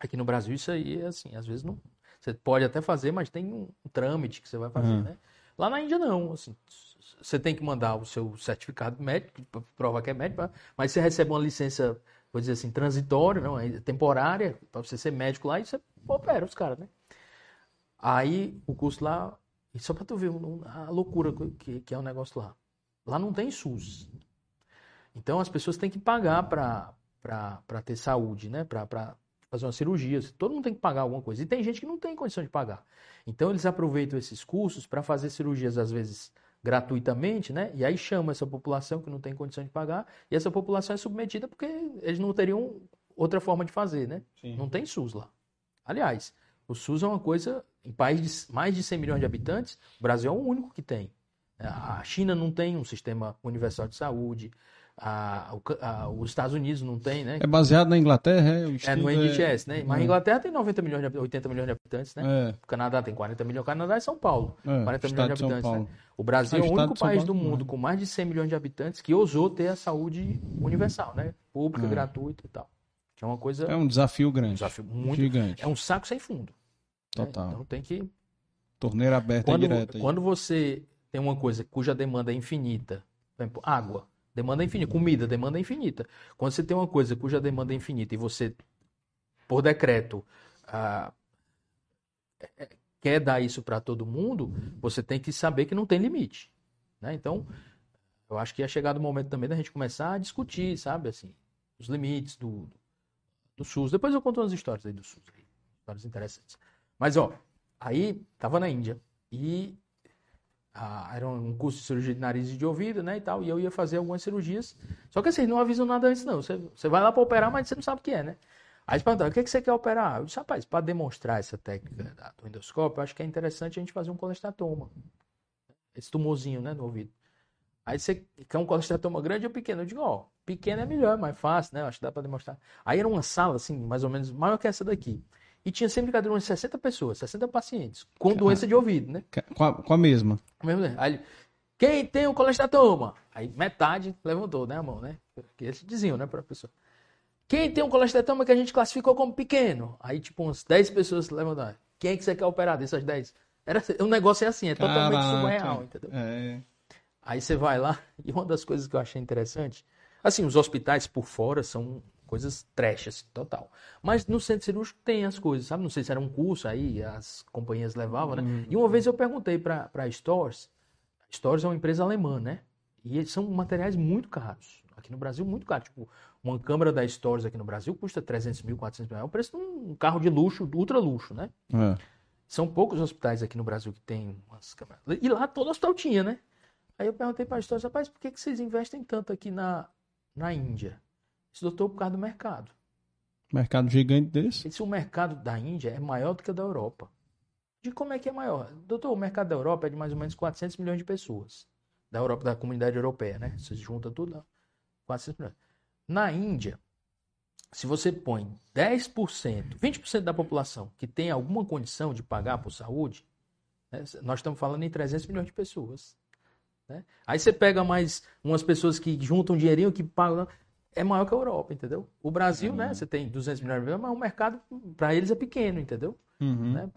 Aqui no Brasil isso aí é assim, às vezes não. Você pode até fazer, mas tem um, trâmite que você vai fazer, hum. né? Lá na Índia não, assim, você tem que mandar o seu certificado médico, prova que é médico, mas você recebe uma licença, vou dizer assim, transitória, não, é temporária, para você ser médico lá e você opera os caras, né? Aí o custo lá, só para tu ver a loucura que, que é o negócio lá. Lá não tem SUS. Então as pessoas têm que pagar para ter saúde, né? Para fazer uma cirurgia. Todo mundo tem que pagar alguma coisa. E tem gente que não tem condição de pagar. Então eles aproveitam esses cursos para fazer cirurgias, às vezes, gratuitamente, né? E aí chama essa população que não tem condição de pagar, e essa população é submetida porque eles não teriam outra forma de fazer, né? Sim. Não tem SUS lá. Aliás, o SUS é uma coisa, em países de mais de 100 milhões de habitantes, o Brasil é o único que tem. A China não tem um sistema universal de saúde, a, a, os Estados Unidos não tem, né? É baseado na Inglaterra, é? é no NHS, é... né? Mas a é. Inglaterra tem 90 milhões, de, 80 milhões de habitantes, né? É. O Canadá tem 40 milhões, o Canadá é São Paulo, é, 40 milhões de habitantes, né? O Brasil é, é o único país do mundo com mais de 100 milhões de habitantes que ousou ter a saúde universal, né? Pública, gratuita e tal. Que é uma coisa... É um desafio grande. Um desafio muito... Gigante. É um saco sem fundo. Né? Total. Né? Então tem que... Torneira aberta quando, e direta. Quando você tem uma coisa cuja demanda é infinita, por exemplo, água, Demanda infinita. Comida, demanda infinita. Quando você tem uma coisa cuja demanda é infinita e você, por decreto, ah, é, é, quer dar isso para todo mundo, você tem que saber que não tem limite. Né? Então, eu acho que é chegado o momento também da gente começar a discutir, sabe, assim, os limites do, do SUS. Depois eu conto umas histórias aí do SUS, histórias interessantes. Mas, ó, aí tava na Índia e ah, era um curso de cirurgia de nariz e de ouvido, né, e tal, e eu ia fazer algumas cirurgias. Só que assim, não avisam nada antes, não. Você, você vai lá para operar, mas você não sabe o que é, né? Aí eles perguntaram, o que, é que você quer operar? Eu disse, rapaz, para demonstrar essa técnica do endoscópio, eu acho que é interessante a gente fazer um colestatoma. Esse tumorzinho, né, no ouvido. Aí você quer um colestatoma grande ou pequeno? Eu digo, ó, pequeno é melhor, é mais fácil, né? Eu acho que dá para demonstrar. Aí era uma sala, assim, mais ou menos, maior que essa daqui. E tinha sempre brincadeira umas 60 pessoas, 60 pacientes, com doença de ouvido, né? Com a, com a mesma. mesmo, Aí, quem tem o colestatoma? Aí metade levantou, né, a mão, né? Porque eles diziam, né, para a pessoa. Quem tem um colestatoma que a gente classificou como pequeno? Aí, tipo, umas 10 pessoas levantaram. Quem é que você quer operar dessas 10? Era, um negócio é assim, é totalmente Caraca. surreal, entendeu? É. Aí você vai lá, e uma das coisas que eu achei interessante, assim, os hospitais por fora são coisas trash, assim, total. Mas no centro cirúrgico tem as coisas, sabe? Não sei se era um curso aí, as companhias levavam, né? Uhum. E uma vez eu perguntei para a Stores, Stores é uma empresa alemã, né? E são materiais muito caros. Aqui no Brasil, muito caro. Tipo, uma câmera da Stores aqui no Brasil custa 300 mil, 400 mil. É o preço de um carro de luxo, ultra luxo, né? É. São poucos hospitais aqui no Brasil que tem umas câmeras. E lá todo hospital tinha, né? Aí eu perguntei para a Stores, rapaz, por que, que vocês investem tanto aqui na, na Índia? Esse doutor por causa do mercado. Mercado gigante desse? Esse o mercado da Índia é maior do que o da Europa. De como é que é maior? Doutor, o mercado da Europa é de mais ou menos 400 milhões de pessoas. da Europa, da comunidade europeia, né? Você junta tudo, quase 6 milhões. Na Índia, se você põe 10%, 20% da população que tem alguma condição de pagar por saúde, né? nós estamos falando em 300 milhões de pessoas. Né? Aí você pega mais umas pessoas que juntam dinheirinho, que pagam, é maior que a Europa, entendeu? O Brasil, uhum. né? Você tem 200 milhões de pessoas, mas o mercado para eles é pequeno, entendeu? Uhum. Né?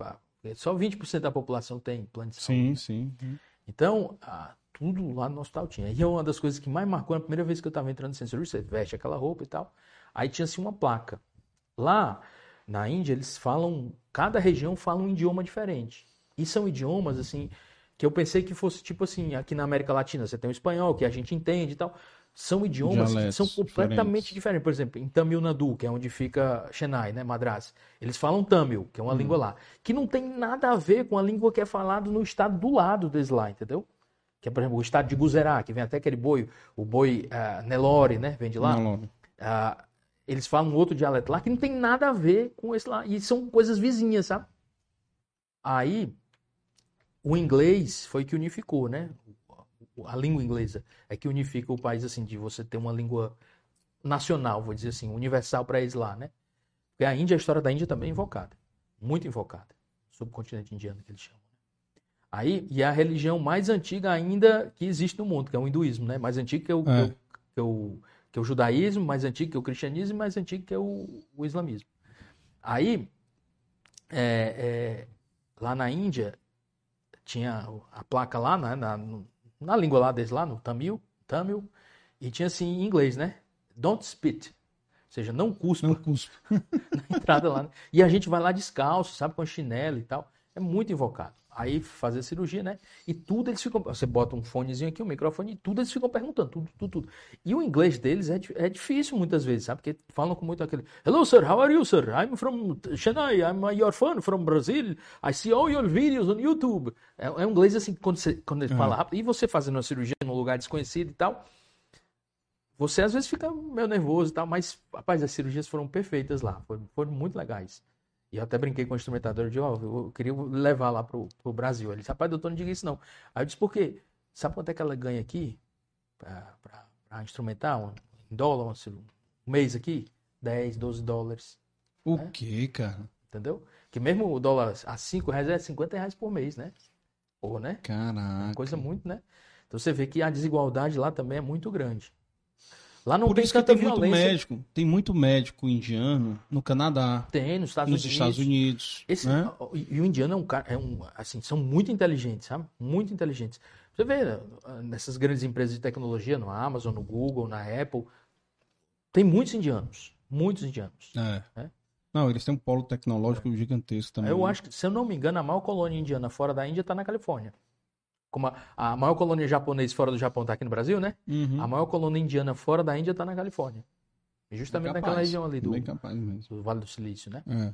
Só 20% da população tem plano de saúde. Sim, sim. Uhum. Então, ah, tudo lá no hospital tinha. E é uma das coisas que mais marcou, a primeira vez que eu estava entrando no centro você veste aquela roupa e tal. Aí tinha assim uma placa. Lá na Índia, eles falam, cada região fala um idioma diferente. E são idiomas, assim, que eu pensei que fosse tipo assim, aqui na América Latina você tem o espanhol, que a gente entende e tal. São idiomas Dialetos que são completamente diferentes. diferentes. Por exemplo, em Tamil Nadu, que é onde fica Chennai, né, Madras, eles falam Tamil, que é uma hum. língua lá, que não tem nada a ver com a língua que é falada no estado do lado deles lá, entendeu? Que é, por exemplo, o estado de Guzerat, que vem até aquele boi, o boi uh, Nelore, né, vem de lá. Uh, eles falam outro dialeto lá que não tem nada a ver com esse lá. E são coisas vizinhas, sabe? Aí, o inglês foi que unificou, né? A língua inglesa é que unifica o país, assim, de você ter uma língua nacional, vou dizer assim, universal para eles lá, né? Porque a Índia, a história da Índia também é invocada. Muito invocada. Subcontinente indiano, que eles chamam. Aí, e é a religião mais antiga ainda que existe no mundo, que é o hinduísmo, né? Mais antigo que o, é. que, o, que, o, que o judaísmo, mais antigo que o cristianismo, mais antigo que o, o islamismo. Aí, é, é, lá na Índia, tinha a placa lá na, na, na língua lá deles lá, no Tamil, Tamil, e tinha assim em inglês, né? Don't spit. Ou seja, não cuspa. Não cuspa. na entrada lá. Né? E a gente vai lá descalço, sabe, com chinelo e tal. É muito invocado. Aí fazer cirurgia, né? E tudo eles ficam. Você bota um fonezinho aqui, um microfone, e tudo eles ficam perguntando, tudo, tudo, tudo. E o inglês deles é, é difícil muitas vezes, sabe? Porque falam com muito aquele. Hello, sir, how are you, sir? I'm from Chennai, I'm your fan from Brazil. I see all your videos on YouTube. É, é um inglês assim, quando, você, quando ele uhum. fala rápido, e você fazendo uma cirurgia num lugar desconhecido e tal. Você às vezes fica meio nervoso e tal, mas, rapaz, as cirurgias foram perfeitas lá, foram, foram muito legais. E eu até brinquei com o instrumentador, disse, ó, oh, eu queria levar lá pro, pro Brasil. Ele disse, rapaz, doutor, não diga isso não. Aí eu disse, por quê? Sabe quanto é que ela ganha aqui pra, pra, pra instrumentar um, em dólar, um, um mês aqui? 10, 12 dólares. O né? que, cara? Entendeu? Que mesmo o dólar a 5 reais é 50 reais por mês, né? Ou, né? Caraca. É coisa muito, né? Então você vê que a desigualdade lá também é muito grande. Lá não Por tem isso que tem violência. muito médico, tem muito médico indiano no Canadá. Tem, nos Estados nos Unidos. Estados Unidos. Esse, né? E o indiano é um cara, é um, assim, são muito inteligentes, sabe? Muito inteligentes. Você vê né, nessas grandes empresas de tecnologia, no Amazon, no Google, na Apple, tem muitos indianos, muitos indianos. É. Né? Não, eles têm um polo tecnológico é. gigantesco também. Eu acho que, se eu não me engano, a maior colônia indiana fora da Índia está na Califórnia. Como a, a, maior colônia japonesa fora do Japão está aqui no Brasil, né? Uhum. A maior colônia indiana fora da Índia está na Califórnia. Justamente capaz, naquela região ali do, do, Vale do Silício, né? É.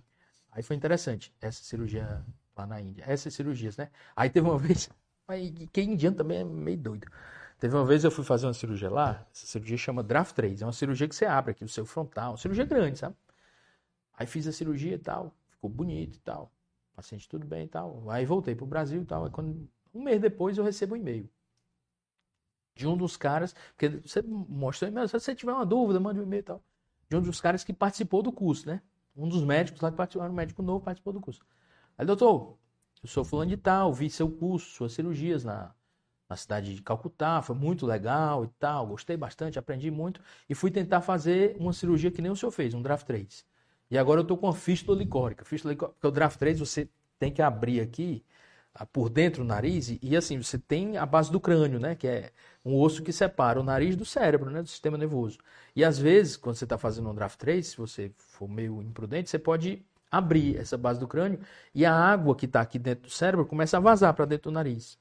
Aí foi interessante essa cirurgia lá na Índia. Essas cirurgias, né? Aí teve uma vez. Quem indiano também é meio doido. Teve uma vez eu fui fazer uma cirurgia lá. Essa cirurgia chama Draft 3. É uma cirurgia que você abre aqui o seu frontal. Uma cirurgia grande, sabe? Aí fiz a cirurgia e tal. Ficou bonito e tal. Paciente tudo bem e tal. Aí voltei pro Brasil e tal. Aí quando um mês depois eu recebo um e-mail de um dos caras, porque você mostra e-mail, se você tiver uma dúvida, manda um e-mail e tal. De um dos caras que participou do curso, né? Um dos médicos lá que participou, um médico novo, participou do curso. Aí, doutor, eu sou fulano de tal, vi seu curso, suas cirurgias na, na cidade de Calcutá, foi muito legal e tal, gostei bastante, aprendi muito, e fui tentar fazer uma cirurgia que nem o senhor fez, um draft 3. E agora eu tô com uma fístula licórica. Fístula licórica, porque o draft 3 você tem que abrir aqui por dentro do nariz, e, assim, você tem a base do crânio, né? Que é um osso que separa o nariz do cérebro, né? Do sistema nervoso. E às vezes, quando você está fazendo um draft 3, se você for meio imprudente, você pode abrir essa base do crânio e a água que está aqui dentro do cérebro começa a vazar para dentro do nariz.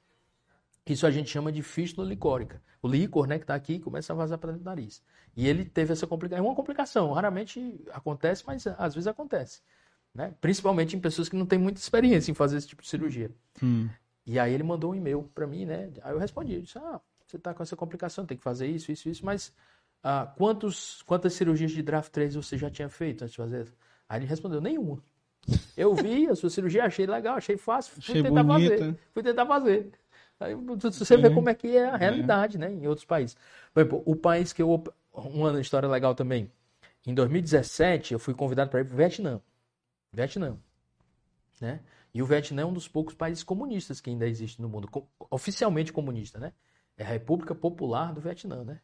Isso a gente chama de fístula licórica. O líquor, né, que está aqui, começa a vazar para dentro do nariz. E ele teve essa complicação. É uma complicação. Raramente acontece, mas às vezes acontece. Né? Principalmente em pessoas que não têm muita experiência em fazer esse tipo de cirurgia. Hum. E aí ele mandou um e-mail para mim, né? Aí eu respondi, disse, ah, você está com essa complicação, tem que fazer isso, isso, isso, mas ah, quantos, quantas cirurgias de draft 3 você já tinha feito antes de fazer? Aí ele respondeu, nenhuma. Eu vi a sua cirurgia, achei legal, achei fácil, fui achei tentar bonita. fazer. Fui tentar fazer. Aí você vê como é que é a realidade, né? Em outros países. Por exemplo, o país que eu. Uma história legal também. Em 2017, eu fui convidado para ir para o Vietnã. Vietnã. Né? E o Vietnã é um dos poucos países comunistas que ainda existe no mundo. Oficialmente comunista, né? É a República Popular do Vietnã, né?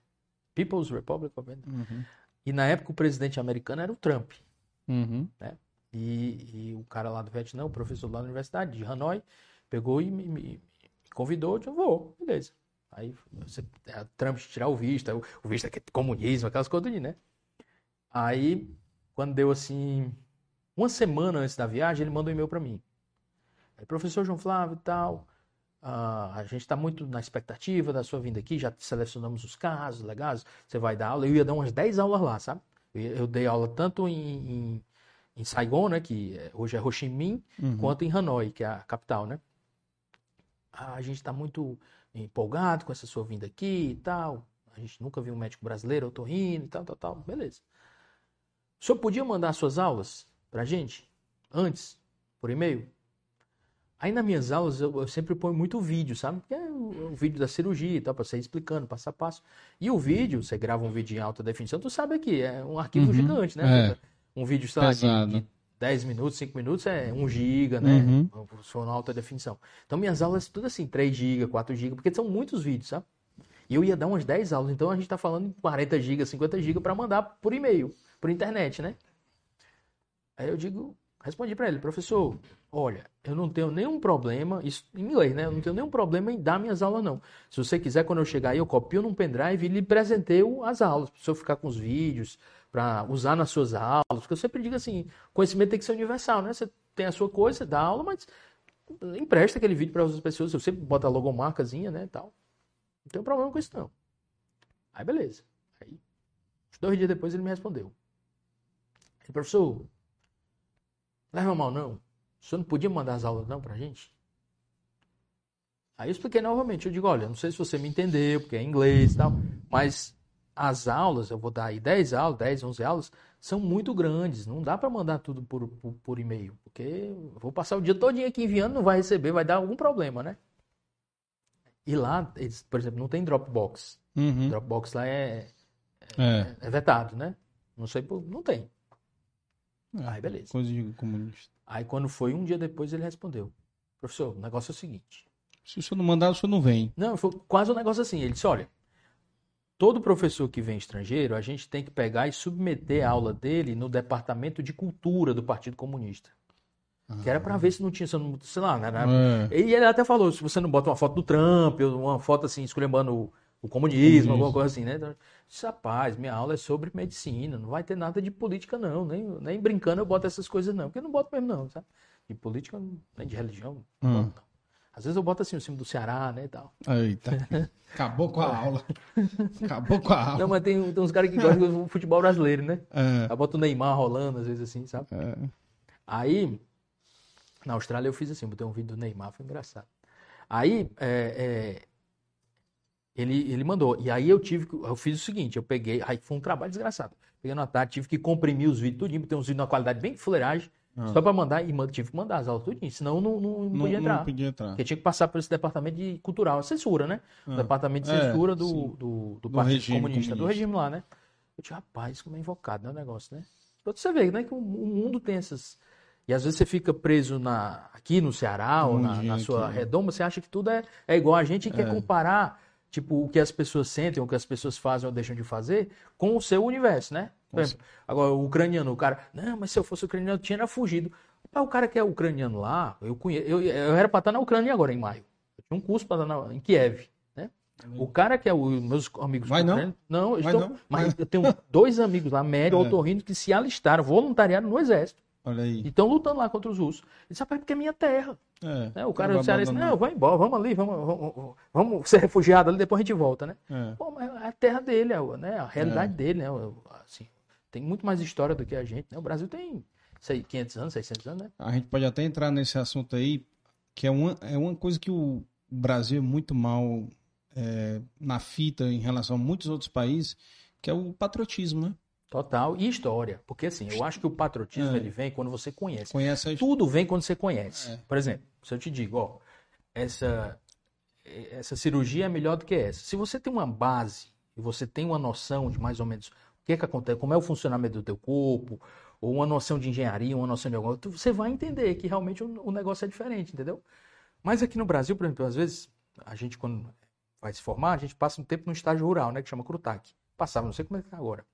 People's Republic of Vietnam. Uhum. E na época o presidente americano era o Trump. Uhum. Né? E, e, o cara lá do Vietnã, o professor lá da universidade de Hanoi, pegou e me, me, me convidou, eu vou, beleza. Aí você, é, Trump tirar o visto, o, o visto é comunismo, aquelas coisas ali, né? Aí, quando deu assim, uma semana antes da viagem, ele mandou um e-mail para mim. Aí, professor João Flávio e tal, uh, a gente está muito na expectativa da sua vinda aqui, já selecionamos os casos legais, você vai dar aula. Eu ia dar umas 10 aulas lá, sabe? Eu, eu dei aula tanto em, em em Saigon, né, que é, hoje é Ho Chi Minh, uhum. quanto em Hanoi, que é a capital, né? Ah, a gente está muito empolgado com essa sua vinda aqui e tal. A gente nunca viu um médico brasileiro, eu tô rindo e tal, tal, tal. Beleza. O senhor podia mandar suas aulas pra gente antes, por e-mail? Aí nas minhas aulas eu, eu, sempre ponho muito vídeo, sabe? Porque é o, o vídeo da cirurgia e tal, pra você explicando passo a passo. E o vídeo, você grava um vídeo em alta definição, tu sabe aqui, é um arquivo uhum. gigante, né? É. Um vídeo, sei lá, de, de 10 minutos, 5 minutos é 1 giga, né? Uhum. Se for na alta definição. Então minhas aulas tudo assim, 3 giga, 4 giga, porque são muitos vídeos, sabe? E eu ia dar umas 10 aulas, então a gente tá falando em 40 giga, 50 giga para mandar por e-mail, por internet, né? Aí eu digo, respondi para ele, professor, olha, eu não tenho nenhum problema, isso em inglês, né? Eu não tenho nenhum problema em dar minhas aulas, não. Se você quiser, quando eu chegar aí, eu copio num pendrive e lhe presenteio as aulas, para o senhor ficar com os vídeos, para usar nas suas aulas, porque eu sempre digo assim, conhecimento tem que ser universal, né? Você tem a sua coisa, você dá aula, mas empresta aquele vídeo para outras pessoas, eu sempre boto a logomarcazinha, né, tal. Não tem problema com isso não. Aí beleza. Aí, dois dias depois ele me respondeu. Professor, leva mal não. O senhor não podia mandar as aulas não pra gente? Aí eu expliquei novamente, eu digo, olha, não sei se você me entendeu, porque é inglês e tal, mas as aulas, eu vou dar aí 10 aulas, 10, 11 aulas, são muito grandes. Não dá para mandar tudo por, por, por, e-mail, porque eu vou passar o dia todo aqui enviando, não vai receber, vai dar algum problema, né? E lá, eles, por exemplo, não tem Dropbox. Uhum. Dropbox lá é, é, é. é vetado, né? Não sei, por, não tem. É, aí beleza. Coisa de comunista. Aí quando foi um dia depois ele respondeu: Professor, o negócio é o seguinte. Se o senhor não mandar, o senhor não vem. Não, foi quase um negócio assim. Ele disse: Olha, todo professor que vem estrangeiro, a gente tem que pegar e submeter a aula dele no departamento de cultura do Partido Comunista. Que era para ver se não tinha, sei lá, né? É. E ele até falou, se você não bota uma foto do Trump, uma foto assim, esculhambando o, o comunismo, alguma coisa assim, né? Disse, rapaz, minha aula é sobre medicina, não vai ter nada de política não, nem, nem brincando eu boto essas coisas não, porque eu não boto mesmo não, sabe? De política, nem de religião, não, hum. não. Às vezes eu boto assim o cima do Ceará, né, e tal. Eita. Acabou com a aula. Acabou com a aula. Não, mas tem, tem uns caras que gostam do futebol brasileiro, né? É. Eu boto o Neymar rolando, às vezes assim, sabe? É. Aí, na Austrália eu fiz assim, botei um vídeo do Neymar, foi engraçado. Aí, é, é, ele, ele mandou. E aí eu tive eu fiz o seguinte, eu peguei, aí foi um trabalho desgraçado. Peguei na tarde, tive que comprimir os vídeos tudinho, tem uns vídeos na qualidade bem fuleiragem. Ah. Só para mandar, e tive que mandar as aulas tudinho, senão não, não, não, podia entrar. Não podia entrar. Porque tinha que passar por esse departamento de cultural, censura, né? Ah. departamento de é, censura é, do, do, do, do, Partido comunista, comunista, do regime lá, né? Eu disse, rapaz, como é invocado, né, o negócio, né? Pra você ver, né, que o, mundo tem essas... E às vezes você fica preso na, aqui no Ceará um ou na, na sua aqui. redoma, você acha que tudo é, é igual a gente e é. quer comparar, tipo, o que as pessoas sentem, o que as pessoas fazem ou deixam de fazer com o seu universo, né? Por exemplo, agora o ucraniano, o cara, não, mas se eu fosse ucraniano, eu tinha fugido. O cara que é ucraniano lá, eu conheço, eu, eu era para estar na Ucrânia agora, em maio. Eu tinha um curso para estar na, em Kiev. Né? O cara que é o meus amigos. Vai não? Não, eu estou, não? mas eu tenho dois amigos lá, médio, é. otorrino, que se alistaram, voluntariaram no exército. Olha aí. E estão lutando lá contra os russos. Ele disse, rapaz, porque é minha terra. É, né? O cara do Ceará disse, não, vai embora, vamos ali, vamos, vamos, vamos, ser refugiado ali, depois a gente volta, né? É. Pô, mas é a terra dele, é né? a realidade é. dele, né? Assim, tem muito mais história do que a gente, né? O Brasil tem sei, 500 anos, 600 anos, né? A gente pode até entrar nesse assunto aí, que é uma, é uma coisa que o Brasil é muito mal é, na fita em relação a muitos outros países, que é o patriotismo, né? Total. E história. Porque assim, eu acho que o patriotismo é. ele vem quando você conhece. conhece Tudo vem quando você conhece. É. Por exemplo, se eu te digo, ó, essa, essa cirurgia é melhor do que essa. Se você tem uma base e você tem uma noção de mais ou menos o que, é que acontece, como é o funcionamento do teu corpo, ou uma noção de engenharia, uma noção de alguma coisa, você vai entender que realmente o, o negócio é diferente, entendeu? Mas aqui no Brasil, por exemplo, às vezes a gente quando vai se formar, a gente passa um tempo no estágio rural, né, que chama CRUTAC. Passava, não sei como é que tá agora.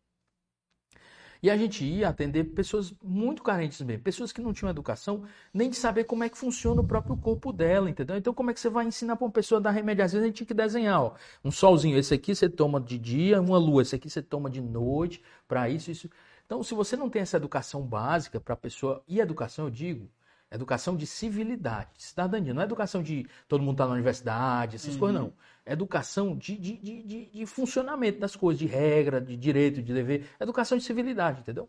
E a gente ia atender pessoas muito carentes mesmo, pessoas que não tinham educação nem de saber como é que funciona o próprio corpo dela, entendeu? Então, como é que você vai ensinar para uma pessoa a dar remédio? Às vezes a gente tinha que desenhar, ó, um solzinho, esse aqui você toma de dia, uma lua, esse aqui você toma de noite, para isso, isso. Então, se você não tem essa educação básica para a pessoa, e educação eu digo, educação de civilidade, de cidadania, não é educação de todo mundo estar tá na universidade, essas uhum. coisas, não educação de, de, de, de, funcionamento das coisas, de regra, de direito, de dever, educação de civilidade, entendeu?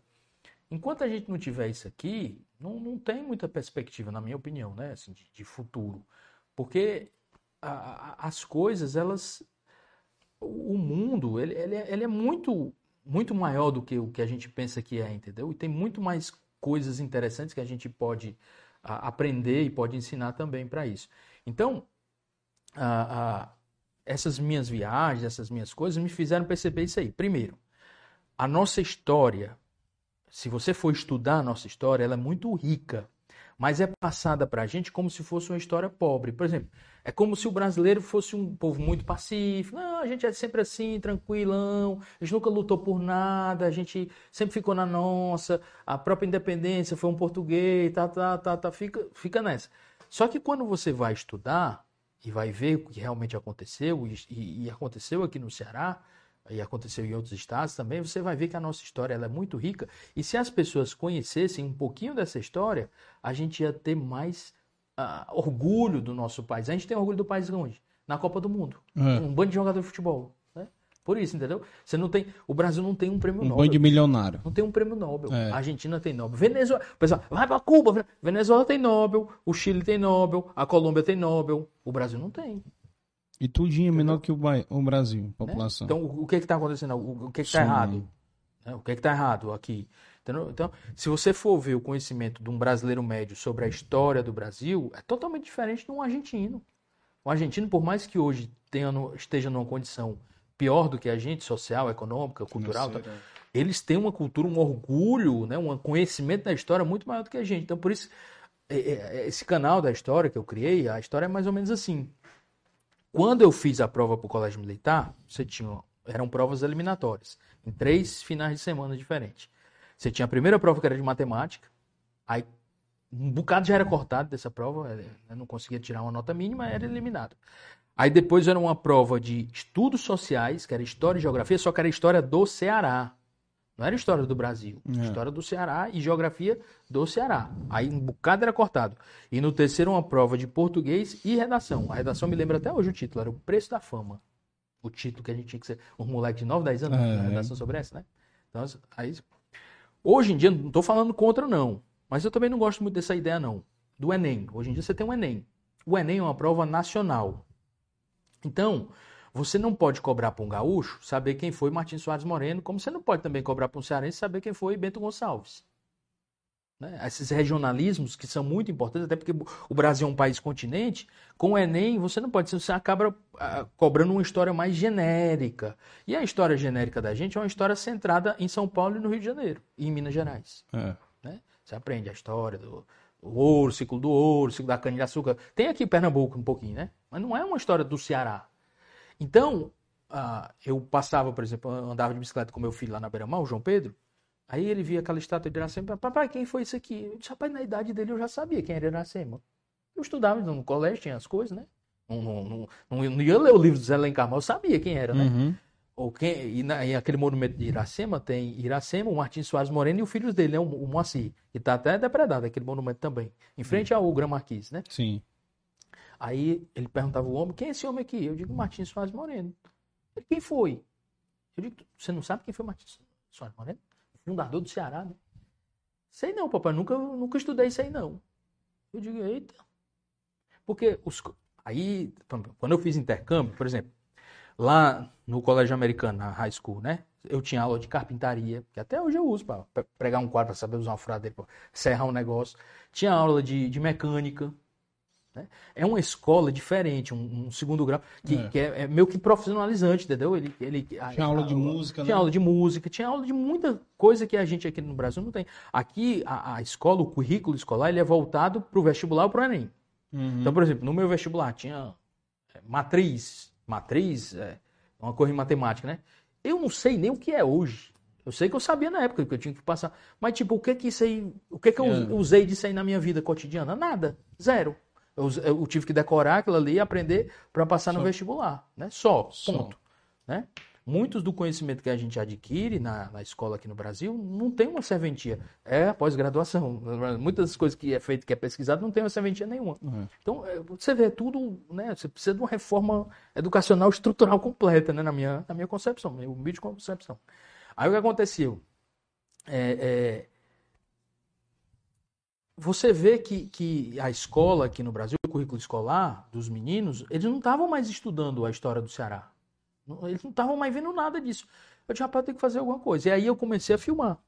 Enquanto a gente não tiver isso aqui, não, não tem muita perspectiva, na minha opinião, né, assim, de, futuro. Porque a, a, as coisas, elas. O mundo, ele, ele, é, ele é muito, muito maior do que o que a gente pensa que é, entendeu? E tem muito mais coisas interessantes que a gente pode aprender e pode ensinar também para isso. Então, essas minhas viagens, essas minhas coisas me fizeram perceber isso aí. Primeiro, a nossa história, se você for estudar a nossa história, ela é muito rica, mas é passada para a gente como se fosse uma história pobre. Por exemplo, é como se o brasileiro fosse um povo muito pacífico. Não, a gente é sempre assim, tranquilão, a gente nunca lutou por nada, a gente sempre ficou na nossa, a própria independência foi um português, tá, tá, tá, tá, fica, fica nessa. Só que quando você vai estudar, e vai ver o que realmente aconteceu, e, e, e, aconteceu aqui no Ceará, e aconteceu em outros estados também, você vai ver que a nossa história ela é muito rica. E se as pessoas conhecessem um pouquinho dessa história, a gente ia ter mais uh, orgulho do nosso país. A gente tem orgulho do país onde? Na Copa do Mundo. É. Um bando de jogador de futebol. Por isso, entendeu? Você não tem. O Brasil não tem um prêmio um Nobel. Um de milionário. Não tem um prêmio Nobel. É. A Argentina tem Nobel. Venezuela. O pessoal, vai pra Cuba. Venezuela tem Nobel. O Chile tem Nobel. A Colômbia tem Nobel. O Brasil não tem. E tudinho é menor que o, o Brasil, né? população. Então, o que é que tá acontecendo? O que é que tá errado? Né? O que é que tá errado aqui? Então, se você for ver o conhecimento de um brasileiro médio sobre a história do Brasil, é totalmente diferente de um argentino. O argentino, por mais que hoje tenha, esteja numa condição pior do que a gente, social, econômica, cultural. Tá? Eles têm uma cultura, um orgulho, né, um conhecimento da história muito maior do que a gente. Então, por isso, é, é, é, esse canal da história que eu criei, a história é mais ou menos assim. Quando eu fiz a prova para o colégio militar, você tinha, eram provas eliminatórias, em três finais de semana diferentes. Você tinha a primeira prova que era de matemática, aí um bocado já era cortado dessa prova, eu não conseguia tirar uma nota mínima, era eliminado. Aí depois era uma prova de estudos sociais, que era história e geografia, só que era história do Ceará. Não era história do Brasil. É. História do Ceará e geografia do Ceará. Aí um bocado era cortado. E no terceiro, uma prova de português e redação. A redação me lembra até hoje o título, era o Preço da Fama. O título que a gente tinha que ser. Um moleque de 9, 10 anos, é. redação sobre essa, né? Então, aí. Hoje em dia, não estou falando contra, não. Mas eu também não gosto muito dessa ideia, não. Do Enem. Hoje em dia você tem o um Enem. O Enem é uma prova nacional. Então, você não pode cobrar para um gaúcho saber quem foi Martins Soares Moreno, como você não pode também cobrar para um cearense saber quem foi Bento Gonçalves. Né? Esses regionalismos que são muito importantes, até porque o Brasil é um país continente, com o Enem você não pode, você acaba ah, cobrando uma história mais genérica. E a história genérica da gente é uma história centrada em São Paulo e no Rio de Janeiro, e em Minas Gerais. É. Né? Você aprende a história do, o ouro, ciclo do ouro, ciclo da cana-de-açúcar. Tem aqui em Pernambuco um pouquinho, né? Mas não é uma história do Ceará. Então, uh, eu passava, por exemplo, andava de bicicleta com meu filho lá na beira-mar, o João Pedro. Aí ele via aquela estátua de Iracema. Papai, quem foi isso aqui? Eu disse, rapaz, na idade dele eu já sabia quem era Iracema. Eu estudava no colégio, tinha as coisas, né? Não, não, não, não, ia ler o livro do Zé Lencar, mas eu sabia quem era, né? Uhum. Ou quem, e, na, e aquele monumento de Iracema tem Iracema, o Martins Soares Moreno e os filhos dele, né? O, o Moacir. Que está até depredado aquele monumento também. Em frente ao Gran Marquis, né? Sim. Aí ele perguntava ao homem, quem é esse homem aqui? Eu digo, Martins Soares Moreno. Ele, quem foi? Eu digo, você não sabe quem foi Martins Soares Moreno? Fundador do Ceará, né? Sei não, papai, nunca, nunca estudei isso aí não. Eu digo, eita. Porque os, aí, quando eu fiz intercâmbio, por exemplo, Lá no colégio americano, na high school, né? Eu tinha aula de carpintaria, que até hoje eu uso para pregar um quadro, para saber usar uma furadeira, para serrar um negócio. Tinha aula de, de mecânica? É uma escola diferente, um, um segundo grau, que é, que é, é meio que profissionalizante, entendeu? Ele, ele, tinha a, aula de a, música, Tinha né? aula de música, tinha aula de muita coisa que a gente aqui no Brasil não tem. Aqui, a, a escola, o currículo escolar, ele é voltado para o vestibular ou para o Enem. Uhum. Então, por exemplo, no meu vestibular tinha é, matriz, matriz, é, uma coisa em matemática, né? Eu não sei nem o que é hoje. Eu sei que eu sabia na época que eu tinha que passar. Mas, tipo, o que que isso aí. O que que eu é. usei disso aí na minha vida cotidiana? Nada. Zero. Eu, eu tive que decorar aquilo ali e aprender para passar Só. no vestibular. Né? Só. Ponto. Só. Né? Muitos do conhecimento que a gente adquire na, na escola aqui no Brasil não tem uma serventia. É pós-graduação. Muitas coisas que é feito, que é pesquisado, não tem uma serventia nenhuma. Uhum. Então, é, você vê tudo, né? Você precisa de uma reforma educacional estrutural completa, né? Na minha, na minha concepção, meu humilde concepção. Aí o que aconteceu? É, é, você vê que, que a escola aqui no Brasil, o currículo escolar dos meninos, eles não estavam mais estudando a história do Ceará. Eles não estavam mais vendo nada disso. Eu disse, rapaz, tem que fazer alguma coisa. E aí eu comecei a filmar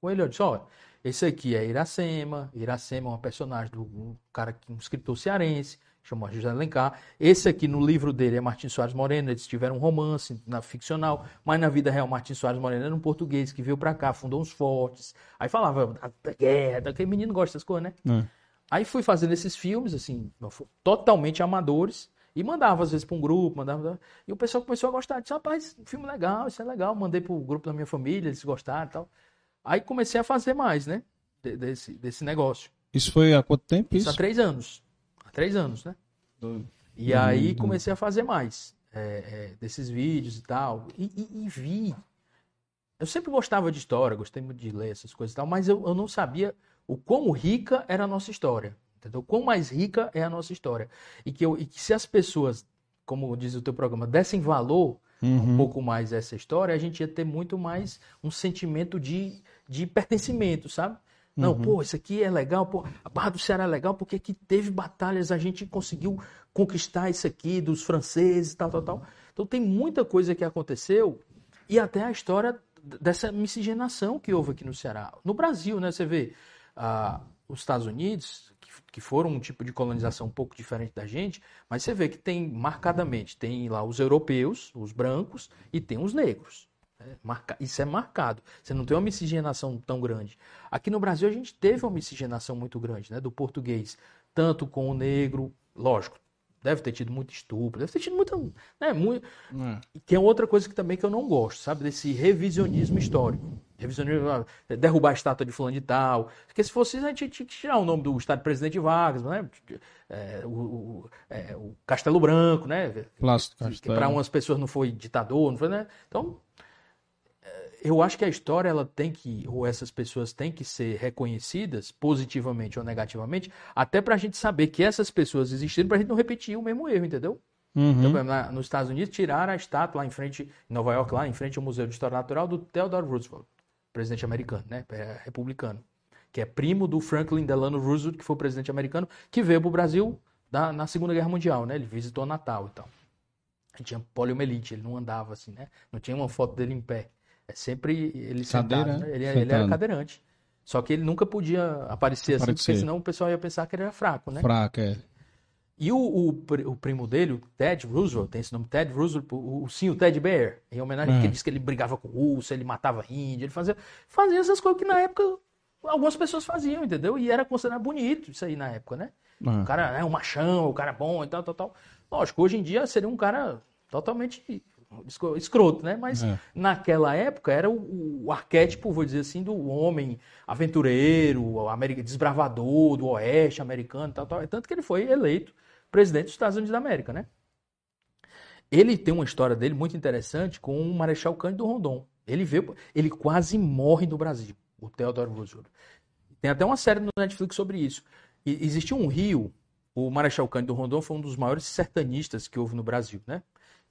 com ele. Eu disse, olha, esse aqui é Iracema. Iracema é uma personagem do um cara, um escritor cearense, chamou José Alencar. Esse aqui no livro dele é Martins Soares Moreno. Eles tiveram um romance na ficcional, mas na vida real, Martins Soares Moreno era um português que veio para cá, fundou uns fortes. Aí falava da guerra, aquele menino gosta dessas coisas, né? É. Aí fui fazendo esses filmes, assim, totalmente amadores. E mandava, às vezes, para um grupo, mandava. E o pessoal começou a gostar. Disse, rapaz, filme legal, isso é legal. Mandei para o grupo da minha família, eles gostaram e tal. Aí comecei a fazer mais, né? Desse, desse negócio. Isso foi há quanto tempo? Isso, isso há três anos. Três anos, né? E aí comecei a fazer mais é, é, desses vídeos e tal. E, e, e, vi. Eu sempre gostava de história, gostei muito de ler essas coisas e tal, mas eu, eu não sabia o quão rica era a nossa história. Entendeu? Quão mais rica é a nossa história. E que, eu, e que se as pessoas, como diz o teu programa, dessem valor uhum. um pouco mais a essa história, a gente ia ter muito mais um sentimento de, de pertencimento, sabe? Não, uhum. pô, isso aqui é legal, pô, a Barra do Ceará é legal porque aqui teve batalhas, a gente conseguiu conquistar isso aqui dos franceses, tal, tal, tal. Então tem muita coisa que aconteceu e até a história dessa miscigenação que houve aqui no Ceará. No Brasil, né, você vê, ah, os Estados Unidos, que foram um tipo de colonização um pouco diferente da gente, mas você vê que tem marcadamente, tem lá os europeus, os brancos, e tem os negros. É, marca, isso é marcado. Você não tem uma miscigenação tão grande. Aqui no Brasil a gente teve uma miscigenação muito grande, né? Do português, tanto com o negro, lógico, deve ter tido muito estupro, deve ter tido muita. Né, muito... É. E tem outra coisa que também que eu não gosto, sabe? Desse revisionismo histórico. Revisionismo, ah, derrubar a estátua de fulano de tal. Porque se fosse a gente tinha que tirar o nome do Estado Presidente Vargas, né? É, o, o, é, o, Castelo Branco, né? Para umas pessoas não foi ditador, não foi, né? Então, é, eu acho que a história ela tem que, ou essas pessoas têm que ser reconhecidas positivamente ou negativamente, até para a gente saber que essas pessoas existiram, para a gente não repetir o mesmo erro, entendeu? Uhum. Então, na, nos Estados Unidos, tiraram a estátua lá em frente, em Nova York, lá em frente ao Museu de História Natural do Theodore Roosevelt presidente americano, né? É republicano. Que é primo do Franklin Delano Roosevelt, que foi o presidente americano, que veio para o Brasil da, na Segunda Guerra Mundial, né? Ele visitou Natal e tal. Ele tinha poliomielite, ele não andava assim, né? Não tinha uma foto dele em pé. É sempre ele sentado, né? ele, ele, era cadeirante. Só que ele nunca podia aparecer, aparecer assim, porque senão o pessoal ia pensar que ele era fraco, né? Fraco, é. E o, o, o, primo dele, o Ted Roosevelt, tem esse nome, Ted Roosevelt, o, sim, o Ted Bear, em homenagem, porque ele disse que ele brigava com o urso, ele matava índio, ele fazia, fazia essas coisas que na época algumas pessoas faziam, entendeu? E era considerado bonito isso aí na época, né? O cara é um machão, o cara é bom e tal, tal, tal. Lógico, hoje em dia seria um cara totalmente escroto, né? Mas é. naquela época era o, o, arquétipo, vou dizer assim, do homem aventureiro, desbravador do oeste americano, tal, tal. Tanto que ele foi eleito presidente dos Estados Unidos da América, né? Ele tem uma história dele muito interessante com o Marechal Cândido Rondon. Ele veio, ele quase morre no Brasil, o Theodore Roosevelt. Tem até uma série no Netflix sobre isso. E, existiu um rio, o Marechal Cândido Rondon foi um dos maiores sertanistas que houve no Brasil, né?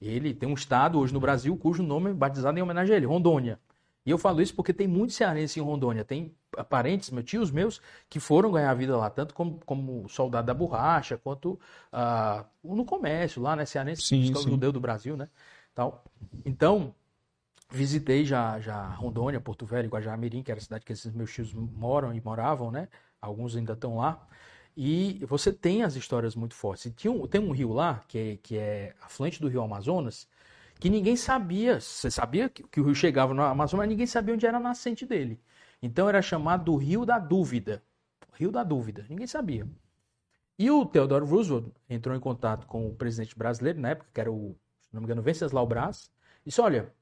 Ele tem um estado hoje no Brasil cujo nome é batizado em homenagem a ele, Rondônia. E eu falo isso porque tem muitos cearenses em Rondônia. Tem parentes, meus tios meus, que foram ganhar vida lá, tanto como, como soldado da borracha, quanto uh, no comércio lá, né? Cearense, sim, sim. judeu do Brasil, né? Tal. Então, visitei já, já Rondônia, Porto Velho, Guajamirim, que era a cidade que esses meus tios moram e moravam, né? Alguns ainda estão lá. E você tem as histórias muito fortes. E tinha um, tem um rio lá, que é, que é afluente do rio Amazonas, que ninguém sabia. Você sabia que, que o rio chegava no Amazonas, mas ninguém sabia onde era a nascente dele. Então era chamado do Rio da Dúvida. Rio da Dúvida. Ninguém sabia. E o Theodore Roosevelt entrou em contato com o presidente brasileiro, na época, que era o, se não me engano, Venceslau Braz, e disse: Olha,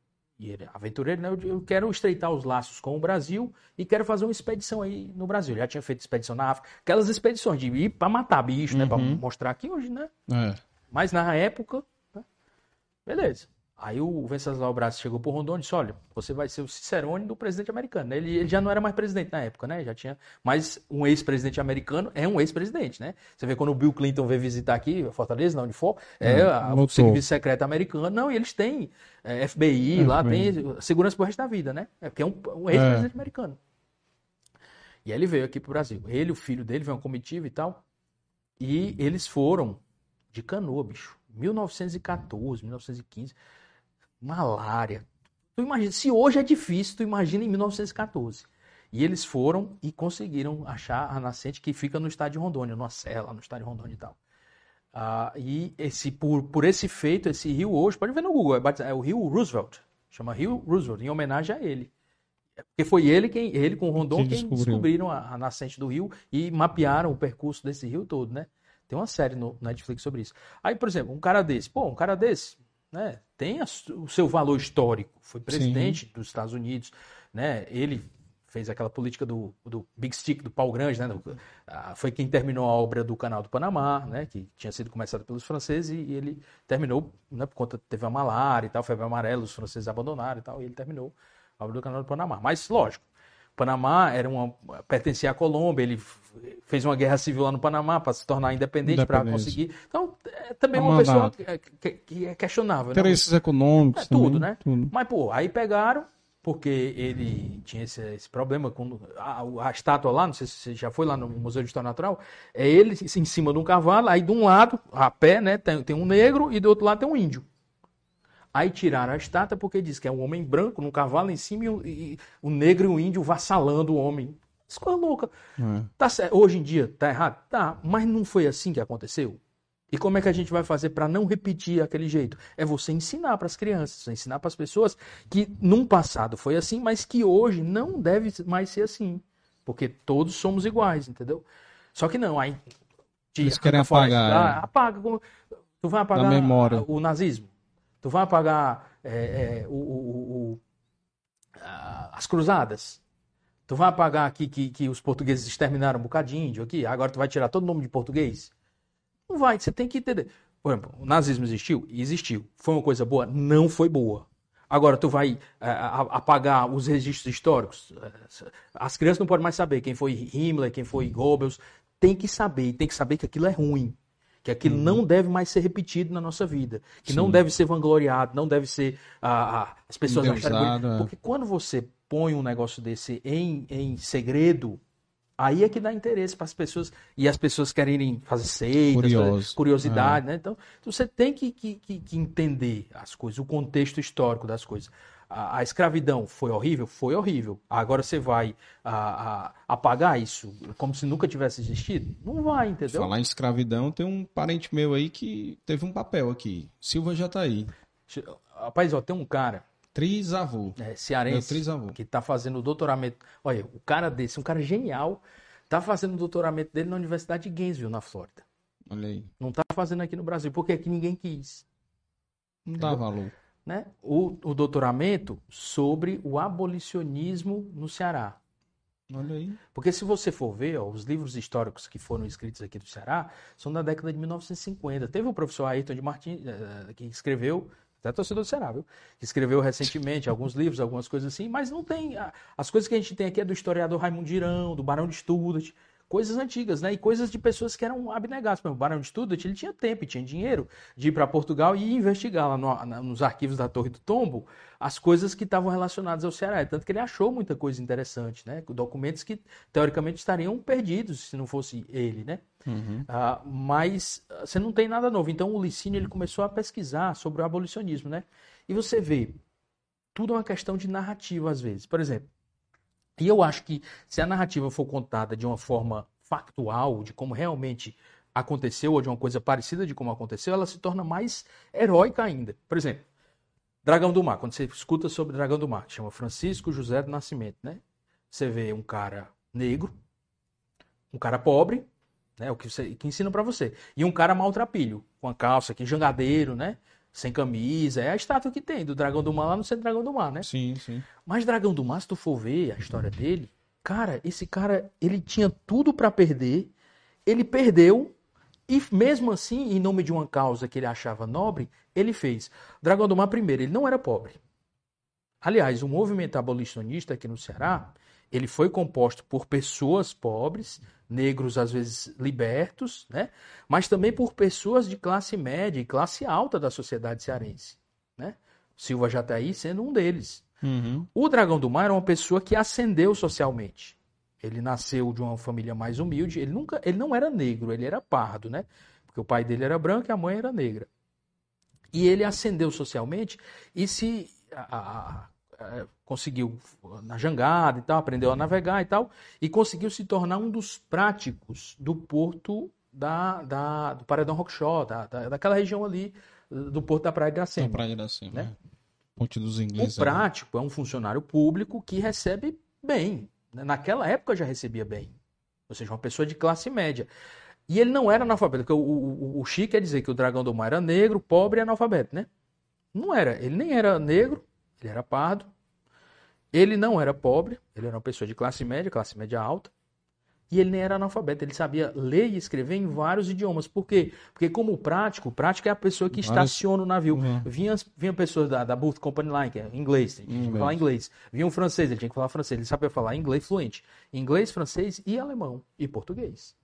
e ele, aventureiro, né? Eu quero estreitar os laços com o Brasil e quero fazer uma expedição aí no Brasil. Já tinha feito expedição na África, aquelas expedições de ir para matar bicho, né? Para uhum. mostrar aqui hoje, né? É. Mas na época, né? beleza. Aí o Venceslau Braz chegou pro Rondon e disse: Olha, você vai ser o Cicerone do presidente americano. Ele, ele, já não era mais presidente na época, né? Já tinha. Mas um ex-presidente americano é um ex-presidente, né? Você vê quando o Bill Clinton veio visitar aqui, Fortaleza, não, onde for, é hum, o serviço secreto americano. Não, e eles têm é, FBI, lá tem segurança pro resto da vida, né? É porque é um, um ex-presidente é. americano. E aí ele veio aqui pro Brasil. Ele, o filho dele, veio uma comitiva e tal. E eles foram de canoa, bicho. 1914, 1915 malária. Tu imagina, se hoje é difícil, tu imagina em 1914. E eles foram e conseguiram achar a nascente que fica no estado de Rondônia, numa cela, no estado de Rondônia e tal. Ah, e esse, por, por esse feito, esse rio hoje, pode ver no Google, é, é, o rio Roosevelt. Chama Rio Roosevelt, em homenagem a ele. É porque foi ele quem, ele com o Rondon, quem descobriram a, a, nascente do rio e mapearam o percurso desse rio todo, né? Tem uma série no Netflix sobre isso. Aí, por exemplo, um cara desse, pô, um cara desse, né, tem a, o seu valor histórico. Foi presidente Sim. dos Estados Unidos, né? Ele fez aquela política do, do Big Stick, do pau grande, né? Do, a, foi quem terminou a obra do Canal do Panamá, né? Que tinha sido começada pelos franceses e, e ele terminou, né? Por conta teve a malária e tal, febre amarela, os franceses abandonaram e tal, e ele terminou a obra do Canal do Panamá. Mas lógico, Panamá era uma pertencia à Colômbia, ele fez uma guerra civil lá no Panamá para se tornar independente para conseguir. Então, é também uma pessoa que, que, que, é questionável. Interesses né? econômicos. É, tudo, também, né? Tudo. Mas, pô, aí pegaram, porque ele tinha esse, esse problema com a, a, estátua lá, não sei se você já foi lá no Museu de História Natural, é ele em cima de um cavalo, aí de um lado, a pé, né, tem, tem um negro e do outro lado tem um índio. Aí tiraram a estátua porque diz que é um homem branco num cavalo em cima e o, o negro e o índio vassalando o homem. Isso coisa louca. É. Tá. Hoje em dia tá errado? Tá, mas não foi assim que aconteceu. E como é que a gente vai fazer para não repetir aquele jeito? É você ensinar para as crianças, ensinar para as pessoas que num passado foi assim, mas que hoje não deve mais ser assim. Porque todos somos iguais, entendeu? Só que não, aí. Eles querem apagar. Ah, é. Apaga. Tu vai apagar memória. o nazismo. Tu vai apagar é, é, o, o, o, as cruzadas. Tu vai apagar aqui que, que os portugueses exterminaram um bocado de índio aqui. Agora tu vai tirar todo o nome de português? Não vai, você tem que entender. Por exemplo, o nazismo existiu? Existiu. Foi uma coisa boa? Não foi boa. Agora, tu vai é, apagar os registros históricos? As crianças não podem mais saber quem foi Himmler, quem foi Goebbels. Tem que saber, tem que saber que aquilo é ruim que aquilo uhum. não deve mais ser repetido na nossa vida, que Sim. não deve ser vangloriado, não deve ser ah, ah, as pessoas acharem é. porque quando você põe um negócio desse em, em segredo, aí é que dá interesse para as pessoas e as pessoas querem fazer seitas, fazer curiosidade, é. né? Então, você tem que, que, que entender as coisas, o contexto histórico das coisas a, a, escravidão foi horrível? Foi horrível. Agora você vai a, a, apagar isso como se nunca tivesse existido? Não vai, entendeu? Falar em escravidão, tem um parente meu aí que teve um papel aqui. Silva já tá aí. Rapaz, ó, tem um cara. Trisavô. É, cearense. trisavô. Que tá fazendo o doutoramento. Olha, o cara desse, um cara genial, tá fazendo o doutoramento dele na Universidade de Gainesville, na Flórida. Olha aí. Não tá fazendo aqui no Brasil, porque aqui ninguém quis. Não dá valor né, o, o doutoramento sobre o abolicionismo no Ceará. Olha aí. Porque se você for ver, ó, os livros históricos que foram escritos aqui do Ceará são da década de 1950. Teve o professor Ayrton de Martins, uh, que escreveu, até torcedor do Ceará, viu? Que escreveu recentemente alguns livros, algumas coisas assim, mas não tem. As coisas que a gente tem aqui é do historiador Raimundo Girão, do Barão de Studat coisas antigas, né? E coisas de pessoas que eram abnegadas. Por exemplo, o Barão de Studat, ele tinha tempo e tinha dinheiro de ir para Portugal e investigar lá no, na, nos arquivos da Torre do Tombo as coisas que estavam relacionadas ao Ceará. Tanto que ele achou muita coisa interessante, né? Documentos que, teoricamente, estariam perdidos se não fosse ele, né? Uhum. Ah, mas ah, você não tem nada novo. Então, o Licínio, ele começou a pesquisar sobre o abolicionismo, né? E você vê, tudo é uma questão de narrativa, às vezes. Por exemplo, e eu acho que se a narrativa for contada de uma forma factual de como realmente aconteceu ou de uma coisa parecida de como aconteceu, ela se torna mais heróica ainda. Por exemplo, Dragão do Mar, quando você escuta sobre Dragão do Mar, chama Francisco José do Nascimento, né? Você vê um cara negro, um cara pobre, né? O que, você, que ensina para você, e um cara maltrapilho, com a calça aqui, jangadeiro, né? Sem camisa, é a estátua que tem do Dragão do Mar lá no centro Dragão do Mar, né? Sim, sim. Mas Dragão do Mar, se tu for ver a história dele, cara, esse cara, ele tinha tudo para perder, ele perdeu, e mesmo assim, em nome de uma causa que ele achava nobre, ele fez. Dragão do Mar, primeiro, ele não era pobre. Aliás, o movimento abolicionista aqui no Ceará, ele foi composto por pessoas pobres, negros às vezes libertos, né? mas também por pessoas de classe média e classe alta da sociedade cearense. Né? Silva Jataí sendo um deles. Uhum. O Dragão do Mar era uma pessoa que ascendeu socialmente. Ele nasceu de uma família mais humilde. Ele nunca, ele não era negro, ele era pardo, né? Porque o pai dele era branco e a mãe era negra. E ele ascendeu socialmente e se a, a, conseguiu na jangada e tal, aprendeu a navegar e tal, e conseguiu se tornar um dos práticos do porto da, da do Paredão Rockshore, da, da, daquela região ali do porto da Praia de Iracema. Da Praia de Iracema, né? É. Ponte dos ingleses. O prático é um funcionário público que recebe bem, né? Naquela época já recebia bem. Ou seja, uma pessoa de classe média. E ele não era analfabeto. O, o, o Xi quer dizer que o dragão do mar era negro, pobre e analfabeto, né? Não era. Ele nem era negro, ele era pardo. Ele não era pobre, ele era uma pessoa de classe média, classe média alta. E ele nem era analfabeto, ele sabia ler e escrever em vários idiomas. Por quê? Porque como prático, prático é a pessoa que estaciona o navio. Uhum. Vinha, vinha pessoas da, da Booth Company Line, que é inglês, ele tinha que falar inglês. Vinha um francês, ele tinha que falar francês. Ele sabia falar inglês fluente. Inglês, francês e alemão. E português.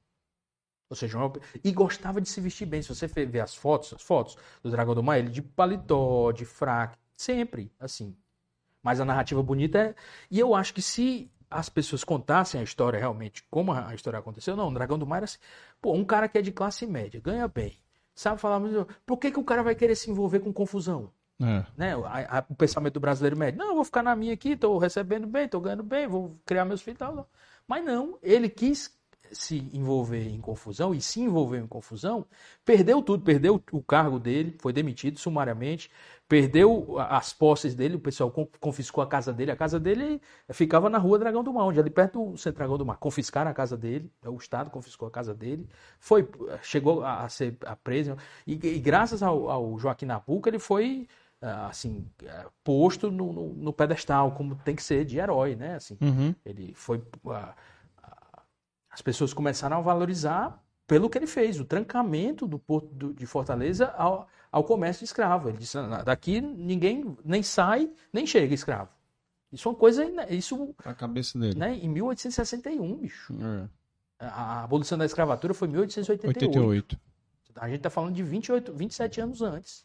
Ou seja, uma... e gostava de se vestir bem. Se você ver as fotos, as fotos do Dragão do Mar, ele de paletó, de fraque, sempre assim. Mas a narrativa bonita é. E eu acho que se as pessoas contassem a história realmente, como a história aconteceu, não, o Dragão do Mar era assim, pô, um cara que é de classe média, ganha bem, sabe falar, mas por que, que o cara vai querer se envolver com confusão? É. Né? A, a, o pensamento do brasileiro médio, não, eu vou ficar na minha aqui, tô recebendo bem, tô ganhando bem, vou criar meus filhos e tal. Mas não, ele quis se envolver em confusão e se envolveu em confusão, perdeu tudo, perdeu o cargo dele, foi demitido sumariamente, perdeu as posses dele, o pessoal confiscou a casa dele. A casa dele ficava na rua Dragão do Mar, onde ali perto do Centro Dragão do Mar. Confiscaram a casa dele, o Estado confiscou a casa dele, foi, chegou a ser preso. E, e graças ao, ao, Joaquim Nabuco, ele foi assim posto no, no, no, pedestal como tem que ser de herói, né? Assim, uhum. ele foi uh, as pessoas começaram a valorizar pelo que ele fez, o trancamento do porto de Fortaleza ao, ao comércio de escravo. Ele disse: daqui ninguém nem sai, nem chega escravo. Isso é uma coisa. Isso, a cabeça dele. Né, em 1861, bicho. É. A, abolição da escravatura foi em 1888. 88. A gente está falando de 28, 27 anos antes.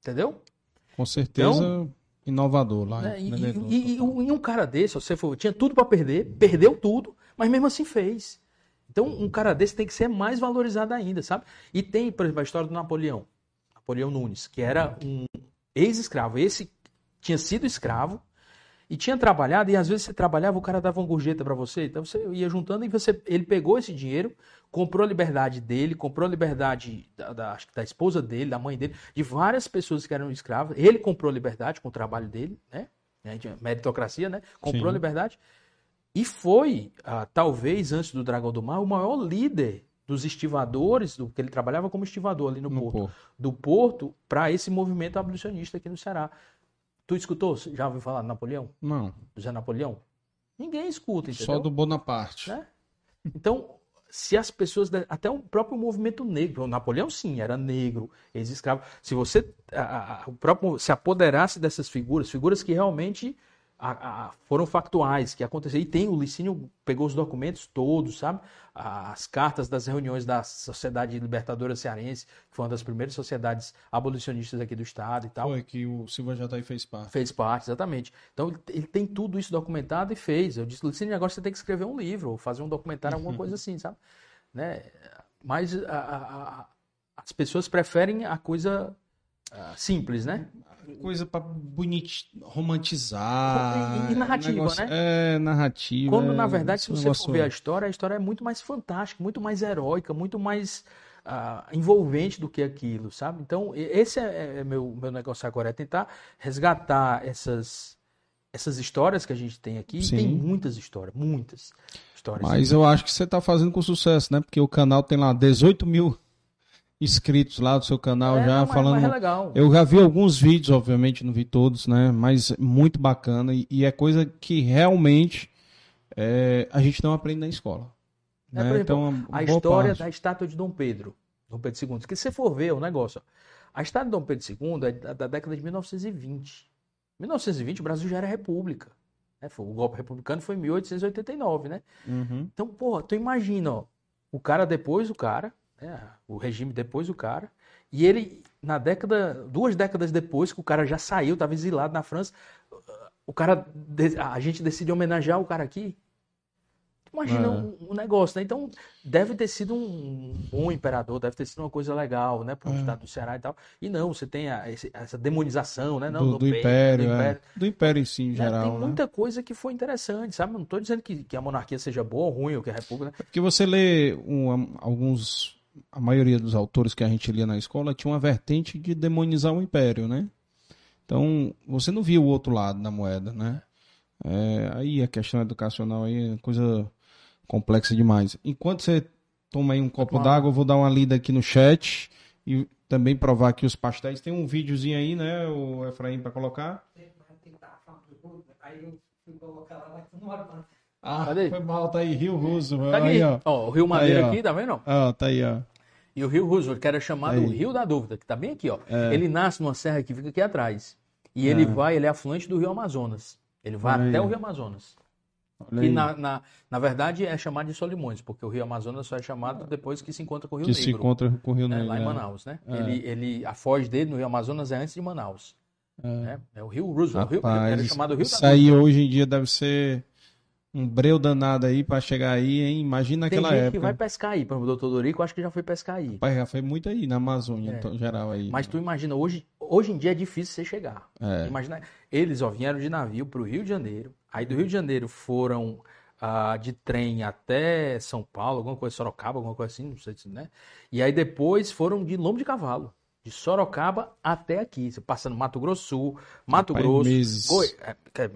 Entendeu? Com certeza. Então, inovador lá. Né, e, e, e, um cara desse, você for, tinha tudo para perder, perdeu tudo, mas mesmo assim fez. Então, um cara desse tem que ser mais valorizado ainda, sabe? E tem, por exemplo, a história do Napoleão. Napoleão Nunes, que era um ex-escravo. Esse tinha sido escravo e tinha trabalhado, e às vezes você trabalhava, o cara dava uma gorjeta para você, então você ia juntando e você, ele pegou esse dinheiro, comprou a liberdade dele, comprou a liberdade da, da, acho que da esposa dele, da mãe dele, de várias pessoas que eram escravas. Ele comprou a liberdade com o trabalho dele, né? Meritocracia, né? Comprou Sim. a liberdade. E foi, ah, talvez antes do Dragão do Mar, o maior líder dos estivadores, do que ele trabalhava como estivador ali no, no porto, porto, do porto para esse movimento abolicionista aqui no Ceará. Tu escutou? Já ouviu falar do Napoleão? Não. José Napoleão? Ninguém escuta, entendeu? Só do Bonaparte. Né? Então, se as pessoas, até o próprio movimento negro, o Napoleão sim, era negro, ex-escravo. Se você a, a, o próprio, se apoderasse dessas figuras, figuras que realmente a, a, foram factuais que aconteceram. E tem, o Licínio pegou os documentos todos, sabe? As cartas das reuniões da Sociedade Libertadora Cearense, que foi uma das primeiras sociedades abolicionistas aqui do Estado e tal. Foi, que o Silva Jataí fez parte. Fez parte, exatamente. Então, ele tem tudo isso documentado e fez. Eu disse, Licínio, agora você tem que escrever um livro, ou fazer um documentário, alguma coisa assim, sabe? Né? Mas a, as pessoas preferem a coisa uh, simples, né? Coisa para bonit... romantizar. E, e narrativa, negócio... né? É, narrativa. Quando, é... na verdade, se você for ver a história, a história é muito mais fantástica, muito mais heróica, muito mais uh, envolvente do que aquilo, sabe? Então, esse é, é meu, meu negócio agora, é tentar resgatar essas, essas histórias que a gente tem aqui. Sim. Tem muitas histórias, muitas histórias. Mas eu acho que você está fazendo com sucesso, né? Porque o canal tem lá 18 mil inscritos lá do seu canal é, já não, falando. Mas é legal. Eu já vi alguns vídeos, obviamente, não vi todos, né? Mas muito bacana e, e é coisa que realmente é, a gente não aprende na escola. É, né? exemplo, então, a história parte. da estátua de Dom Pedro, Dom Pedro II, que se você for ver o negócio, a estátua de Dom Pedro II é da, da década de 1920. 1920 o Brasil já era república. Né? O golpe republicano foi em 1889, né? Uhum. Então, porra, tu imagina, ó, o cara depois, o cara, né? o regime depois, o cara, e ele, na década, duas décadas depois, que o cara já saiu, estava exilado na França, o cara, a gente decide homenagear o cara aqui, Imagina é. um, um, negócio, né? Então, deve ter sido um bom imperador, deve ter sido uma coisa legal, né? Para o é. estado do Ceará e tal. E não, você tem a, esse, essa demonização, né? Não, do, do, império, do, império, é. do império em si, em né? geral. Tem né? muita coisa que foi interessante, sabe? Não estou dizendo que, que, a monarquia seja boa ou ruim, ou que a república. Né? É porque você lê um, alguns. A maioria dos autores que a gente lia na escola tinha uma vertente de demonizar o império, né? Então, você não via o outro lado da moeda, né? É, aí a questão educacional aí é coisa complexa demais. Enquanto você toma aí um copo d'água, eu vou dar uma lida aqui no chat e também provar aqui os pastéis. Tem um videozinho aí, né, o Efraim, para colocar? Aí eu fui colocar lá, não Ah, Cadê? foi mal, tá aí, Rio Russo. Tá aí, ó. ó. o Rio Madeira aí, aqui, tá vendo? Ó, tá aí, ó. E o Rio Roosevelt, que era chamado tá Rio da Dúvida, que tá bem aqui, ó. É. Ele nasce numa serra que fica aqui atrás. E é. ele vai, ele é afluente do Rio Amazonas. Ele vai aí. até o Rio Amazonas. Que na, na, na, verdade é chamado de Solimões, porque o Rio Amazonas só é chamado depois que se encontra com o Rio que Negro. se encontra com o Rio né? Negro. Lá em é. Manaus, né? É. Ele, ele, a foz dele no Rio Amazonas é antes de Manaus. É, né? é o Rio Roosevelt. Rapaz, o Rio, era chamado Rio Isso aí hoje em dia deve ser um breu danado aí para chegar aí, hein? Imagina Tem aquela gente época. que vai pescar aí, por exemplo, o doutor Dorico, acho que já foi pescar aí. Pai, já foi muito aí na Amazônia, é. em geral aí. Mas tu imagina, hoje, hoje em dia é difícil você chegar. É. Imagina, eles ó, vieram de navio para o Rio de Janeiro, aí do Rio de Janeiro foram uh, de trem até São Paulo, alguma coisa, Sorocaba, alguma coisa assim, não sei se, né? E aí depois foram de lombo de cavalo. De Sorocaba até aqui, passando Mato Grosso Sul, Mato Rapaz, Grosso, meses. Goi... É, é,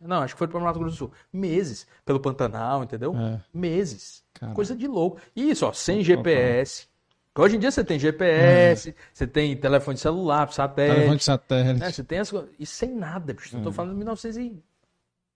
não, acho que foi para Mato Grosso do Sul. Meses. Pelo Pantanal, entendeu? É. Meses. Caraca. Coisa de louco. E isso, ó, sem GPS. Hoje em dia você tem GPS, é. você tem telefone celular, satélite. Telefone de satélite. Né? Você tem as E sem nada, bicho. É. Eu tô falando de 1900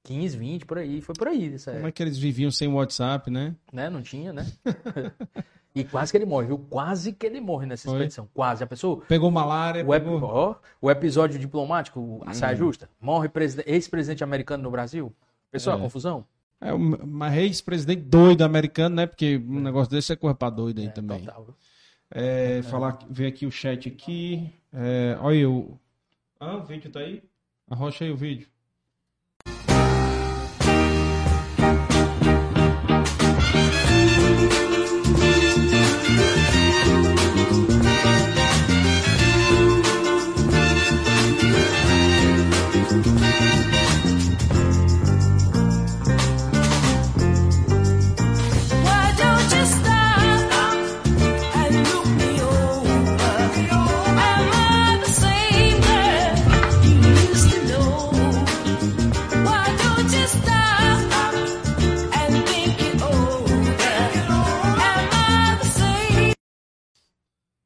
15, 20, por aí. Foi por aí. Essa Como é que eles viviam sem WhatsApp, né? Né? Não tinha, né? e quase que ele morre, viu? Quase que ele morre nessa Foi. expedição. Quase. A pessoa. Pegou malária. O, pegou... Ó, o episódio diplomático, a saia hum. justa. Morre ex-presidente americano no Brasil. Pessoal, é. confusão? É, uma ex-presidente doido americano, né? Porque um negócio desse é coisa pra doido aí é, também. Total. É, falar, ver aqui o chat aqui. É, olha aí o. Ah, o vídeo tá aí? Arrocha aí o vídeo.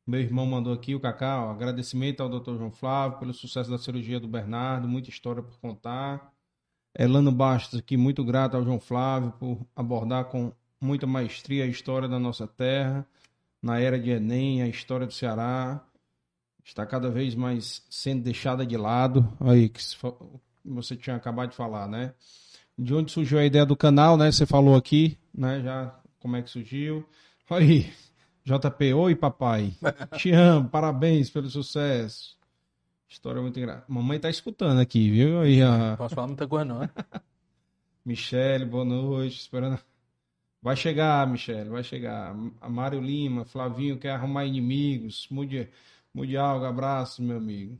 Meu irmão mandou aqui, o Cacau, agradecimento ao Dr. João Flávio pelo sucesso da cirurgia do Bernardo, muita história por contar. Elano Bastos aqui, muito grato ao João Flávio por abordar com muita maestria a história da nossa terra, na era de Enem, a história do Ceará. Está cada vez mais sendo deixada de lado. Aí, que você tinha acabado de falar, né? De onde surgiu a ideia do canal, né? Você falou aqui, né? Já como é que surgiu. Aí, JP, oi papai. Te amo, parabéns pelo sucesso. História muito engraçada. Mamãe tá escutando aqui, viu? Aí, a... Posso falar muita coisa, não, né? Michele, boa noite. Esperando. Vai chegar, Michele, vai chegar. A Mário Lima, Flavinho quer arrumar inimigos. Mude, Mundial, abraço, meu amigo.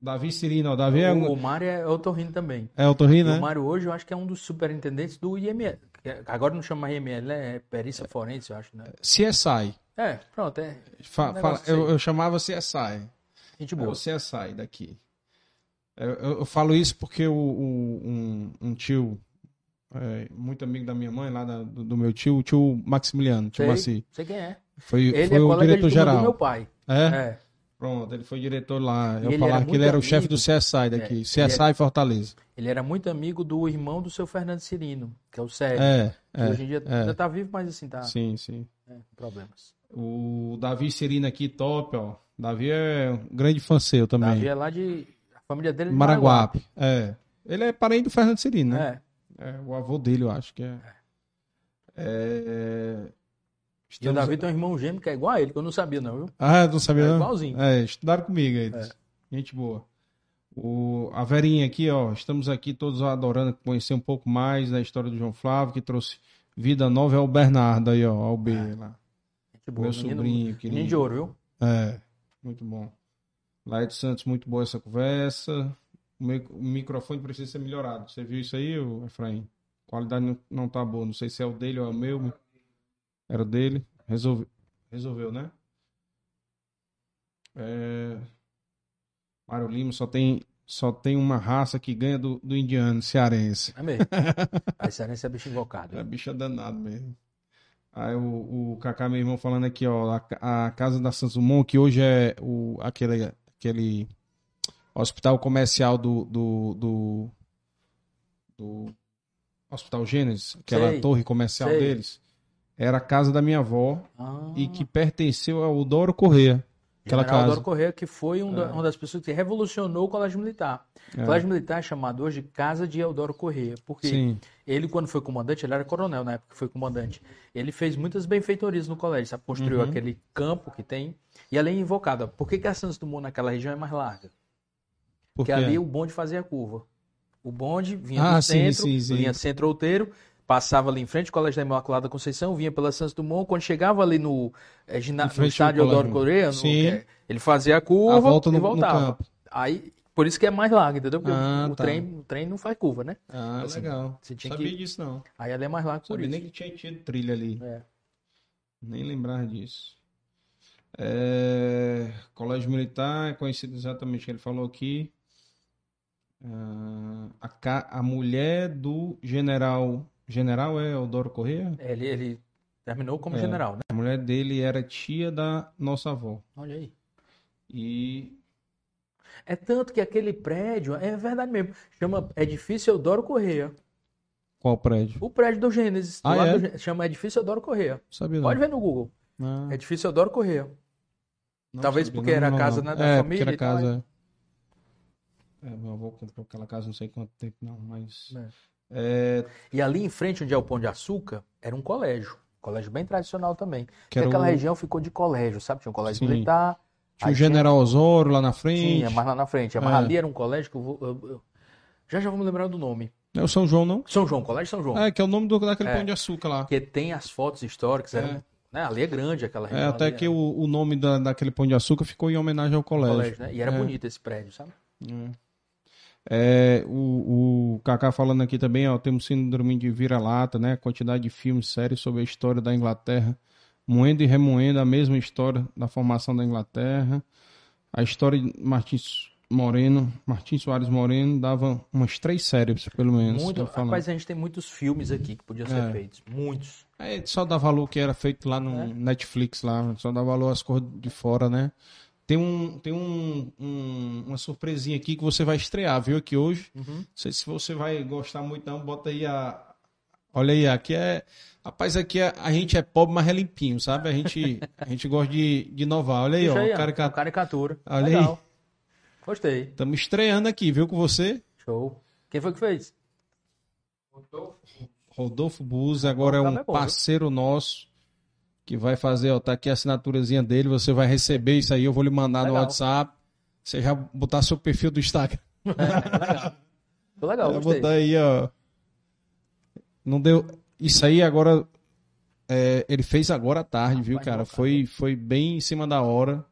Davi Cirino, ó, Davi é O, Mário é otorrino também. É otorrino, né? O Mário hoje eu acho que é um dos superintendentes do IML. é- Agora não chama IML, né? É perícia forense, eu acho, né? CSI. É, pronto, é. Fa- Um fala- eu, eu chamava CSI. Gente É boa. o CSI daqui. Eu, eu- eu falo isso porque o, o- um, um tio, é, muito amigo da minha mãe, lá da- do, do meu tio, o tio Maximiliano, tio Sei, Maci, sei quem é. foi, Ele foi é o turma do diretor-geral. meu pai. É? É. Pronto, ele foi diretor lá. Eu falava era que ele era o chefe amigo- do CSI daqui. É, CSI Fortaleza. Ele era muito amigo do irmão do seu Fernando Cirino, que é o Sérgio. É, que é. hoje em dia é. ainda tá vivo, mas assim, tá Sim, sim. é, problemas. O Davi Serino aqui, top, ó. Davi é um grande fã seu também. Davi é lá de. A família dele é de Maraguape. É. Ele é parente do Fernando Serino, né? É. É, o avô dele, eu acho que é. É, E o estamos- Davi tem um irmão gêmeo que é igual a ele, que eu não sabia, não, viu? Ah, não sabia É não? igualzinho. É, estudaram comigo eles. É. Gente boa. O, a Verinha aqui, ó, estamos aqui todos adorando conhecer um pouco mais da história do João Flávio, que trouxe vida nova é o Bernardo aí, ó, ao B lá. Boa, Meu menino- sobrinho, Menino querido. de ouro, viu? É, muito bom. Laide Santos, muito boa essa conversa. O, mi- o microfone precisa ser melhorado. Você viu isso aí, Efraim? A qualidade não, não tá boa. Não sei se é o dele ou é o meu. Era o dele. Resolve, resolveu, né? É... Mário Lima só tem, só tem uma raça que ganha do, do indiano, cearense. É mesmo. Aí Cearense é bicho invocado. É bicho danado mesmo. Aí o, o Kaká, meu irmão, falando aqui, ó, a, a casa da Sansumon, que hoje é o, aquele, aquele hospital comercial do, do, do, do Hospital Gênesis, aquela Sei, torre comercial sei. deles, era a casa da minha avó Ah, e que pertenceu ao Doro Corrêa. Aquela General casa. Doro Corrêa, que foi um da- uma das pessoas que revolucionou o Colégio Militar. O É. Colégio Militar é chamado hoje de Casa de Eudoro Corrêa, porque Sim, ele, quando foi comandante, ele era coronel na época que foi comandante. Ele fez muitas benfeitorias no colégio, sabe? Construiu Uhum. aquele campo que tem. E além invocado, ó, por que, que a Santos Dumont naquela região é mais larga? porque ali o bonde fazia a curva. O bonde vinha Ah, do sim, centro, sim, sim. linha centro-outeiro, passava ali em frente ao Colégio da Imaculada Conceição, vinha pela Santos Dumont, quando chegava ali no, eh, gina- no estádio colégio. Correia, no- eh, ele fazia a curva A volta no- e no voltava. campo. Aí, por isso que é mais larga, entendeu? Porque Ah, o, tá. trem, o trem não faz curva, né? Ah, Assim, legal. você tinha Sabia que- disso não. Aí ela é mais larga por Sabia isso. nem que tinha tido trilha ali. É. Nem lembrar disso. É, Colégio Militar é conhecido exatamente o que ele falou aqui. Ah, a, ca- a mulher do general. General é Eudoro Corrêa? Ele, ele terminou como É. general, né? A mulher dele era tia da nossa avó. Olha aí. E. É tanto que aquele prédio, é verdade mesmo, chama Edifício Eudoro Correia. Qual prédio? O prédio do Gênesis, do Ah, é? do chama Edifício Eudoro Correia. Sabia não. Pode ver no Google. Ah, Edifício Eudoro Correia. não talvez sabia, porque era a casa, né, da é, família tal, era casa. É, meu avô comprou aquela casa não sei quanto tempo, não, mas. É. É, E ali em frente, onde é o Pão de Açúcar, era um colégio. Colégio bem tradicional também. que aquela o, região ficou de colégio, sabe? Tinha um colégio Sim. militar. tinha o General Osório lá na frente. Tinha, mais lá na frente. Mas É. ali era um colégio que eu vou. eu- já já vou me lembrar do nome. Não é o São João, não? São João, Colégio São João. É, que é o nome do, daquele É. pão de açúcar lá. Porque tem as fotos históricas. Era, É. né? Ali é grande aquela É, região. até ali, que é, o, o nome da, daquele pão de açúcar ficou em homenagem ao colégio. colégio, né? E era É. bonito esse prédio, sabe? É, o, o Kaká falando aqui também, ó, temos síndrome de vira-lata, né? Quantidade de filmes, séries sobre a história da Inglaterra, moendo e remoendo a mesma história da formação da Inglaterra. A história de Martins Moreno, Martins Soares Moreno, dava umas três séries, pelo menos. Muito, rapaz, a gente tem muitos filmes aqui que podiam ser É. feitos. Muitos. É, só dá valor que era feito lá no É. Netflix, lá, só dá valor às cores de fora, né? Tem, um, tem um, um- uma surpresinha aqui que você vai estrear, viu? Aqui hoje. Uhum. Não sei se você vai gostar muito, não. Bota aí a. Olha aí, aqui é. Rapaz, aqui é- a gente é pobre, mas é limpinho, sabe? A gente, a gente gosta de, de inovar. Olha aí, Deixa ó. aí, uma caricatura. Olha aí. Legal. Gostei. Estamos estreando aqui, viu? Com você. Show. Quem foi que fez? Rodolfo Buz, agora é um Rodolfo é parceiro nosso que vai fazer, ó, tá aqui a assinaturazinha dele, você vai receber isso aí, eu vou lhe mandar no Legal. WhatsApp. Você já botar seu perfil do Instagram. legal. Foi legal, botar aí, ó. Não deu. Isso aí agora. é, ele fez agora à tarde, viu, Rapaz, cara? Foi, foi bem em cima da hora.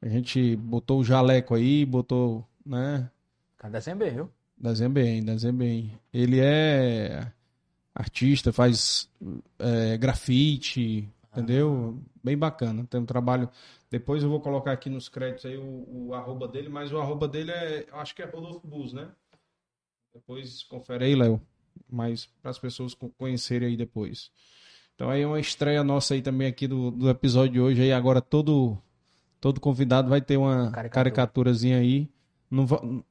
A gente botou o jaleco aí, botou, né? Cara bem, viu? Desenha bem. Ele é artista, faz é, grafite, ah. Entendeu? Bem bacana. Tem um trabalho. Depois eu vou colocar aqui nos créditos aí o, o arroba dele, mas o arroba dele é. Eu acho que é Rodolfo Bus, né? Depois confere aí, Léo. Mas para as pessoas conhecerem aí depois. Então aí é uma estreia nossa aí também aqui do, do episódio de hoje. Aí agora todo, todo convidado vai ter uma Caricatura. caricaturazinha aí. Não,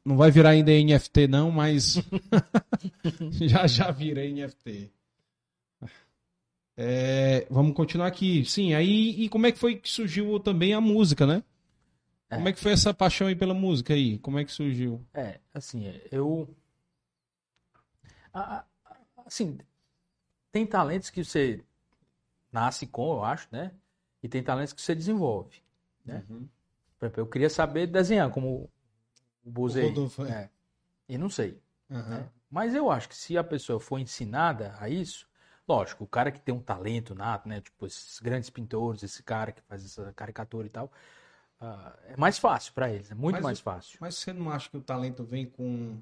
não vai virar ainda NFT não, mas já já vira NFT. É, vamos continuar aqui. Sim, aí e como é que foi que surgiu também a música, né? É. Como é que foi essa paixão aí pela música aí? Como é que surgiu? É, assim, eu assim, tem talentos que você nasce com, eu acho, né? E tem talentos que você desenvolve, né? Uhum. Por exemplo, eu queria saber desenhar como o Buzei. É. é. E não sei. Uhum. Né? Mas eu acho que se a pessoa for ensinada a isso, lógico, o cara que tem um talento nato, né? Tipo, esses grandes pintores, esse cara que faz essa caricatura e tal, uh, é mais fácil para eles, é muito mas, mais fácil. Mas você não acha que o talento vem com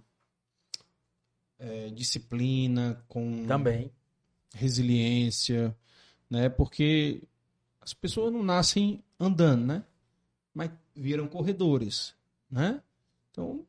é, disciplina, com também resiliência, né? Porque as pessoas não nascem andando, né? Mas viram corredores, né? Então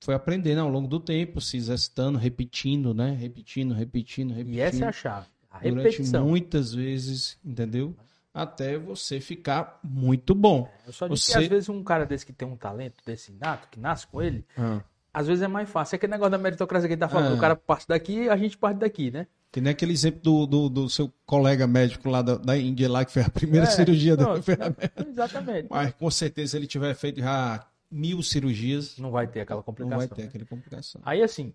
foi aprendendo ao longo do tempo, se exercitando, repetindo, né? Repetindo, repetindo, repetindo. E essa é a chave. A repetição. Durante muitas vezes, entendeu? Até você ficar muito bom. É, eu só disse você... que às vezes um cara desse que tem um talento desse nato, que nasce com ele, ah às vezes é mais fácil. É aquele negócio da meritocracia que gente tá falando. É. O cara parte daqui a gente parte daqui, né? Que nem aquele exemplo do, do, do seu colega médico lá da, da, Índia, lá, que fez a primeira é, cirurgia dele. Exatamente. Mas com certeza, ele tiver feito já mil cirurgias. Não vai ter aquela complicação. Não vai ter né? aquela complicação. Aí, assim,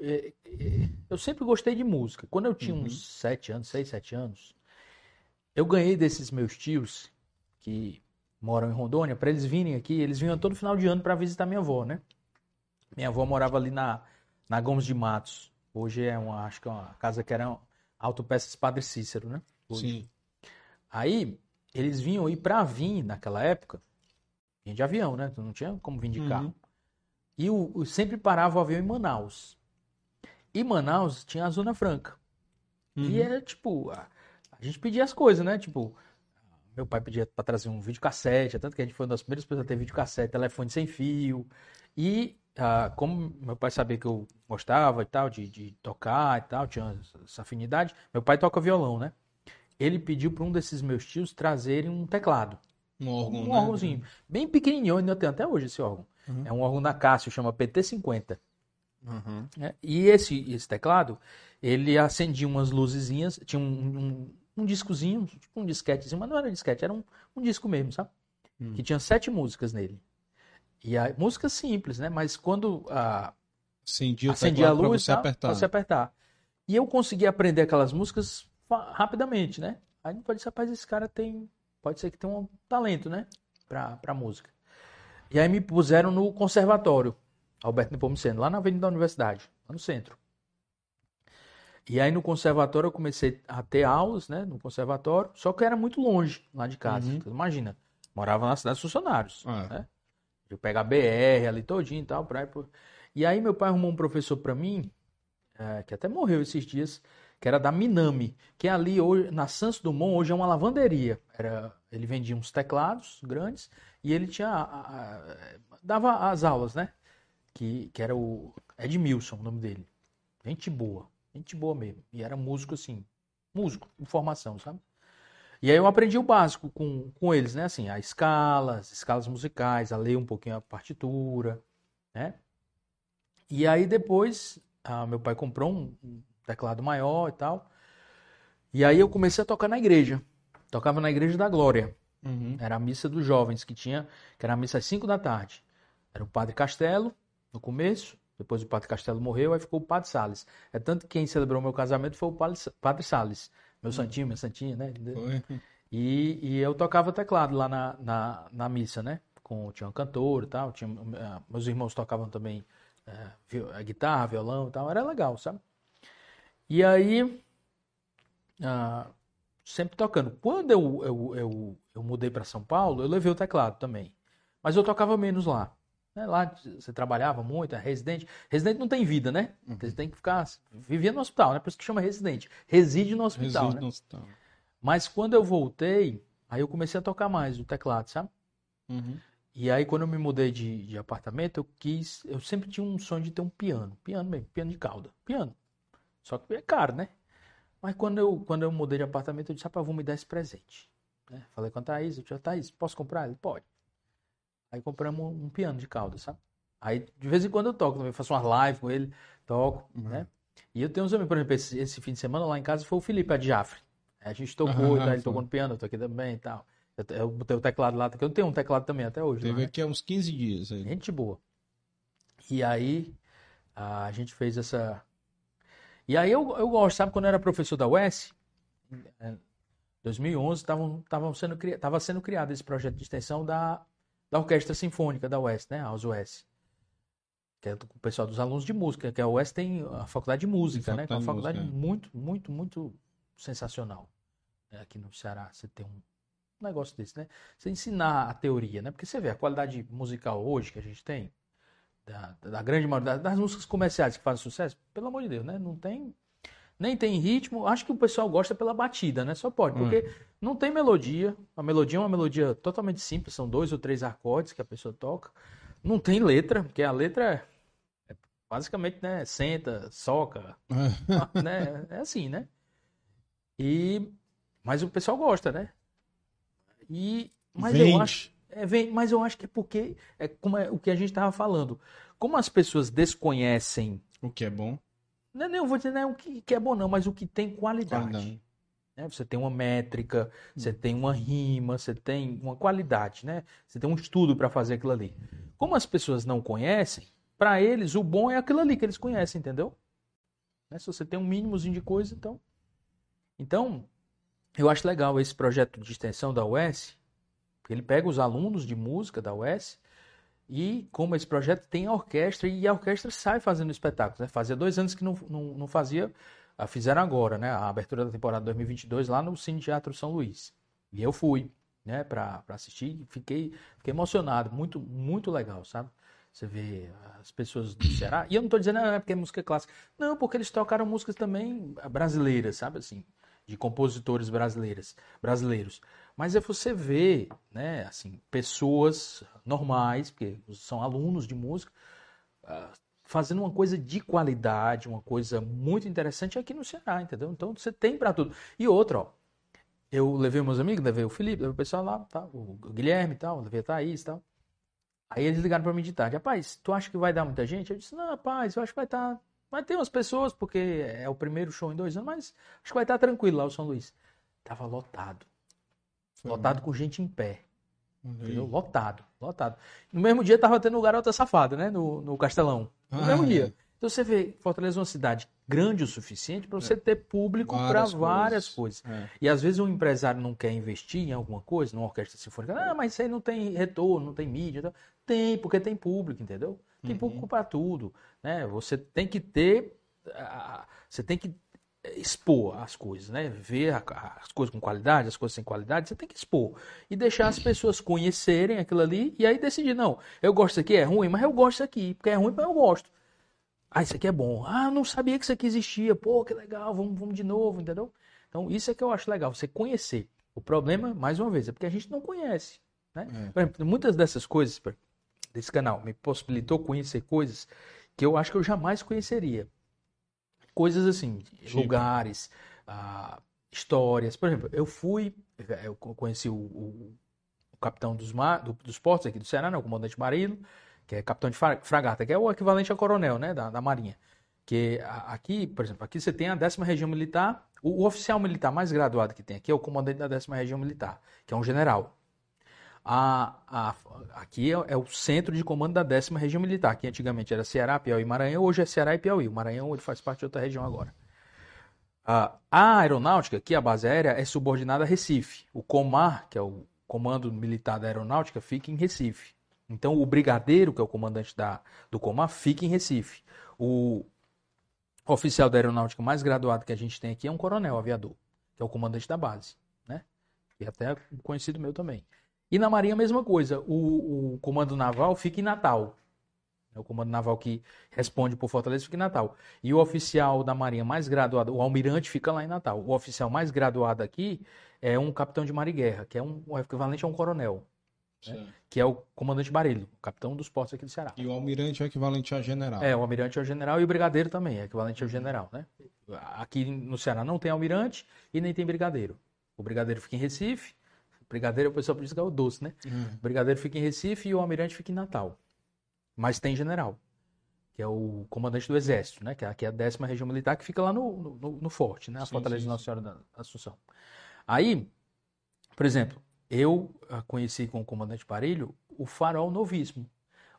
é, é, eu sempre gostei de música. Quando eu tinha uhum. uns sete anos, seis, sete anos, eu ganhei desses meus tios que moram em Rondônia, para eles virem aqui. Eles vinham todo final de ano para visitar minha avó, né? Minha avó morava ali na, na Gomes de Matos. Hoje é uma, acho que é uma casa que era autopeças Padre Cícero, né? Hoje. Sim. Aí, eles vinham ir pra vir naquela época, vinha de avião, né? Não tinha como vir de uhum. carro. E o, o, sempre parava o avião em Manaus. E Manaus tinha a Zona Franca. Uhum. E era tipo, a, a, gente pedia as coisas, né? Tipo, meu pai pedia para trazer um videocassete, tanto que a gente foi uma das primeiras pessoas a ter videocassete, telefone sem fio. E ah, como meu pai sabia que eu gostava e tal, de, de tocar e tal, tinha essa afinidade, meu pai toca violão, né? Ele pediu para um desses meus tios trazerem um teclado. Um órgão, Um né? órgãozinho. Bem pequenininho, ainda tenho até hoje esse órgão. Uhum. É um órgão da Cássio, chama PT50. Uhum. É, e esse, esse teclado, ele acendia umas luzezinhas, tinha um, um, um discozinho, tipo um disquetezinho, mas não era disquete, era um, um disco mesmo, sabe? Uhum. Que tinha sete músicas nele. E a música simples, né? Mas quando a, acendia, acendia a luz, você, apertar. você apertar. E eu consegui aprender aquelas músicas rapidamente, né? Aí pode disse, rapaz, esse cara tem. Pode ser que tenha um talento, né? Pra, pra música. E aí me puseram no conservatório, Alberto Nepomuceno, lá na Avenida da Universidade, lá no centro. E aí no conservatório eu comecei a ter aulas, né? No conservatório, só que era muito longe lá de casa. Uhum. Então, imagina, morava na cidade dos funcionários. Ah. Né? Eu pego a BR ali todinho e tal. Pra ir E aí meu pai arrumou um professor para mim, é, que até morreu esses dias, que era da Minami, que é ali hoje, na Santos Dumont, hoje é uma lavanderia. Era, ele vendia uns teclados grandes e ele tinha a, a, dava as aulas, né? Que, que era o Edmilson, o nome dele. Gente boa, gente boa mesmo. E era músico assim, músico, em formação, sabe? E aí eu aprendi o básico com, com eles, né? Assim, a escala, as escalas musicais, a ler um pouquinho a partitura, né? E aí depois, ah, meu pai comprou um, um teclado maior e tal. E aí eu comecei a tocar na igreja. Tocava na igreja da Glória. Uhum. Era a missa dos jovens que tinha, que era a missa às 5 da tarde. Era o Padre Castelo, no começo. Depois o Padre Castelo morreu, aí ficou o Padre Sales. É tanto que quem celebrou meu casamento foi o Padre Sales. Meu santinho, minha santinha, né? Foi. E, e eu tocava teclado lá na, na, na missa, né? Com, tinha um cantor e tal, tinha, uh, meus irmãos tocavam também uh, guitarra, violão e tal, era legal, sabe? E aí, uh, sempre tocando. Quando eu, eu, eu, eu mudei para São Paulo, eu levei o teclado também. Mas eu tocava menos lá. Né? Lá você trabalhava muito, é residente. Residente não tem vida, né? Uhum. Você tem que ficar vivendo no hospital, né? Por isso que chama residente. Reside no hospital. Reside né? no hospital. Mas quando eu voltei, aí eu comecei a tocar mais o teclado, sabe? Uhum. E aí, quando eu me mudei de, de, apartamento, eu quis. Eu sempre tinha um sonho de ter um piano. Piano mesmo, piano de cauda. Piano. Só que é caro, né? Mas quando eu, quando eu mudei de apartamento, eu disse, rapaz, vou me dar esse presente. Né? Falei com a Thaís, eu disse, Thaís, posso comprar? Ele, pode. Aí compramos um piano de cauda, sabe? Aí de vez em quando eu toco também, faço uma live com ele, toco, uhum. né? E eu tenho uns amigos, por exemplo, esse, esse, fim de semana lá em casa foi o Felipe Adjafre. A gente tocou, uhum, tá? ele tocou no piano, eu toquei também e tal. Eu, eu botei o teclado lá, porque eu tenho um teclado também até hoje. Teve né? aqui há uns 15 dias. Aí. Gente boa. E aí a gente fez essa. E aí eu, eu gosto, sabe, quando eu era professor da UES, 2011, estava sendo, tava sendo criado esse projeto de extensão da da Orquestra Sinfônica da UES, né? A UES. Que é o pessoal dos alunos de música, que a UES tem a faculdade de música, né? Que é uma faculdade música. muito, muito, muito sensacional. É, aqui no Ceará, você tem um negócio desse, né? Você ensinar a teoria, né? Porque você vê a qualidade musical hoje que a gente tem, da, da grande maioria das músicas comerciais que fazem sucesso, pelo amor de Deus, né? Não tem nem tem ritmo. Acho que o pessoal gosta pela batida, né? Só pode, porque hum. não tem melodia. A melodia é uma melodia totalmente simples, são dois ou três acordes que a pessoa toca. Não tem letra, porque a letra é, é basicamente, né? Senta, soca, né? É assim, né? E mas o pessoal gosta, né? E mas Vende. eu acho é, vem, mas eu acho que é porque é como é o que a gente estava falando. Como as pessoas desconhecem o que é bom, não, é não vou dizer não, o que, que é bom, não, mas o que tem qualidade. Né? Você tem uma métrica, você tem uma rima, você tem uma qualidade, né? Você tem um estudo para fazer aquilo ali. Como as pessoas não conhecem, para eles o bom é aquilo ali que eles conhecem, entendeu? Né? Se você tem um mínimozinho de coisa, então. Então, eu acho legal esse projeto de extensão da UES, porque ele pega os alunos de música da UES e como esse projeto tem a orquestra e a orquestra sai fazendo espetáculos. Né? Fazia dois anos que não, não, não fazia, fizeram agora, né? A abertura da temporada 2022 lá no Cine Teatro São Luís. E eu fui, né, para assistir, fiquei, fiquei emocionado, muito, muito legal, sabe? Você vê as pessoas do Ceará. E eu não estou dizendo, ah, é porque é música clássica. Não, porque eles tocaram músicas também brasileiras, sabe assim? De compositores brasileiras, brasileiros. Mas é você ver, né, assim, pessoas normais, porque são alunos de música, uh, fazendo uma coisa de qualidade, uma coisa muito interessante aqui no Ceará, entendeu? Então você tem para tudo. E outra, ó, eu levei meus amigos, levei o Felipe, levei o pessoal lá, tá, o Guilherme e tal, levei a Thaís e tal. Aí eles ligaram para mim de tarde, rapaz, tu acha que vai dar muita gente? Eu disse, não, rapaz, eu acho que vai estar. Tá... Vai ter umas pessoas, porque é o primeiro show em dois anos, mas acho que vai estar tá tranquilo lá o São Luís. Tava lotado. Foi lotado com gente em pé. Entendeu? Lotado, lotado. No mesmo dia tava tendo o Garota Safada, né? No, no Castelão. No ah, mesmo é. dia. Então você vê, Fortaleza é uma cidade grande o suficiente para você é. ter público para várias coisas. É. E às vezes um empresário não quer investir em alguma coisa, numa orquestra sinfônica. Ah, mas isso aí não tem retorno, não tem mídia. Então, tem, porque tem público, entendeu? Tem uhum. público para tudo. Né? Você tem que ter. Você tem que expor as coisas, né? Ver as coisas com qualidade, as coisas sem qualidade, você tem que expor. E deixar as pessoas conhecerem aquilo ali e aí decidir, não, eu gosto disso aqui, é ruim, mas eu gosto disso aqui, porque é ruim, mas eu gosto. Ah, isso aqui é bom. Ah, não sabia que isso aqui existia. Pô, que legal, vamos, vamos de novo, entendeu? Então, isso é que eu acho legal, você conhecer. O problema, mais uma vez, é porque a gente não conhece. Né? É. Por exemplo, muitas dessas coisas desse canal me possibilitou conhecer coisas que eu acho que eu jamais conheceria coisas assim, tipo. lugares, ah, histórias. Por exemplo, eu fui, eu conheci o, o, o capitão dos, mar, do, dos portos aqui do Ceará, né, o comandante Marilo, que é capitão de fragata, que é o equivalente a coronel, né, da, da Marinha. Que aqui, por exemplo, aqui você tem a décima região militar, o, o oficial militar mais graduado que tem aqui é o comandante da décima região militar, que é um general. A, a, aqui é, é, o centro de comando da décima região militar, que antigamente era Ceará, Piauí e Maranhão, hoje é Ceará e Piauí. O Maranhão ele faz parte de outra região agora. A, a aeronáutica, aqui a base aérea, é subordinada a Recife. O Comar, que é o Comando Militar da Aeronáutica, fica em Recife. Então o brigadeiro, que é o comandante da, do Comar, fica em Recife. O oficial da aeronáutica mais graduado que a gente tem aqui é um coronel aviador, que é o comandante da base, né? E até conhecido meu também. E na Marinha a mesma coisa. O, o comando naval fica em Natal. É o comando naval que responde por Fortaleza fica em Natal. E o oficial da Marinha mais graduado, o almirante, fica lá em Natal. O oficial mais graduado aqui é um capitão de mar e guerra, que é um, o equivalente a um coronel. Né? Que é o comandante Barilho, capitão dos portos aqui do Ceará. E o almirante é equivalente a general. É, o almirante é o general e o brigadeiro também é equivalente ao general, né? Aqui no Ceará não tem almirante e nem tem brigadeiro. O brigadeiro fica em Recife, brigadeiro o pessoal diz que é o doce, né? O brigadeiro fica em Recife e o almirante fica em Natal. Mas tem general, que é o comandante do exército, né? Que é aqui é a décima região militar que fica lá no, no, no forte, né? A sim, Fortaleza sim, Nossa Senhora da Assunção. Aí, por exemplo, eu ah, conheci com o comandante Parilho o farol novíssimo.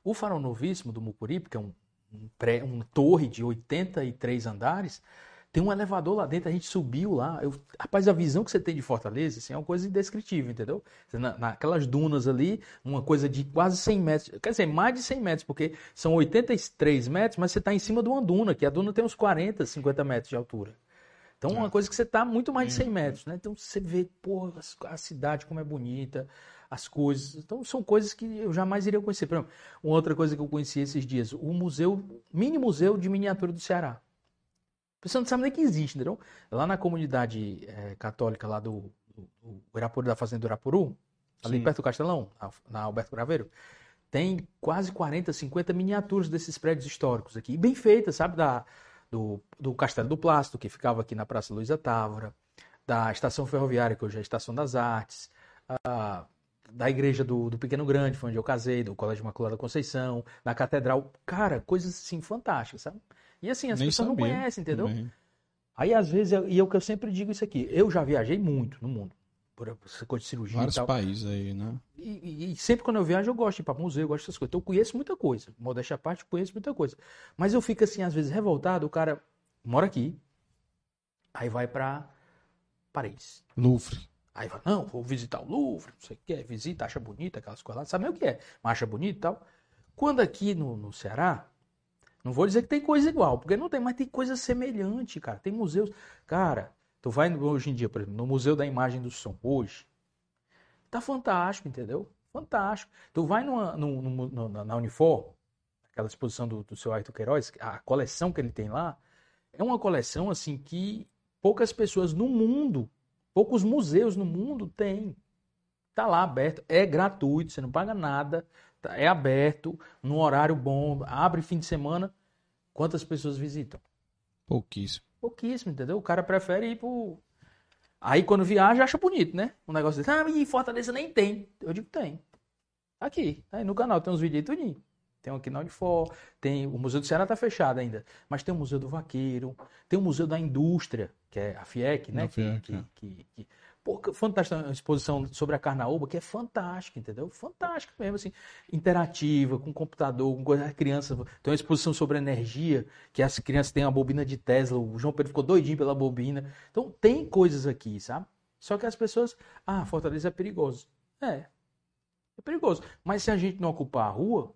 O farol novíssimo do Mucuripe, que é um, um, pré, um torre de 83 andares, tem um elevador lá dentro, a gente subiu lá. Eu, rapaz, a visão que você tem de Fortaleza assim, é uma coisa indescritível, entendeu? Na, naquelas dunas ali, uma coisa de quase 100 metros. Quer dizer, mais de 100 metros, porque são 83 metros, mas você está em cima de uma duna, que a duna tem uns 40, 50 metros de altura. Então, uma é. coisa que você está muito mais de 100 metros, né? Então, você vê, porra, a cidade como é bonita, as coisas. Então, são coisas que eu jamais iria conhecer. Por exemplo, uma outra coisa que eu conheci esses dias, o museu, mini museu de miniatura do Ceará. A pessoa não sabe nem que existe, entendeu? Lá na comunidade é, católica lá do, do, do Irapuru, da Fazenda do Irapuru, ali Sim. perto do Castelão, na, Alberto Graveiro, tem quase 40, 50 miniaturas desses prédios históricos aqui. bem feitas, sabe? Da, do, do Castelo do Plástico, que ficava aqui na Praça Luiza Távora, da Estação Ferroviária, que hoje é a Estação das Artes, a, da Igreja do, do Pequeno Grande, foi onde eu casei, do Colégio Imaculada Conceição, da Catedral. Cara, coisas assim fantásticas, sabe? E assim, as Nem pessoas sabia. não conhecem, entendeu? Também. Aí, às vezes, e é o que eu sempre digo isso aqui, eu já viajei muito no mundo por essa coisa de cirurgia Vários países aí, né? E, e, sempre quando eu viajo eu gosto de ir para museu, eu gosto dessas coisas. Então eu conheço muita coisa. Modéstia à parte, conheço muita coisa. Mas eu fico assim, às vezes, revoltado. O cara mora aqui, aí vai para Paris. Louvre. Aí vai, não, vou visitar o Louvre, não sei o que, é, visita, acha bonita aquelas coisas lá, sabe o que é, mas acha bonito e tal. Quando aqui no, no Ceará, não vou dizer que tem coisa igual, porque não tem, mas tem coisa semelhante, cara. Tem museus. Cara, Tu vai hoje em dia, por exemplo, no Museu da Imagem do Som, hoje, tá fantástico, entendeu? Fantástico. Tu vai numa, numa, na Unifor, aquela exposição do, do seu Ayrton Queiroz, a coleção que ele tem lá, é uma coleção assim que poucas pessoas no mundo, poucos museus no mundo têm. Tá lá aberto, é gratuito, você não paga nada, é aberto, num horário bom, abre fim de semana. Quantas pessoas visitam? Pouquíssimo. Pouquíssimo, entendeu? O cara prefere ir pro. Aí quando viaja, acha bonito, né? Um negócio desse. Ah, e Fortaleza nem tem. Eu digo tem. Aqui. Aí no canal tem uns vídeos aí tudinho. Tem aqui na Unifor, tem o Museu do Ceará tá fechado ainda, mas tem o Museu do Vaqueiro, tem o Museu da Indústria, que é a FIEC, né? FIEC, que, é. que, que, Pô, fantástica uma exposição sobre a carnaúba, que é fantástica, entendeu? Fantástica mesmo, assim, interativa, com computador, com coisa, criança. Tem uma exposição sobre energia, que as crianças têm a bobina de Tesla, o João Pedro ficou doidinho pela bobina. Então, tem coisas aqui, sabe? Só que as pessoas, ah, Fortaleza é perigoso. É, é perigoso. Mas se a gente não ocupar a rua,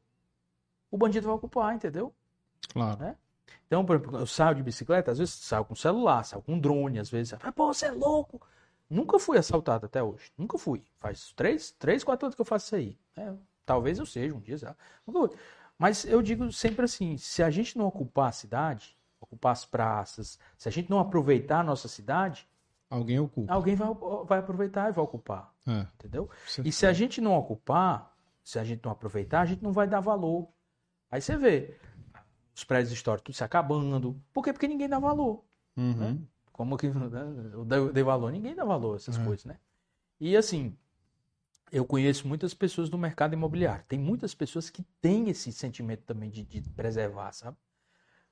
o bandido vai ocupar, entendeu? Claro. É? Então, por exemplo, eu saio de bicicleta, às vezes saio com celular, saio com drone, às vezes, ah, pô, você é louco. Nunca fui assaltado até hoje. Nunca fui. Faz três, três quatro anos que eu faço isso aí. É, talvez eu seja um dia, sabe? Mas eu digo sempre assim: se a gente não ocupar a cidade, ocupar as praças, se a gente não aproveitar a nossa cidade. Alguém ocupa. Alguém vai, vai aproveitar e vai ocupar. É, entendeu? E se a gente não ocupar, se a gente não aproveitar, a gente não vai dar valor. Aí você vê os prédios históricos se acabando. Por quê? Porque ninguém dá valor. Uhum. Né? Como que né, eu dei valor? Ninguém dá valor a essas é. coisas, né? E assim, eu conheço muitas pessoas no mercado imobiliário. Tem muitas pessoas que têm esse sentimento também de, de preservar, sabe?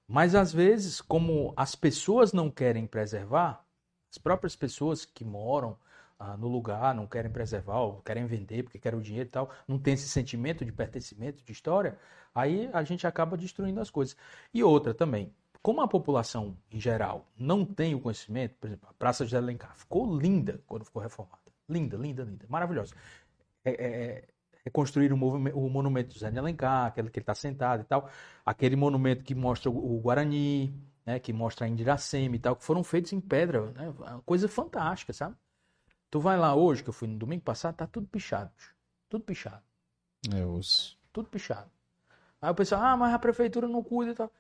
Mas às vezes, como as pessoas não querem preservar, as próprias pessoas que moram ah, no lugar não querem preservar, ou querem vender porque querem o dinheiro e tal, não tem esse sentimento de pertencimento, de história, aí a gente acaba destruindo as coisas. E outra também, como a população, em geral, não tem o conhecimento, por exemplo, a Praça de Alencar ficou linda quando ficou reformada. Linda, linda, linda. Maravilhosa. É, é, reconstruir é o, o, monumento do Zé de Alencar, aquele que ele está sentado e tal. Aquele monumento que mostra o, o Guarani, né, que mostra a Indiracema e tal, que foram feitos em pedra. Né, uma coisa fantástica, sabe? Tu vai lá hoje, que eu fui no domingo passado, tá tudo pichado. Tudo pichado. É, os... Tudo pichado. Aí o pessoal, ah, mas a prefeitura não cuida e tal.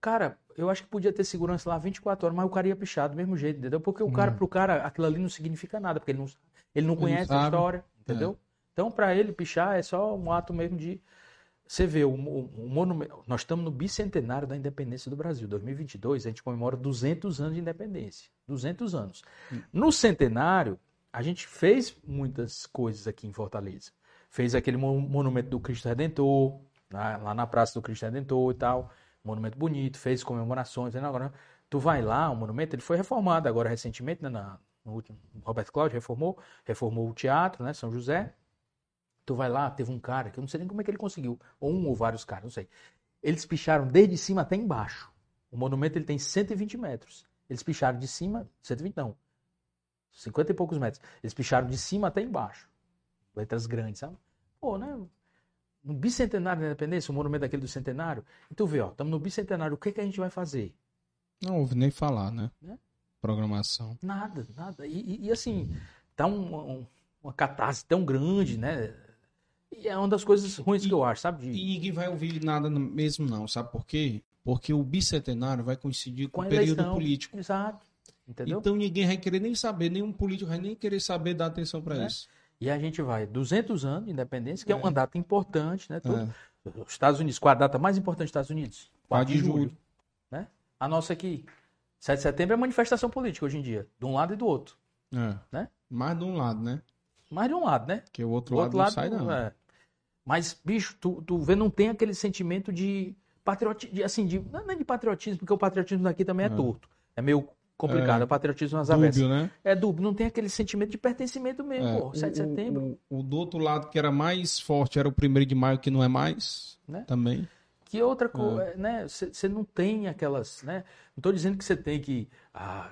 Cara, eu acho que podia ter segurança lá 24 horas, mas o cara ia pichar do mesmo jeito, entendeu? Porque o cara, hum. pro cara, aquilo ali não significa nada, porque ele não, ele não conhece a história, entendeu? É. Então, para ele, pichar é só um ato mesmo de. Você vê, o, o, o monumento. Nós estamos no bicentenário da independência do Brasil. 2022, a gente comemora 200 anos de independência. 200 anos. Hum. No centenário, a gente fez muitas coisas aqui em Fortaleza. Fez aquele monumento do Cristo Redentor, lá na Praça do Cristo Redentor e tal monumento bonito, fez comemorações. Né? Agora, tu vai lá, o monumento, ele foi reformado agora recentemente, né? Na, no último, Roberto Cláudio reformou, reformou o teatro, né? São José. Tu vai lá, teve um cara que eu não sei nem como é que ele conseguiu, ou um ou vários caras, não sei. Eles picharam desde cima até embaixo. O monumento ele tem 120 metros. Eles picharam de cima, 120 não, 50 e poucos metros. Eles picharam de cima até embaixo. Letras grandes, sabe? Pô, né? No bicentenário da independência, o monumento daquele do centenário. Então vê, ó, estamos no bicentenário, o que, que a gente vai fazer? Não ouve nem falar, né? né? Programação. Nada, nada. E, e, assim, tá um, um, uma catarse tão grande, né? E é uma das coisas ruins e, que eu acho, sabe? De... E ninguém vai ouvir nada mesmo, não, sabe por quê? Porque o bicentenário vai coincidir com, com o período político. Exato. Entendeu? Então ninguém vai querer nem saber, nenhum político vai nem querer saber dar atenção para é. isso. E a gente vai 200 anos de independência, que é, é uma data importante, né? Tudo. É. Os Estados Unidos, qual a data mais importante dos Estados Unidos? 4 de julho. julho. Né? A nossa aqui, 7 de setembro é manifestação política hoje em dia, de um lado e do outro. É. Né? Mais de um lado, né? Mais de um lado, né? Que o outro, o outro lado, lado, não sai, não. É. Mas, bicho, tu, tu vê, não tem aquele sentimento de patriotismo, assim, de, não é de patriotismo, porque o patriotismo daqui também é, é. torto. É meio complicado. É, o patriotismo nas avessas. Né? É dúbio, não tem aquele sentimento de pertencimento mesmo, é, pô, 7 de setembro. O, o, do outro lado que era mais forte era o primeiro de maio, que não é mais, né? também. Que outra coisa, é. né? Você não tem aquelas, né? Não estou dizendo que você tem que ah,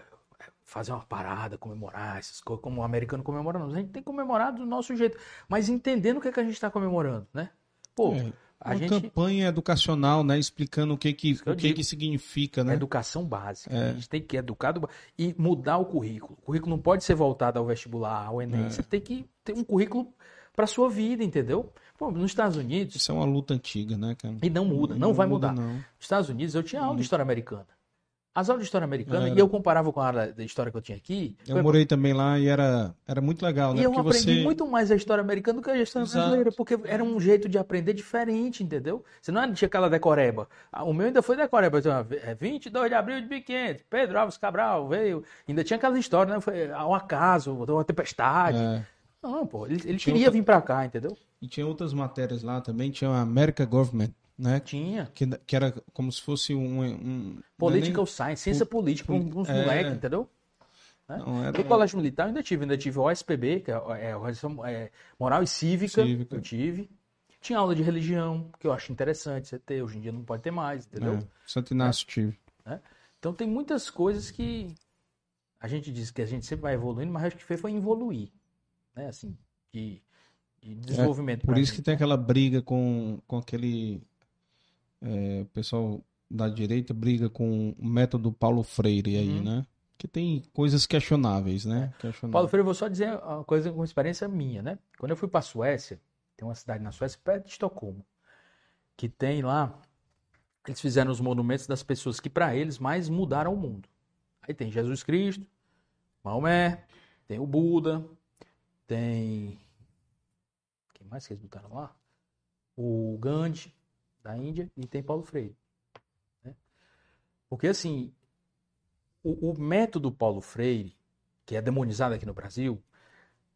fazer uma parada, comemorar essas coisas, como o americano comemora, não. A gente tem que comemorar do nosso jeito, mas entendendo o que, é que a gente está comemorando, né? Pô, é. A uma gente... campanha educacional, né? Explicando o que que, o que, que significa, né? Educação básica. É. A gente tem que educar do... e mudar o currículo. O currículo não pode ser voltado ao vestibular, ao Enem. É. Você tem que ter um currículo para sua vida, entendeu? Pô, nos Estados Unidos. Isso é uma luta antiga, né, cara? E não muda, não, não vai muda, mudar. Não. Nos Estados Unidos, eu tinha aula de história americana. As aulas de história americana, era. e eu comparava com a aula de história que eu tinha aqui. Eu foi... morei também lá e era, era muito legal, né? E eu porque aprendi você... muito mais a história americana do que a história Exato. brasileira, porque era um jeito de aprender diferente, entendeu? Você não tinha aquela decoreba. Ah, o meu ainda foi decoreba. 22 de abril de 1500, Pedro Alves Cabral veio. Ainda tinha aquela história, né? Foi um acaso, uma tempestade. É. Não, pô, ele, ele queria outra... vir pra cá, entendeu? E tinha outras matérias lá também, tinha a America Government né? Tinha. Que, que era como se fosse um. um Political nem... Science, ciência política, um, uns é... moleques, entendeu? Né? Não, era... No colégio militar eu ainda tive, ainda tive o OSPB, que é, é, é Moral e Cívica, Cívica, eu tive. Tinha aula de religião, que eu acho interessante você ter, hoje em dia não pode ter mais, entendeu? É, Santo Inácio é. tive. Né? Então tem muitas coisas que a gente diz que a gente sempre vai evoluindo, mas acho que fez foi evoluir, né? Assim, de, de é, desenvolvimento. É, por isso que tem aquela briga com, com aquele é, o pessoal da direita briga com o método Paulo Freire aí, uhum. né? Que tem coisas questionáveis, né? É. Questionáveis. Paulo Freire, vou só dizer uma coisa com experiência minha, né? Quando eu fui para a Suécia, tem uma cidade na Suécia perto de Estocolmo, que tem lá, eles fizeram os monumentos das pessoas que para eles mais mudaram o mundo. Aí tem Jesus Cristo, Maomé, tem o Buda, tem quem mais que eles botaram lá? O Gandhi, da Índia e tem Paulo Freire. Né? Porque, assim, o, o, método Paulo Freire, que é demonizado aqui no Brasil,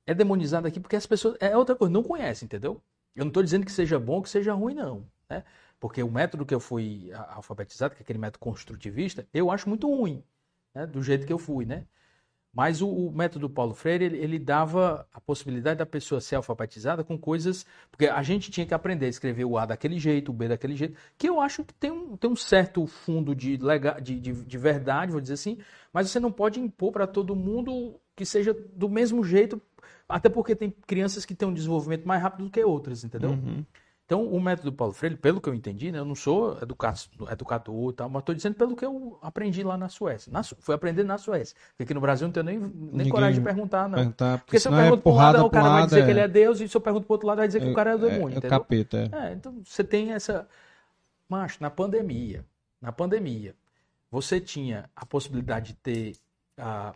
é demonizado aqui porque as pessoas. É outra coisa, não conhecem, entendeu? Eu não estou dizendo que seja bom que seja ruim, não. Né? Porque o método que eu fui alfabetizado, que é aquele método construtivista, eu acho muito ruim, né? do jeito que eu fui, né? Mas o, o método Paulo Freire, ele, ele, dava a possibilidade da pessoa ser alfabetizada com coisas. Porque a gente tinha que aprender a escrever o A daquele jeito, o B daquele jeito, que eu acho que tem um, tem um certo fundo de, lega, de, de, de verdade, vou dizer assim, mas você não pode impor para todo mundo que seja do mesmo jeito, até porque tem crianças que têm um desenvolvimento mais rápido do que outras, entendeu? Uhum. Então, o método Paulo Freire, pelo que eu entendi, né, eu não sou educador, educador e tal, mas estou dizendo pelo que eu aprendi lá na Suécia. Na, fui aprender na Suécia. Porque aqui no Brasil não tenho nem, nem coragem de perguntar, não. Perguntar, porque, porque se eu pergunto é para um lado, o cara vai dizer é... que ele é Deus, e se eu pergunto para outro lado, vai dizer que o cara é, é demônio. É, é capeta, é. é. Então, você tem essa... Macho, na pandemia, na pandemia, você tinha a possibilidade de ter... a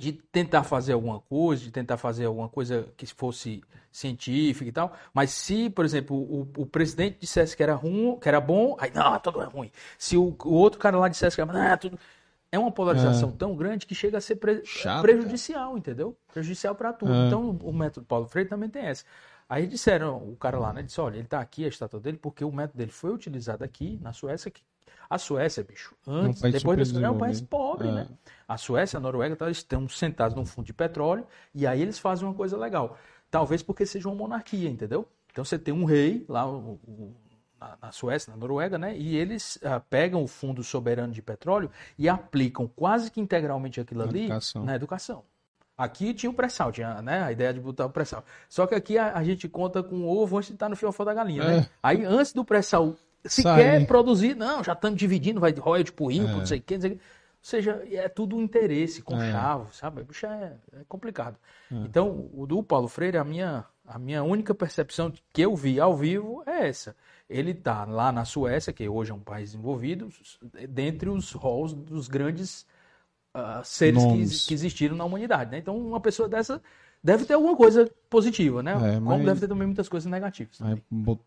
de tentar fazer alguma coisa, de tentar fazer alguma coisa que fosse científica e tal. Mas se, por exemplo, o, o presidente dissesse que era ruim, que era bom, aí não, tudo é ruim. Se o, o outro cara lá dissesse que era tudo é uma polarização é. tão grande que chega a ser pre Chato, prejudicial, cara. entendeu? Prejudicial para tudo. É. Então, o método Paulo Freire também tem essa. Aí disseram, o cara lá, né, disse, olha, ele está aqui, a estátua dele, porque o método dele foi utilizado aqui, na Suécia, que a Suécia, bicho, antes, um depois da é um país pobre, é. né? A Suécia, a Noruega, tá, estão sentados num fundo de petróleo e aí eles fazem uma coisa legal. Talvez porque seja uma monarquia, entendeu? Então você tem um rei lá o, o, na, na, Suécia, na Noruega, né? E eles uh, pegam o fundo soberano de petróleo e aplicam quase que integralmente aquilo ali educação. na educação. Aqui tinha o pré-sal, tinha né, a ideia de botar o pré-sal. Só que aqui a, a, gente conta com o ovo antes de estar no fiofó da galinha, né? é. né? Aí antes do pré-sal se Sai. quer produzir, não, já estamos dividindo, vai de royalty pro rio, é. não sei o que, não sei o. Ou seja, é tudo um interesse, com é. chave, sabe? Bicho é, é complicado. É. Então, o do Paulo Freire, a minha, a minha única percepção que eu vi ao vivo é essa. Ele está lá na Suécia, que hoje é um país desenvolvido, dentre os halls dos grandes uh, seres que, que, existiram na humanidade. Né? Então, uma pessoa dessa deve ter alguma coisa positiva, né? É, Como deve ter também muitas coisas negativas. Bot,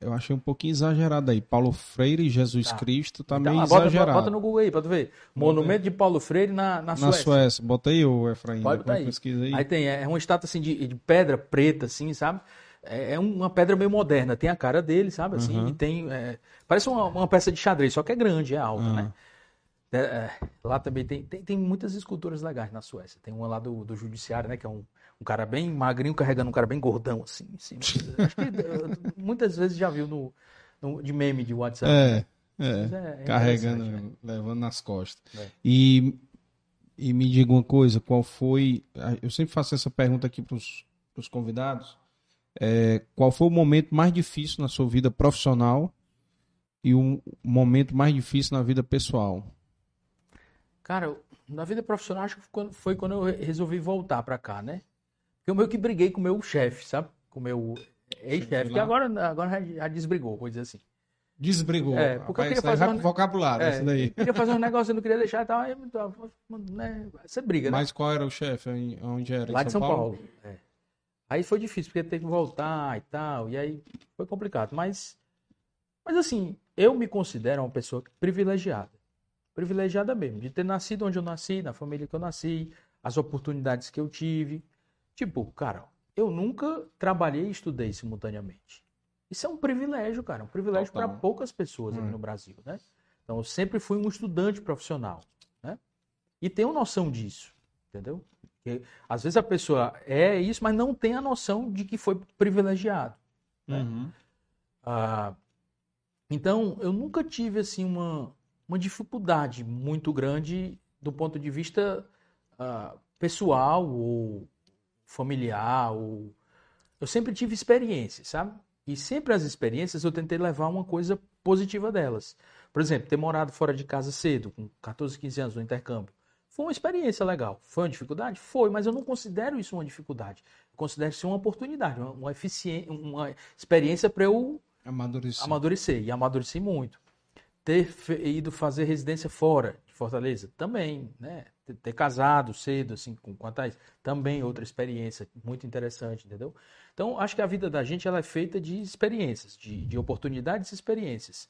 eu achei um pouquinho exagerado aí. Paulo Freire e Jesus tá. Cristo tá então, meio bota, exagerado. Bota no Google aí pra tu ver. Monumento de Paulo Freire na, na, Suécia. Na Suécia. Bota aí, o Efraim. Pode botar aí. Pesquisa aí. Aí tem, é, é uma estátua assim de, de pedra preta, assim, sabe? É, é uma pedra meio moderna. Tem a cara dele, sabe? Assim, uhum. e tem... É, parece uma, uma, peça de xadrez, só que é grande, é alta, uhum. né? É, é, lá também tem, tem, tem, muitas esculturas legais na Suécia. Tem uma lá do, do Judiciário, né? Que é um, um cara bem magrinho carregando um cara bem gordão, assim. assim. Acho que eh, muitas vezes já viu no, no, de meme de WhatsApp. É, é, é carregando, né? levando nas costas. É. E, e me diga uma coisa, qual foi... Eu sempre faço essa pergunta aqui para os convidados. É, qual foi o momento mais difícil na sua vida profissional e o momento mais difícil na vida pessoal? Cara, na vida profissional acho que foi quando eu resolvi voltar para cá, né? Eu meio que briguei com o meu chefe, sabe? Com o meu ex-chefe, que agora, agora já desbrigou, vou dizer assim. Desbrigou. É, porque Rapaz, eu queria fazer um... vocabulário, é, daí. queria fazer um negócio, eu não queria deixar e tal. Aí, né, você briga, né? Mas qual era o chefe? Onde era? Lá de São, São Paulo. Paulo. É. Aí foi difícil, porque teve que voltar e tal. E aí foi complicado. Mas, mas assim, eu me considero uma pessoa privilegiada. Privilegiada mesmo, de ter nascido onde eu nasci, na família que eu nasci, as oportunidades que eu tive. Tipo, cara, eu nunca trabalhei e estudei simultaneamente. Isso é um privilégio, cara, um privilégio para poucas pessoas hum. aqui no Brasil, né? Então, eu sempre fui um estudante profissional, né? E tenho noção disso, entendeu? Porque, às vezes a pessoa é isso, mas não tem a noção de que foi privilegiado, né? Uhum. Ah, então, eu nunca tive, assim, uma, uma dificuldade muito grande do ponto de vista ah, pessoal ou familiar. Ou... Eu sempre tive experiências, sabe? E sempre as experiências eu tentei levar uma coisa positiva delas. Por exemplo, ter morado fora de casa cedo, com 14, 15 anos no intercâmbio. Foi uma experiência legal. Foi uma dificuldade? Foi, mas eu não considero isso uma dificuldade. Eu considero isso uma oportunidade, uma, uma, uma experiência para eu amadurecer. amadurecer. E amadureci muito. Ter ido fazer residência fora de Fortaleza? Também, né? Ter casado cedo, assim, com quantas também outra experiência muito interessante, entendeu? Então, acho que a vida da gente ela é feita de experiências, de, de oportunidades e experiências.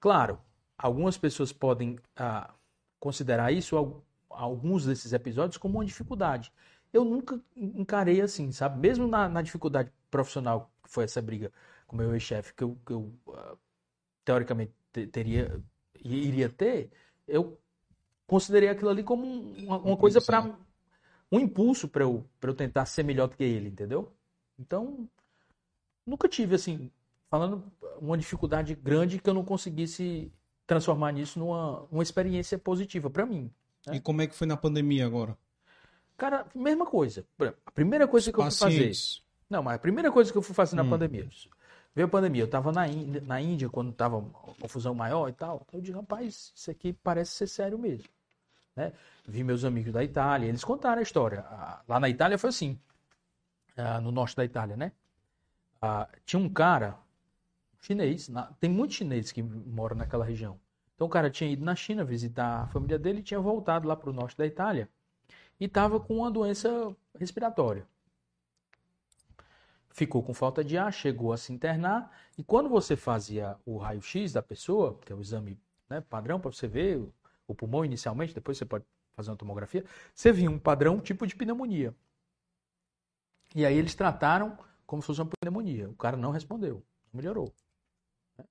Claro, algumas pessoas podem ah, considerar isso, alguns desses episódios, como uma dificuldade. Eu nunca encarei assim, sabe? Mesmo na, na dificuldade profissional, que foi essa briga com o meu ex-chefe, que eu, que eu uh, teoricamente teria, iria ter, eu considerei aquilo ali como uma, uma coisa para um impulso para eu, eu tentar ser melhor do que ele, entendeu? Então, nunca tive, assim, falando uma dificuldade grande que eu não conseguisse transformar nisso numa uma experiência positiva para mim. Né? E como é que foi na pandemia agora? Cara, mesma coisa. A primeira coisa Os que eu fui fazer. Não, mas a primeira coisa que eu fui fazer na hum. pandemia. Veio a pandemia, eu estava na Índia, na Índia quando estava confusão maior e tal. Eu disse, rapaz, isso aqui parece ser sério mesmo. Né? Vi meus amigos da Itália, eles contaram a história. Lá na Itália foi assim, no norte da Itália, né? Tinha um cara, chinês, tem muitos chineses que moram naquela região. Então o cara tinha ido na China visitar a família dele e tinha voltado lá para o norte da Itália e estava com uma doença respiratória ficou com falta de ar, chegou a se internar, e quando você fazia o raio-x da pessoa, que é o exame né, padrão para você ver o pulmão inicialmente, depois você pode fazer uma tomografia, você via um padrão tipo de pneumonia. E aí eles trataram como se fosse uma pneumonia. O cara não respondeu, não melhorou. Né.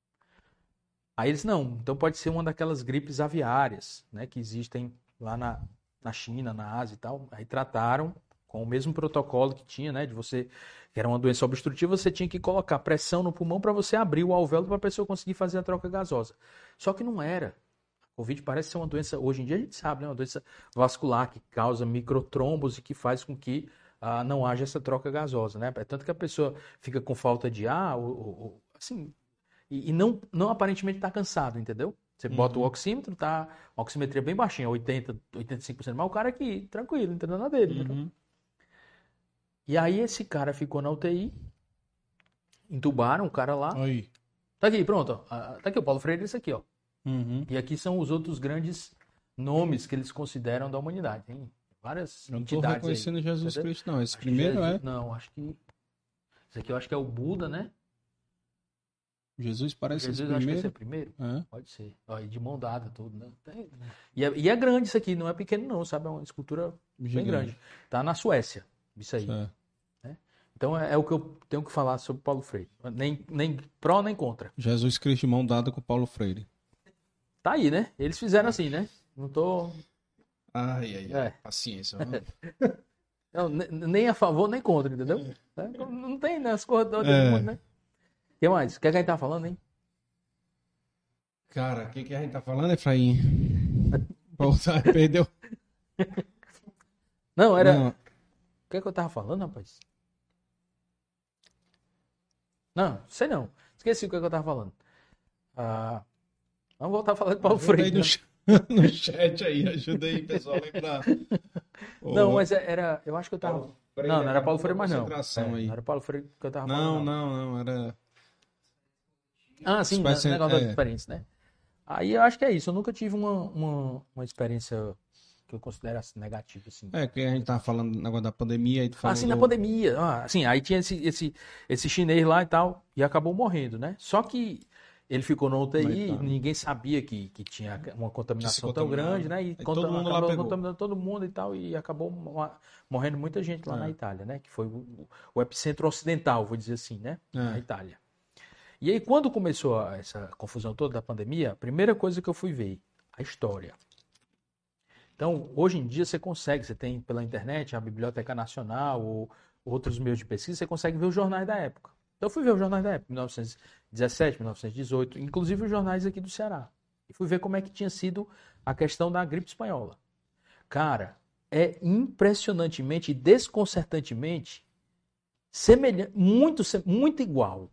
Aí eles, não, então pode ser uma daquelas gripes aviárias, né, que existem lá na, na China, na Ásia e tal. Aí trataram com o mesmo protocolo que tinha, né, de você que era uma doença obstrutiva, você tinha que colocar pressão no pulmão para você abrir o alvéolo para a pessoa conseguir fazer a troca gasosa. Só que não era. Covid parece ser uma doença, hoje em dia a gente sabe, né, uma doença vascular que causa microtrombos e que faz com que ah, não haja essa troca gasosa, né? É tanto que a pessoa fica com falta de ar, ou, ou, assim, e, e, não, não aparentemente está cansado, entendeu? Você bota o uhum. oxímetro, tá, a oximetria bem baixinha, 80, 85%, mas o cara aqui, tranquilo, não entendeu nada dele, uhum. E aí esse cara ficou na UTI, entubaram o cara lá. Aí. Tá aqui, pronto. Tá aqui o Paulo Freire, esse aqui, ó. Uhum. E aqui são os outros grandes nomes que eles consideram da humanidade. Tem várias não entidades. Não tô reconhecendo aí, Jesus entendeu? Cristo, não. Esse acho primeiro Jesus, é. Não, acho que. Esse aqui eu acho que é o Buda, né? Jesus parece Jesus, esse primeiro. acho que esse é primeiro. É. Pode ser. Ó, e de mão dada, tudo, né? E é, e é, grande isso aqui, não é pequeno, não, sabe? É uma escultura Gigante. bem grande. Tá na Suécia. Isso aí. É. Né? Então é, é, o que eu tenho que falar sobre Paulo Freire. Nem, nem pró nem contra. Jesus Cristo de mão dada com Paulo Freire. Tá aí, né? Eles fizeram assim, né? Não tô. Ai, ai, ai. É. Paciência. Não, nem a favor, nem contra, entendeu? É. Não tem, né? As coisas todas é. mundo, né? O que mais? O que, é que a gente tá falando, hein? Cara, o que, que a gente tá falando, Efraim? Voltar, perdeu. Não, era. Não que é que eu tava falando, rapaz? Não, sei não. Esqueci o que, é que eu tava falando. Ah, vamos voltar a falar de Paulo Freire. No, né? no, chat aí, ajuda aí, pessoal, lembrar. Não, mas é, era. Eu acho que eu tava. Freire, não, não era Paulo Freire, mas não. É, não era Paulo Freire que eu tava não, falando. Não, não, não, era. Ah, sim, Espécie, negócio é. da experiência, né? Aí eu acho que é isso. Eu nunca tive uma, uma, uma experiência que eu considero assim, negativo, assim. É, que a gente tava falando negócio da pandemia aí tu falou. Assim, do... na pandemia, ah, assim, aí tinha esse, esse, esse chinês lá e tal, e acabou morrendo, né? Só que ele ficou no UTI, tá. ninguém sabia que, que tinha uma contaminação tão grande, né? E todo mundo pegou. contaminando todo mundo e tal, e acabou morrendo muita gente lá é. na Itália, né? Que foi o, o, epicentro ocidental, vou dizer assim, né? É. Na Itália. E aí, quando começou essa confusão toda da pandemia, a primeira coisa que eu fui ver, a história. Então, hoje em dia você consegue, você tem pela internet a Biblioteca Nacional ou outros meios de pesquisa, você consegue ver os jornais da época. Então, eu fui ver os jornais da época, 1917, 1918, inclusive os jornais aqui do Ceará. E fui ver como é que tinha sido a questão da gripe espanhola. Cara, é impressionantemente e desconcertantemente semelhante, muito, muito igual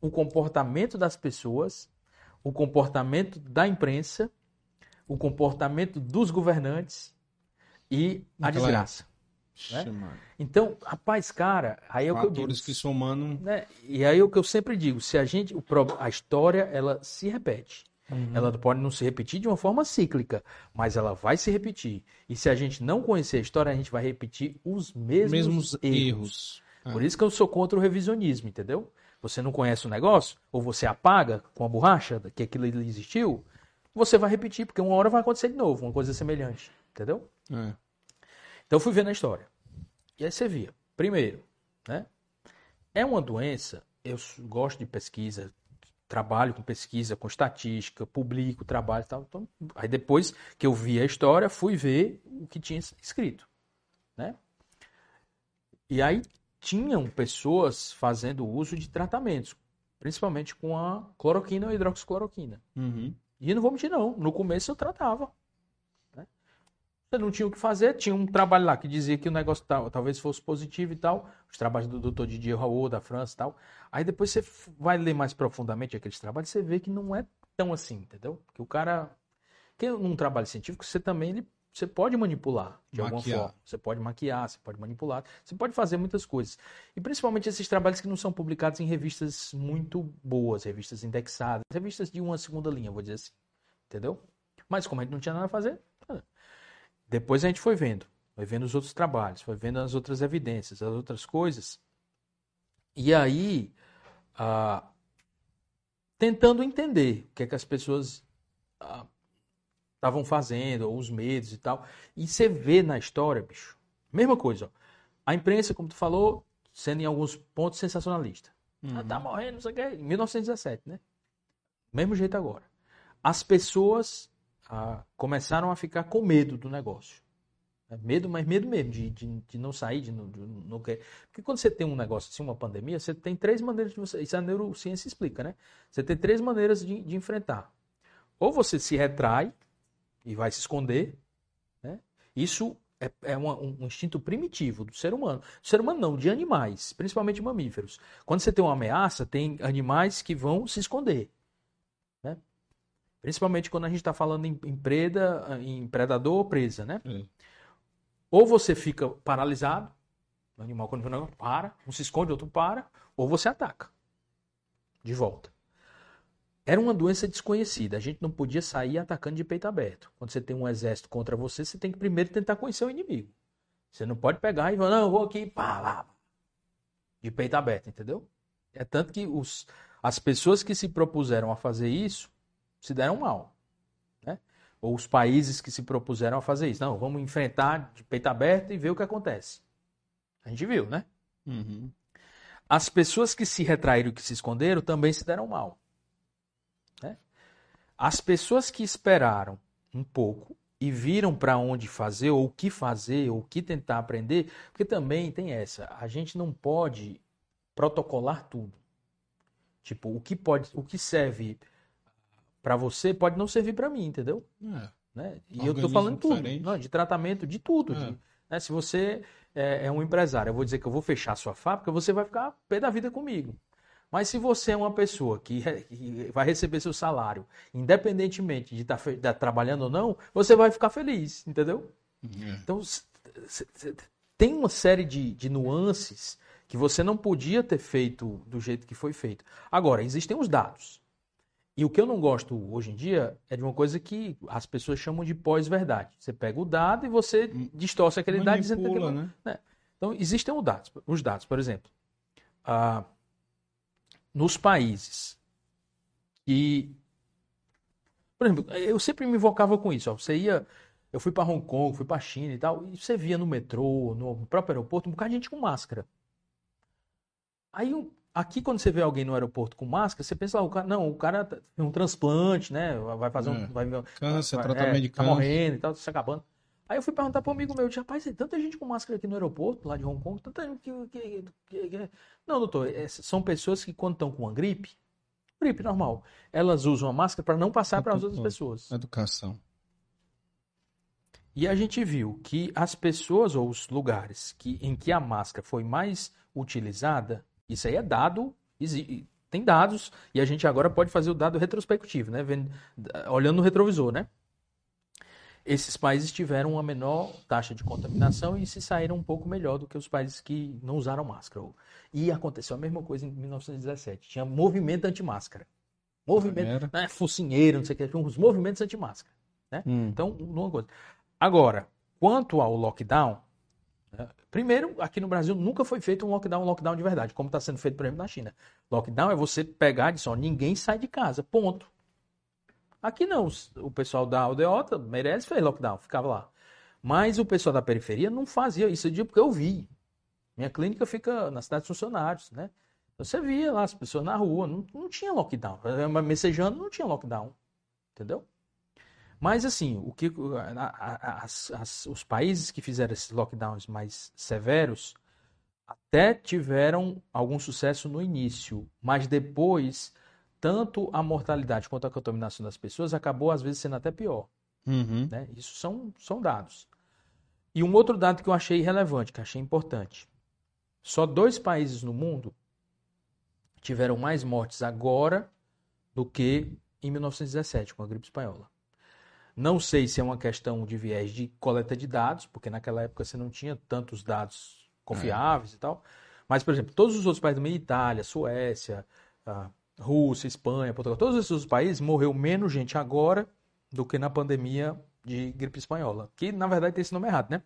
o comportamento das pessoas, o comportamento da imprensa o comportamento dos governantes e a desgraça. Né? Então, rapaz, cara, aí é o que eu digo. que somando. Né? E aí é o que eu sempre digo: se a gente. O, a história, ela se repete. Uhum. Ela pode não se repetir de uma forma cíclica, mas ela vai se repetir. E se a gente não conhecer a história, a gente vai repetir os mesmos, mesmos erros. erros. Ah. Por isso que eu sou contra o revisionismo, entendeu? Você não conhece o negócio, ou você apaga com a borracha que aquilo existiu, você vai repetir, porque uma hora vai acontecer de novo, uma coisa semelhante. Entendeu? É. Então eu fui ver na história. E aí você via. Primeiro, né? É uma doença, eu gosto de pesquisa, trabalho com pesquisa, com estatística, publico, trabalho e tal. Então, aí depois que eu vi a história, fui ver o que tinha escrito. Né? E aí tinham pessoas fazendo uso de tratamentos, principalmente com a cloroquina ou hidroxicloroquina. Uhum. E não vou mentir, não. No começo eu tratava. Você não tinha o que fazer, tinha um trabalho lá que dizia que o negócio tal, talvez fosse positivo e tal, os trabalhos do Dr. Didier Raoult, da França e tal. Aí depois você vai ler mais profundamente aqueles trabalhos, você vê que não é tão assim, entendeu? Que o cara, que num trabalho científico, você também ele, você pode manipular de maquiar. alguma forma. Você pode maquiar, você pode manipular, você pode fazer muitas coisas. E principalmente esses trabalhos que não são publicados em revistas muito boas, revistas indexadas, revistas de uma segunda linha, vou dizer assim. Entendeu? Mas como a gente não tinha nada a fazer, depois a gente foi vendo, foi vendo os outros trabalhos, foi vendo as outras evidências, as outras coisas. E aí, ah, tentando entender o que é que as pessoas estavam ah, fazendo, ou os medos e tal. E você vê na história, bicho, mesma coisa. Ó. A imprensa, como tu falou, sendo em alguns pontos sensacionalista. Uhum. Ah, tá morrendo, não sei o que. Em 1917, né? Mesmo jeito agora. As pessoas ah, começaram a ficar com medo do negócio. É medo, mas medo mesmo, de, de, de não sair, de não, de não querer. Porque quando você tem um negócio assim, uma pandemia, você tem três maneiras de você. Isso a neurociência explica, né? Você tem três maneiras de, de enfrentar. Ou você se retrai e vai se esconder, né? Isso é, é uma, um instinto primitivo do ser humano. Do ser humano não, de animais, principalmente mamíferos. Quando você tem uma ameaça, tem animais que vão se esconder. Principalmente quando a gente está falando em, em, preda, em predador ou presa, né? Ou você fica paralisado, o animal quando não para, um se esconde, outro para, ou você ataca de volta. Era uma doença desconhecida, a gente não podia sair atacando de peito aberto. Quando você tem um exército contra você, você tem que primeiro tentar conhecer o inimigo. Você não pode pegar e falar, não, eu vou aqui, pá, lá, de peito aberto, entendeu? É tanto que os, as pessoas que se propuseram a fazer isso se deram mal. Né? Ou os países que se propuseram a fazer isso. Não, vamos enfrentar de peito aberto e ver o que acontece. A gente viu, né? Uhum. As pessoas que se retraíram e que se esconderam também se deram mal. Né? As pessoas que esperaram um pouco e viram para onde fazer, ou o que fazer, ou o que tentar aprender, porque também tem essa, a gente não pode protocolar tudo. Tipo, o que pode, o que serve para você pode não servir para mim, entendeu? É. Né? E eu tô falando tudo, não, de tratamento, de tudo. É. De, né? Se você é, é, um empresário, eu vou dizer que eu vou fechar a sua fábrica, você vai ficar pé da vida comigo. Mas se você é uma pessoa que, que vai receber seu salário, independentemente de estar tá, tá trabalhando ou não, você vai ficar feliz, entendeu? É. Então, tem uma série de, de nuances que você não podia ter feito do jeito que foi feito. Agora, existem os dados. E o que eu não gosto hoje em dia é de uma coisa que as pessoas chamam de pós-verdade. Você pega o dado e você hum. distorce aquele Manipula, dado dizendo que aquilo, né? né? Então, existem os dados, os dados por exemplo. Ah, nos países que. Por exemplo, eu sempre me invocava com isso. Ó, você ia. Eu fui para Hong Kong, fui para China e tal, e você via no metrô, no próprio aeroporto, um bocado de gente com máscara. Aí Aqui, quando você vê alguém no aeroporto com máscara, você pensa lá, o cara, não, o cara tem um transplante, né? Vai fazer um. É. Vai, câncer, vai, tratamento é, de tá câncer. morrendo e tal, se acabando. Aí eu fui perguntar para um amigo meu, rapaz, tem tanta gente com máscara aqui no aeroporto, lá de Hong Kong, tanta gente que. que, que, que... Não, doutor, é, são pessoas que quando estão com uma gripe, gripe normal, elas usam a máscara para não passar para as outras pessoas. Educação. E a gente viu que as pessoas ou os lugares que, em que a máscara foi mais utilizada isso aí é dado, tem dados, e a gente agora pode fazer o dado retrospectivo, né? olhando no retrovisor, né? Esses países tiveram uma menor taxa de contaminação e se saíram um pouco melhor do que os países que não usaram máscara. E aconteceu a mesma coisa em 1917. Tinha movimento anti-máscara. Movimento, né, focinheiro, não sei o que, uns movimentos anti-máscara. Né? Hum. Então, uma coisa. Agora, quanto ao lockdown, Primeiro, aqui no Brasil nunca foi feito um lockdown, um lockdown de verdade, como está sendo feito, por exemplo, na China. Lockdown é você pegar e dizer, ninguém sai de casa, ponto. Aqui não, o pessoal da aldeota, Meirelles fez lockdown, ficava lá. Mas o pessoal da periferia não fazia isso, eu digo porque eu vi. Minha clínica fica na cidade dos funcionários, né? Você via lá as pessoas na rua, não, não tinha lockdown. Messejando não tinha lockdown, entendeu? Mas assim, o que as, as, os países que fizeram esses lockdowns mais severos até tiveram algum sucesso no início, mas depois tanto a mortalidade quanto a contaminação das pessoas acabou às vezes sendo até pior. Uhum. Né? Isso são, são dados. E um outro dado que eu achei relevante, que achei importante. Só dois países no mundo tiveram mais mortes agora do que em 1917, com a gripe espanhola. Não sei se é uma questão de viés de coleta de dados, porque naquela época você não tinha tantos dados confiáveis é. e tal. Mas, por exemplo, todos os outros países, Itália, Suécia, Rússia, Espanha, Portugal, todos esses outros países morreu menos gente agora do que na pandemia de gripe espanhola. Que, na verdade, tem esse nome errado, né?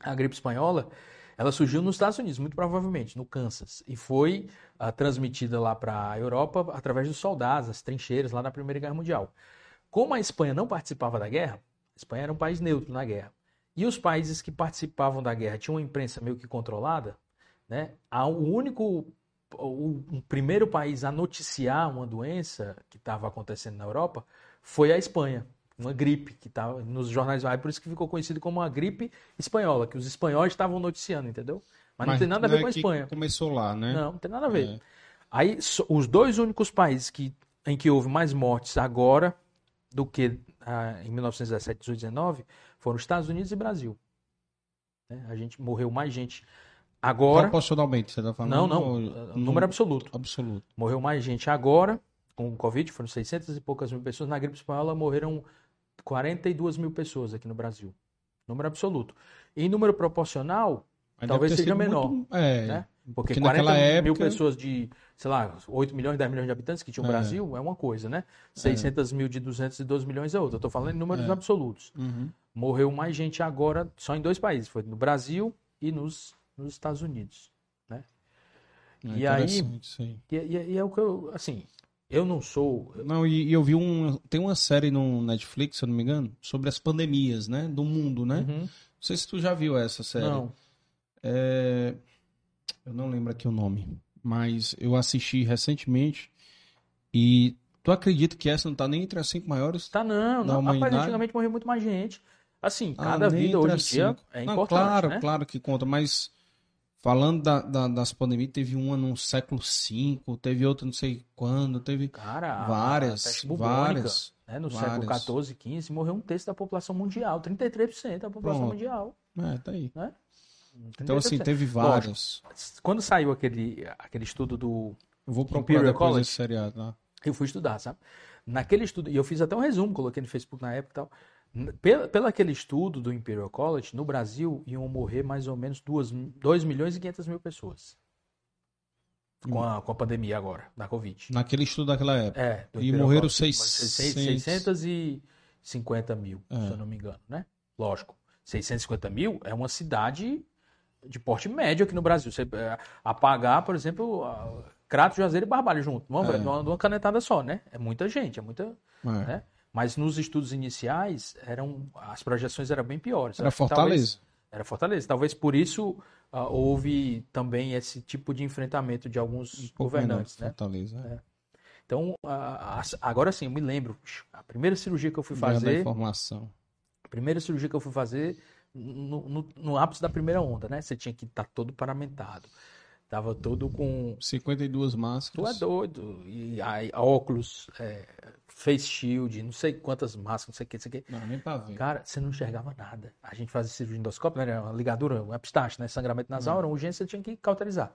A gripe espanhola, ela surgiu nos Estados Unidos, muito provavelmente, no Kansas, e foi uh, transmitida lá para a Europa através dos soldados, as trincheiras lá na Primeira Guerra Mundial. Como a Espanha não participava da guerra, a Espanha era um país neutro na guerra, e os países que participavam da guerra tinham uma imprensa meio que controlada, né? O único, o, primeiro país a noticiar uma doença que estava acontecendo na Europa foi a Espanha uma gripe que estava nos jornais, aí por isso que ficou conhecido como a gripe espanhola, que os espanhóis estavam noticiando, entendeu? Mas, Mas não tem nada a ver é com a Espanha. Começou lá, né? Não, não tem nada a ver. É. Aí os dois únicos países que, em que houve mais mortes agora do que ah, em 1917, 18, 19 foram Estados Unidos e Brasil. Né? A gente morreu mais gente agora. Proporcionalmente, você está falando? Não, não. Ou... Número absoluto. Absoluto. Morreu mais gente agora com o Covid, foram 600 e poucas mil pessoas. Na gripe espanhola morreram 42 mil pessoas aqui no Brasil. Número absoluto. Em número proporcional, Mas talvez seja menor. Muito... É, né? Porque, porque 40 época... mil pessoas de, sei lá, 8 milhões, 10 milhões de habitantes que tinha o é. Brasil é uma coisa, né? 600 é. mil de 212 milhões é outra. Eu estou falando em números é. absolutos. Uhum. Morreu mais gente agora só em dois países. Foi no Brasil e nos, nos Estados Unidos. Né? É e aí, e, e, e, é o que eu, assim, eu não sou. Não, e, e, eu vi um. Tem uma série no Netflix, se eu não me engano, sobre as pandemias, né? Do mundo, né? Uhum. Não sei se tu já viu essa série. Não. É... Eu não lembro aqui o nome. Mas eu assisti recentemente. E tu acredita que essa não tá nem entre as cinco maiores? Tá não, não. Rapaz, antigamente morreu muito mais gente. Assim, ah, cada ah, vida hoje em dia é não, importante. Claro, né? claro que conta, mas Falando da, da, das pandemias, teve uma no século V, teve outra não sei quando, teve Cara, várias, várias. Né, no várias. século XIV, XV, morreu um terço da população mundial, 33% da população Pronto. mundial. É, tá aí. Né? Então, assim, teve vários. Quando saiu aquele, aquele estudo do eu vou procurar Imperial College, esse seriado lá. Eu fui estudar, sabe? Naquele estudo, e eu fiz até um resumo, coloquei no Facebook na época e tal. Pelo, pelo aquele estudo do Imperial College, no Brasil iam morrer mais ou menos 2, 2 milhões e 500 mil pessoas. Com a, com a pandemia agora, da Covid. Naquele estudo daquela época. É. E morreram 650 mil, é. se eu não me engano, né? Lógico. 650 mil é uma cidade de porte médio aqui no Brasil. Você é, apagar, por exemplo, Crato, Juazeiro e Barbalho junto. Uma, é. uma, canetada só, né? É muita gente, é muita. É. Né? Mas nos estudos iniciais, eram as projeções eram bem piores. Era Fortaleza. Talvez, era Fortaleza. Talvez por isso uh, houve também esse tipo de enfrentamento de alguns um governantes. Né? Fortaleza. É. Então, uh, agora sim, eu me lembro. A primeira cirurgia que eu fui fazer. informação. A primeira cirurgia que eu fui fazer no, no, no ápice da primeira onda, né? Você tinha que estar tá todo paramentado. Tava todo com. 52 máscaras. Tu é doido. E aí, óculos, é, face shield, não sei quantas máscaras, não sei o que, não sei o que. Não, nem pra ver. Cara, você não enxergava nada. A gente fazia cirurgia endoscópio, né? Uma ligadura, uma epistaxe, né? Sangramento nasal, era uma urgência, você tinha que cauterizar.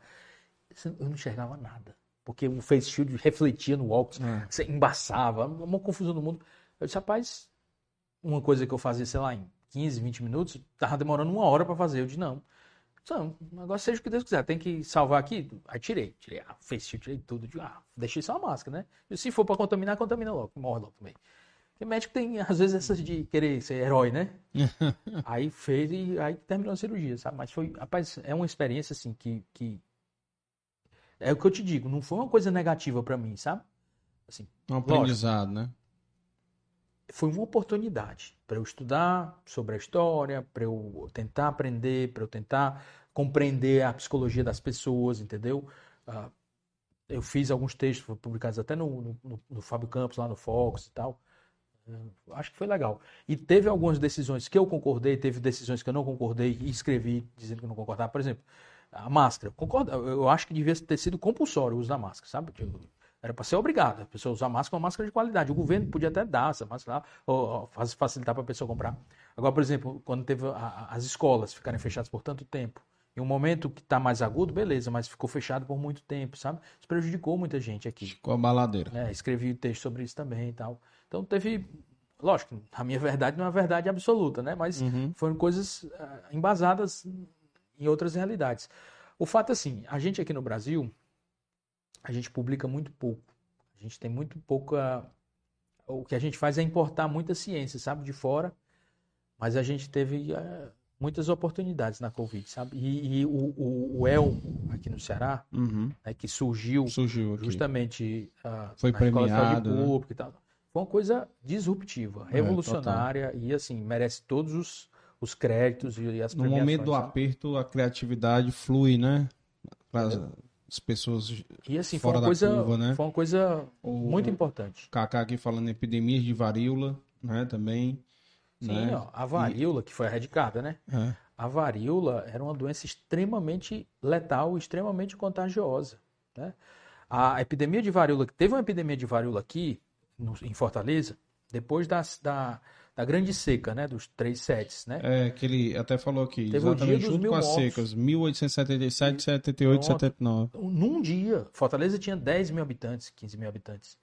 Eu não enxergava nada. Porque o face shield refletia no óculos, é. você embaçava, uma confusão no mundo. Eu disse, rapaz, uma coisa que eu fazia, sei lá, em 15, 20 minutos, tava demorando uma hora para fazer. Eu disse, não. O negócio seja o que Deus quiser. Tem que salvar aqui? Aí tirei. Tirei face tirei tudo. Ah, deixei só a máscara, né? E se for para contaminar, contamina logo. Morre logo também. Porque médico tem, às vezes, essas de querer ser herói, né? aí fez e aí terminou a cirurgia, sabe? Mas foi, rapaz, é uma experiência, assim, que, que... É o que eu te digo, não foi uma coisa negativa para mim, sabe? Assim, um aprendizado, lógico, né? Foi uma oportunidade para eu estudar sobre a história, para eu tentar aprender, para eu tentar compreender a psicologia das pessoas, entendeu? Uh, eu fiz alguns textos publicados até no, no, no Fábio Campos, lá no Fox e tal. Uh, acho que foi legal. E teve algumas decisões que eu concordei, teve decisões que eu não concordei e escrevi dizendo que não concordava. Por exemplo, a máscara. Concordo, eu acho que devia ter sido compulsório o uso da máscara, sabe? Eu, era para ser obrigado a pessoa usar máscara, uma máscara de qualidade. O governo podia até dar essa máscara ou, ou facilitar para a pessoa comprar. Agora, por exemplo, quando teve a, as escolas ficarem fechadas por tanto tempo, em um momento que está mais agudo, beleza, mas ficou fechado por muito tempo, sabe? Isso prejudicou muita gente aqui. Ficou a baladeira. É, escrevi texto sobre isso também e tal. Então teve, lógico, a minha verdade não é uma verdade absoluta, né? Mas uhum. foram coisas uh, embasadas em outras realidades. O fato é assim, a gente aqui no Brasil, a gente publica muito pouco. A gente tem muito pouca. O que a gente faz é importar muita ciência, sabe, de fora. Mas a gente teve uh, muitas oportunidades na Covid, sabe? E, e o, o, o, El, aqui no Ceará, uhum. né, que surgiu, surgiu justamente uh, Foi na premiado, né? pública e tal. Foi uma coisa disruptiva, é, revolucionária é, e, assim, merece todos os, os créditos e as No momento do sabe? aperto, a criatividade flui, né? Para é. As pessoas e, assim, fora foi uma coisa, curva, né? Foi uma coisa o, muito importante. Kaká aqui falando em epidemias de varíola, né? Também. Sim, né? ó, a varíola, e... que foi erradicada, né? É. A varíola era uma doença extremamente letal, extremamente contagiosa. Né? A epidemia de varíola, teve uma epidemia de varíola aqui, no, em Fortaleza, depois das, da, da grande seca, né? Dos três sets, né? É, que ele até falou aqui, Teve exatamente junto com as secas, 1877, 78, Pronto. 79. Num dia, Fortaleza tinha 10 mil habitantes, 15 mil habitantes.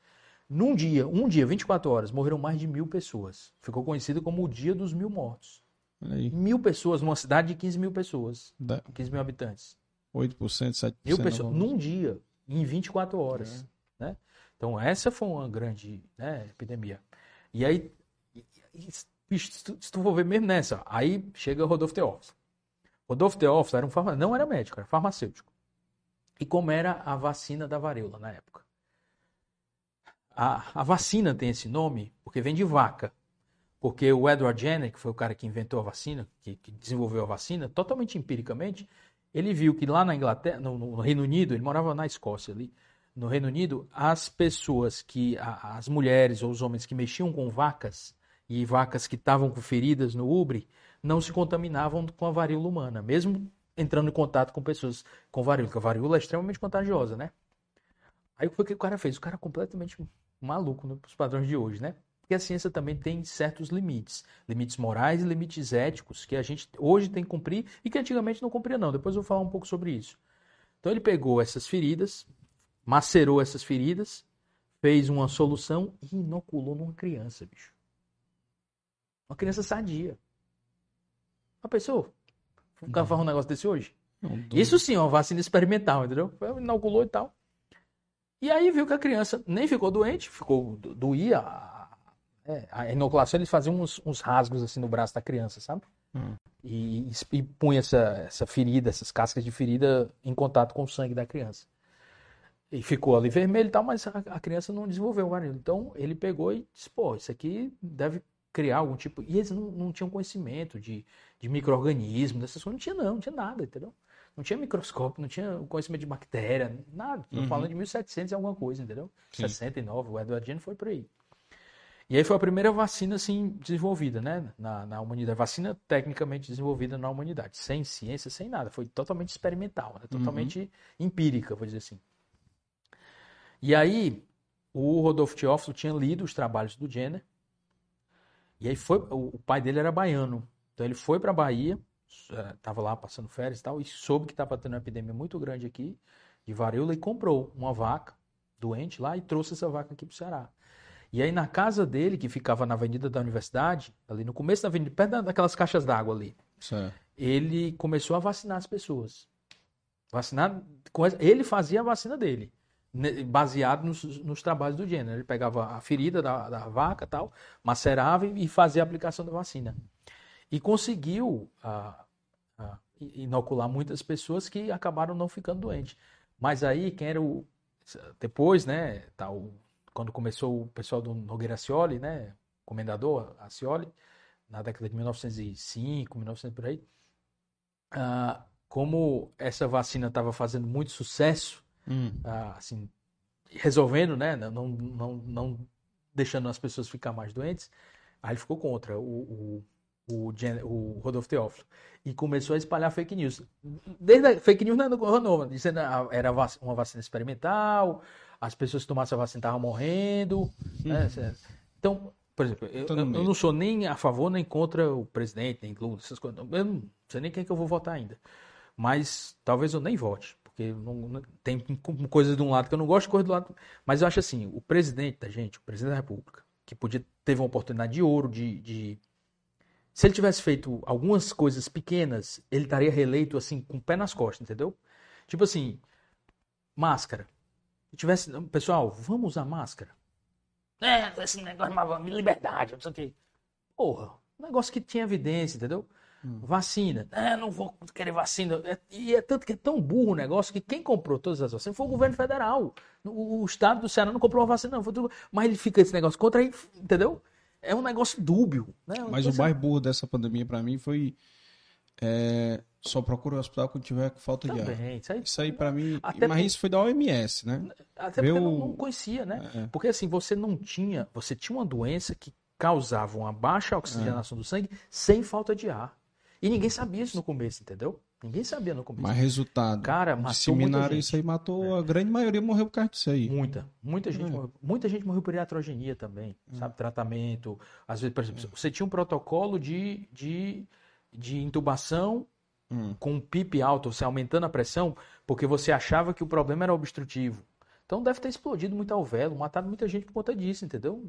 Num dia, um dia, 24 horas, morreram mais de mil pessoas. Ficou conhecido como o dia dos mil mortos. Aí. Mil pessoas numa cidade de 15 mil pessoas. Da... 15 mil habitantes. 8%, 7%. Mil pessoas, num dia, em 24 horas. É. Né? Então, essa foi uma grande né, epidemia. E aí, bicho, se, tu, for ver mesmo nessa, aí chega Rodolfo Teófilo. Rodolfo Teófilo era um farma... não era médico, era farmacêutico. E como era a vacina da varíola na época? A, a vacina tem esse nome porque vem de vaca. Porque o Edward Jenner, que foi o cara que inventou a vacina, que, que desenvolveu a vacina, totalmente empiricamente, ele viu que lá na Inglaterra, no, no, Reino Unido, ele morava na Escócia ali, no Reino Unido, as pessoas que, as mulheres ou os homens que mexiam com vacas e vacas que estavam com feridas no ubre, não se contaminavam com a varíola humana, mesmo entrando em contato com pessoas com varíola, porque a varíola é extremamente contagiosa, né? Aí o que o cara fez? O cara é completamente maluco nos padrões de hoje, né? Porque a ciência também tem certos limites, limites morais e limites éticos que a gente hoje tem que cumprir e que antigamente não cumpria não. Depois eu vou falar um pouco sobre isso. Então ele pegou essas feridas, macerou essas feridas, fez uma solução e inoculou numa criança, bicho. Uma criança sadia. Uma pessoa. O cara faz um negócio desse hoje? Isso sim, é uma vacina experimental, entendeu? Inoculou e tal. E aí viu que a criança nem ficou doente, ficou doía. A, é, a inoculação eles faziam uns, uns, rasgos assim no braço da criança, sabe? Hum. E, e, punha essa, essa ferida, essas cascas de ferida em contato com o sangue da criança. E ficou ali vermelho e tal, mas a, a criança não desenvolveu o varíola. Então ele pegou e disse, pô, isso aqui deve criar algum tipo. E eles não, não tinham conhecimento de, de micro-organismo, dessas coisas. Não tinha, não, não tinha nada, entendeu? Não tinha microscópio, não tinha conhecimento de bactéria, nada. Estou uhum. falando de 1700 e alguma coisa, entendeu? Sim. 69, o Edward Jenner foi por aí. E aí foi a primeira vacina, assim, desenvolvida, né? Na, na humanidade. Vacina tecnicamente desenvolvida na humanidade. Sem ciência, sem nada. Foi totalmente experimental, né? totalmente uhum. empírica, vou dizer assim. E aí, o Rodolfo Teófilo tinha lido os trabalhos do Jenner. E aí foi. O, pai dele era baiano. Então ele foi para a Bahia estava é, lá passando férias e tal, e soube que estava tendo uma epidemia muito grande aqui de varíola e comprou uma vaca doente lá e trouxe essa vaca aqui para o Ceará. E aí na casa dele, que ficava na Avenida da Universidade, ali no começo da avenida, perto daquelas caixas d'água ali, certo. ele começou a vacinar as pessoas. Vacinar, ele fazia a vacina dele, baseado nos, nos trabalhos do Jenner. Ele pegava a ferida da, da vaca tal, macerava e fazia a aplicação da vacina e conseguiu ah, ah, inocular muitas pessoas que acabaram não ficando doentes. Mas aí, quem era o. Depois, né, tá, o, quando começou o pessoal do Nogueira Cioli, né, comendador, a Cioli, na década de 1905, 1900 por aí, ah, como essa vacina estava fazendo muito sucesso, hum. ah, assim, resolvendo, né, não, não, não deixando as pessoas ficar mais doentes, aí ele ficou contra. O, o o, o Rodolfo Teófilo, e começou a espalhar fake news. Desde a, fake news não era dizendo que era uma vacina experimental, as pessoas que tomassem a vacina estavam morrendo. Né? Então, por exemplo, eu, eu, não sou nem a favor nem contra o presidente, nem Lula, essas coisas. Eu não sei nem quem que eu vou votar ainda. Mas talvez eu nem vote, porque não, tem coisas de um lado que eu não gosto, coisa do lado. Mas eu acho assim, o presidente da gente, o presidente da República, que podia teve uma oportunidade de ouro de, de se ele tivesse feito algumas coisas pequenas, ele estaria reeleito assim com o pé nas costas, entendeu? Tipo assim, máscara. Se tivesse, pessoal, vamos usar máscara. É, esse negócio de liberdade, não sei o quê. Porra, um negócio que tinha evidência, entendeu? Hum. Vacina. É, não vou querer vacina. É, e é tanto que é tão burro o negócio que quem comprou todas as vacinas foi o governo federal. O, o estado do Ceará não comprou uma vacina, não. Tudo... Mas ele fica esse negócio contra aí, entendeu? É um negócio dúbio. Né? Mas o mais burro dessa pandemia para mim foi. É, só procura o hospital quando tiver falta Também, de ar. Isso aí, isso aí para mim. Até mas isso foi da OMS, né? Até Meu... porque não, não conhecia, né? É. Porque assim, você não tinha. Você tinha uma doença que causava uma baixa oxigenação é. do sangue sem falta de ar. E ninguém sabia isso no começo, entendeu? Ninguém sabia no começo. Mas resultado. Cara, disseminaram isso aí, matou. É. A grande maioria morreu por causa disso aí. Muita. Muita gente, é. morreu, muita gente morreu por iatrogenia também. É. Sabe? Tratamento. Às vezes, por exemplo, é. você tinha um protocolo de, de, de intubação hum. com um PIP alto, você aumentando a pressão, porque você achava que o problema era obstrutivo. Então deve ter explodido muito alvéolo, matado muita gente por conta disso, entendeu?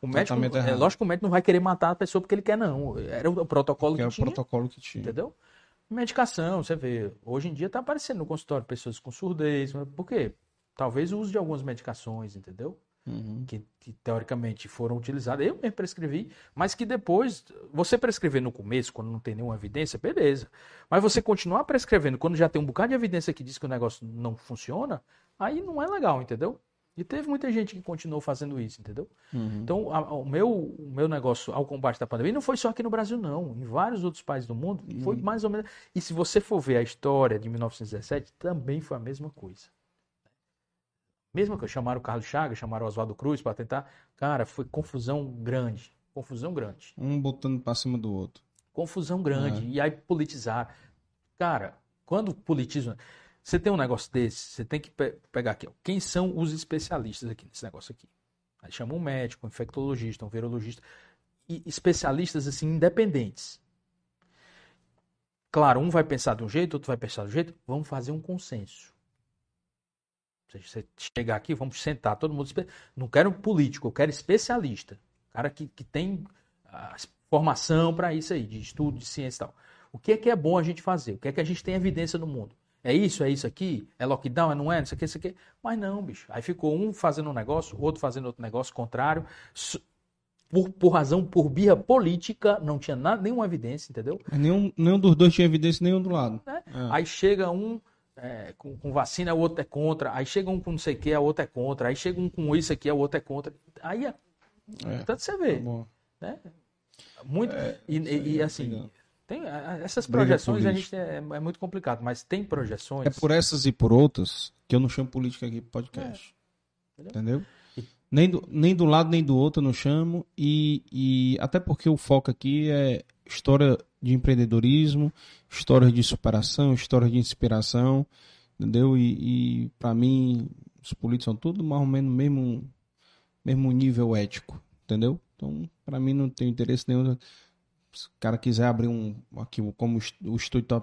O médico, é, lógico que o médico não vai querer matar a pessoa porque ele quer, não. Era o protocolo que, que é tinha. o protocolo que tinha. Entendeu? Medicação, você vê. Hoje em dia está aparecendo no consultório pessoas com surdez. Por quê? Talvez o uso de algumas medicações, entendeu? Uhum. Que, que, teoricamente foram utilizadas. Eu mesmo prescrevi, mas que depois, você prescrever no começo, quando não tem nenhuma evidência, beleza. Mas você continuar prescrevendo quando já tem um bocado de evidência que diz que o negócio não funciona, aí não é legal, entendeu? E teve muita gente que continuou fazendo isso, entendeu? Uhum. Então, a, o, meu, o meu negócio ao combate da pandemia não foi só aqui no Brasil, não. Em vários outros países do mundo, uhum. foi mais ou menos. E se você for ver a história de 1917, também foi a mesma coisa. Mesmo que chamaram o Carlos Chagas, chamaram o Oswaldo Cruz para tentar. Cara, foi confusão grande. Confusão grande. Um botando para cima do outro. Confusão grande. É. E aí politizar. Cara, quando politizam. Você tem um negócio desse, você tem que pe pegar aqui. Ó, quem são os especialistas aqui nesse negócio aqui? Aí chama um médico, um infectologista, um virologista. E especialistas assim, independentes. Claro, um vai pensar de um jeito, outro vai pensar do jeito. Vamos fazer um consenso. Você chegar aqui, vamos sentar, todo mundo. Não quero um político, eu quero especialista. Cara que, que tem a formação para isso aí, de estudo, de ciência e tal. O que é que é bom a gente fazer? O que é que a gente tem evidência no mundo? É isso, é isso aqui? É lockdown, é não é? Não sei o que, isso aqui. Mas não, bicho. Aí ficou um fazendo um negócio, o outro fazendo outro negócio contrário. Por, por razão, por birra política, não tinha nada, nenhuma evidência, entendeu? Nenhum, nenhum dos dois tinha evidência, nenhum do lado. É. É. Aí chega um é, com, com, vacina, o outro é contra. Aí chega um com não sei o que, a outra é contra. Aí chega um com isso aqui, a outra é contra. Aí, é, é tanto você vê. Tá né? Muito, é, e, e, e, assim, tem, essas projeções a gente é, é, muito complicado, mas tem projeções. É por essas e por outras que eu não chamo política aqui pro podcast. É. Entendeu? Nem do, nem do lado nem do outro eu não chamo. E, e até porque o foco aqui é história de empreendedorismo, história de superação, história de inspiração. Entendeu? E, e para mim, os políticos são tudo mais ou menos mesmo, mesmo nível ético. Entendeu? Então, para mim, não tem interesse nenhum se o cara quiser abrir um. Aqui, como o estúdio tá,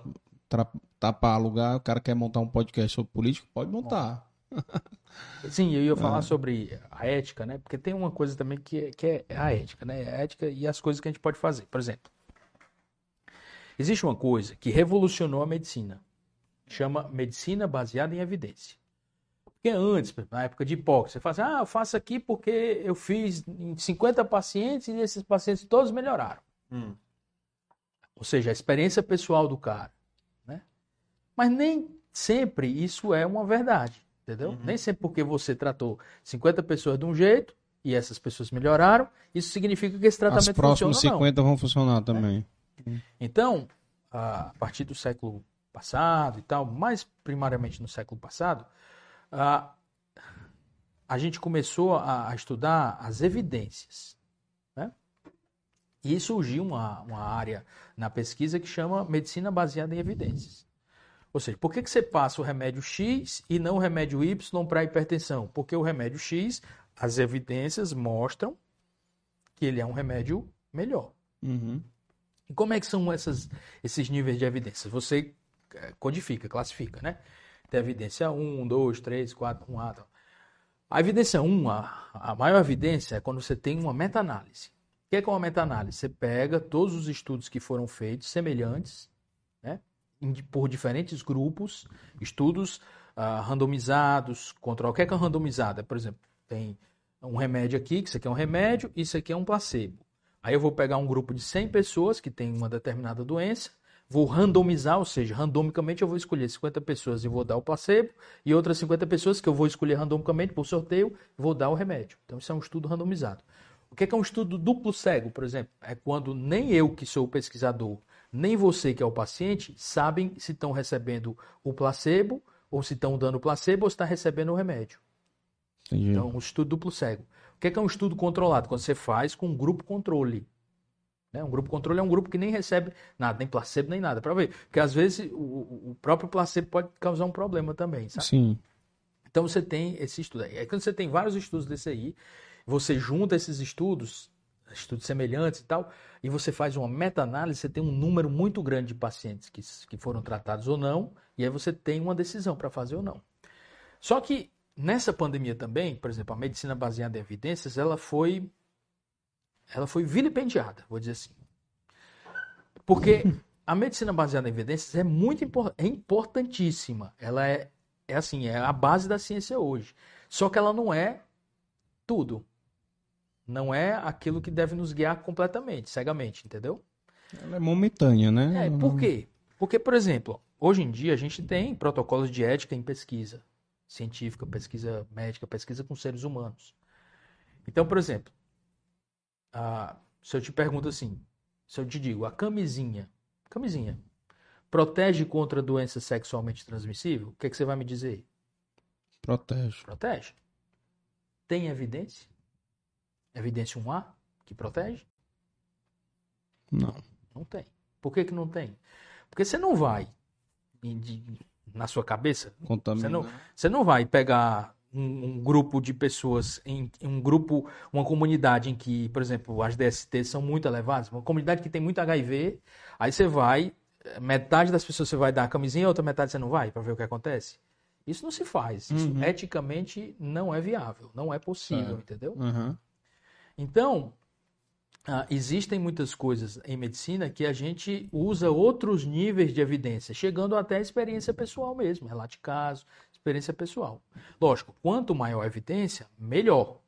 tá, tá para alugar, o cara quer montar um podcast sobre política, pode montar. Sim, eu ia falar é. sobre a ética, né? Porque tem uma coisa também que é, que é a ética, né? A ética e as coisas que a gente pode fazer. Por exemplo, existe uma coisa que revolucionou a medicina. Chama medicina baseada em evidência. Porque antes, na época de hipócrita, você fala assim, ah, eu faço aqui porque eu fiz em 50 pacientes e esses pacientes todos melhoraram. Hum. Ou seja, a experiência pessoal do cara. Né? Mas nem sempre isso é uma verdade. Entendeu? Uhum. Nem sempre porque você tratou 50 pessoas de um jeito e essas pessoas melhoraram, isso significa que esse tratamento funciona. Os próximos 50 vão funcionar também. É. Então, a partir do século passado e tal, mais primariamente no século passado, a, a gente começou a, a estudar as evidências. E surgiu uma, uma área na pesquisa que chama medicina baseada em evidências. Ou seja, por que, que você passa o remédio X e não o remédio Y para hipertensão? Porque o remédio X, as evidências mostram que ele é um remédio melhor. Uhum. E como é que são essas, esses níveis de evidência? Você é, codifica, classifica, né? Tem evidência 1, 2, 3, 4, 1A. A evidência 1, a, a maior evidência é quando você tem uma meta-análise. O que é, uma meta-análise? Você pega todos os estudos que foram feitos, semelhantes, né? por diferentes grupos, estudos uh, randomizados, contra o que é, que é randomizado? É, por exemplo, tem um remédio aqui, que isso aqui é um remédio, isso aqui é um placebo. Aí eu vou pegar um grupo de 100 pessoas que tem uma determinada doença, vou randomizar, ou seja, randomicamente eu vou escolher 50 pessoas e vou dar o placebo, e outras 50 pessoas que eu vou escolher randomicamente por sorteio, vou dar o remédio. Então isso é um estudo randomizado. O que é, que é um estudo duplo cego, por exemplo? É quando nem eu que sou o pesquisador, nem você que é o paciente, sabem se estão recebendo o placebo, ou se estão dando placebo, ou se está recebendo o remédio. Entendi. Então, um estudo duplo cego. O que é, que é um estudo controlado? Quando você faz com um grupo controle. Né? Um grupo controle é um grupo que nem recebe nada, nem placebo, nem nada. Para ver. Porque às vezes o, o, próprio placebo pode causar um problema também, sabe? Sim. Então você tem esse estudo aí. Aí quando você tem vários estudos desse aí, você junta esses estudos, estudos semelhantes e tal, e você faz uma meta-análise, você tem um número muito grande de pacientes que, que foram tratados ou não, e aí você tem uma decisão para fazer ou não. Só que nessa pandemia também, por exemplo, a medicina baseada em evidências, ela foi ela foi vilipendiada, vou dizer assim. Porque a medicina baseada em evidências é muito é importantíssima. Ela é, é assim, é a base da ciência hoje. Só que ela não é tudo. Não é aquilo que deve nos guiar completamente, cegamente, entendeu? Ela é momentânea, né? É, por quê? Porque, por exemplo, hoje em dia a gente tem protocolos de ética em pesquisa científica, pesquisa médica, pesquisa com seres humanos. Então, por exemplo, se eu te pergunto assim, se eu te digo, a camisinha, camisinha, protege contra doença sexualmente transmissível? O que, é que você vai me dizer? Protege. Protege. Tem evidência? Evidência 1A que protege? Não. Não tem. Por que, que não tem? Porque você não vai, na sua cabeça, você não, você não vai pegar um, um, grupo de pessoas, em, um grupo, uma comunidade em que, por exemplo, as DSTs são muito elevadas, uma comunidade que tem muito HIV, aí você vai, metade das pessoas você vai dar a camisinha, outra metade você não vai, para ver o que acontece. Isso não se faz. Isso uhum. eticamente não é viável, não é possível, é. entendeu? Uhum. Então, ah, existem muitas coisas em medicina que a gente usa outros níveis de evidência, chegando até a experiência pessoal mesmo, relato de caso, experiência pessoal. Lógico, quanto maior a evidência, melhor.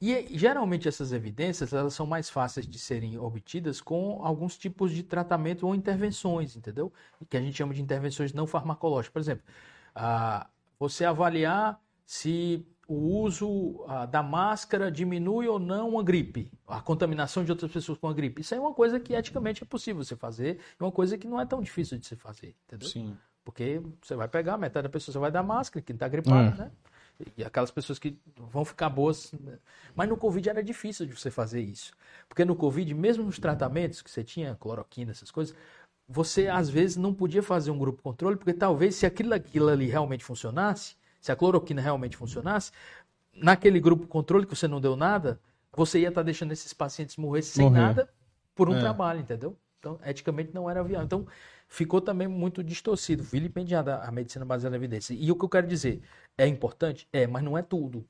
E geralmente essas evidências elas são mais fáceis de serem obtidas com alguns tipos de tratamento ou intervenções, entendeu? Que a gente chama de intervenções não farmacológicas. Por exemplo, ah, você avaliar se o uso ah, da máscara diminui ou não uma gripe, a contaminação de outras pessoas com a gripe. Isso é uma coisa que eticamente é possível você fazer, é uma coisa que não é tão difícil de se fazer, entendeu? Sim. Porque você vai pegar, metade da pessoa você vai dar máscara, que está gripado, é. né? E aquelas pessoas que vão ficar boas. Né? Mas no Covid era difícil de você fazer isso. Porque no Covid, mesmo nos tratamentos que você tinha, cloroquina, essas coisas, você às vezes não podia fazer um grupo controle, porque talvez se aquilo, aquilo ali realmente funcionasse, se a cloroquina realmente funcionasse, naquele grupo controle que você não deu nada, você ia estar tá deixando esses pacientes morrer sem Morrer. nada por um é. trabalho, entendeu? Então, eticamente não era viável. Então, ficou também muito distorcido, vilipendiada a medicina baseada na evidência. E o que eu quero dizer, é importante? É, mas não é tudo.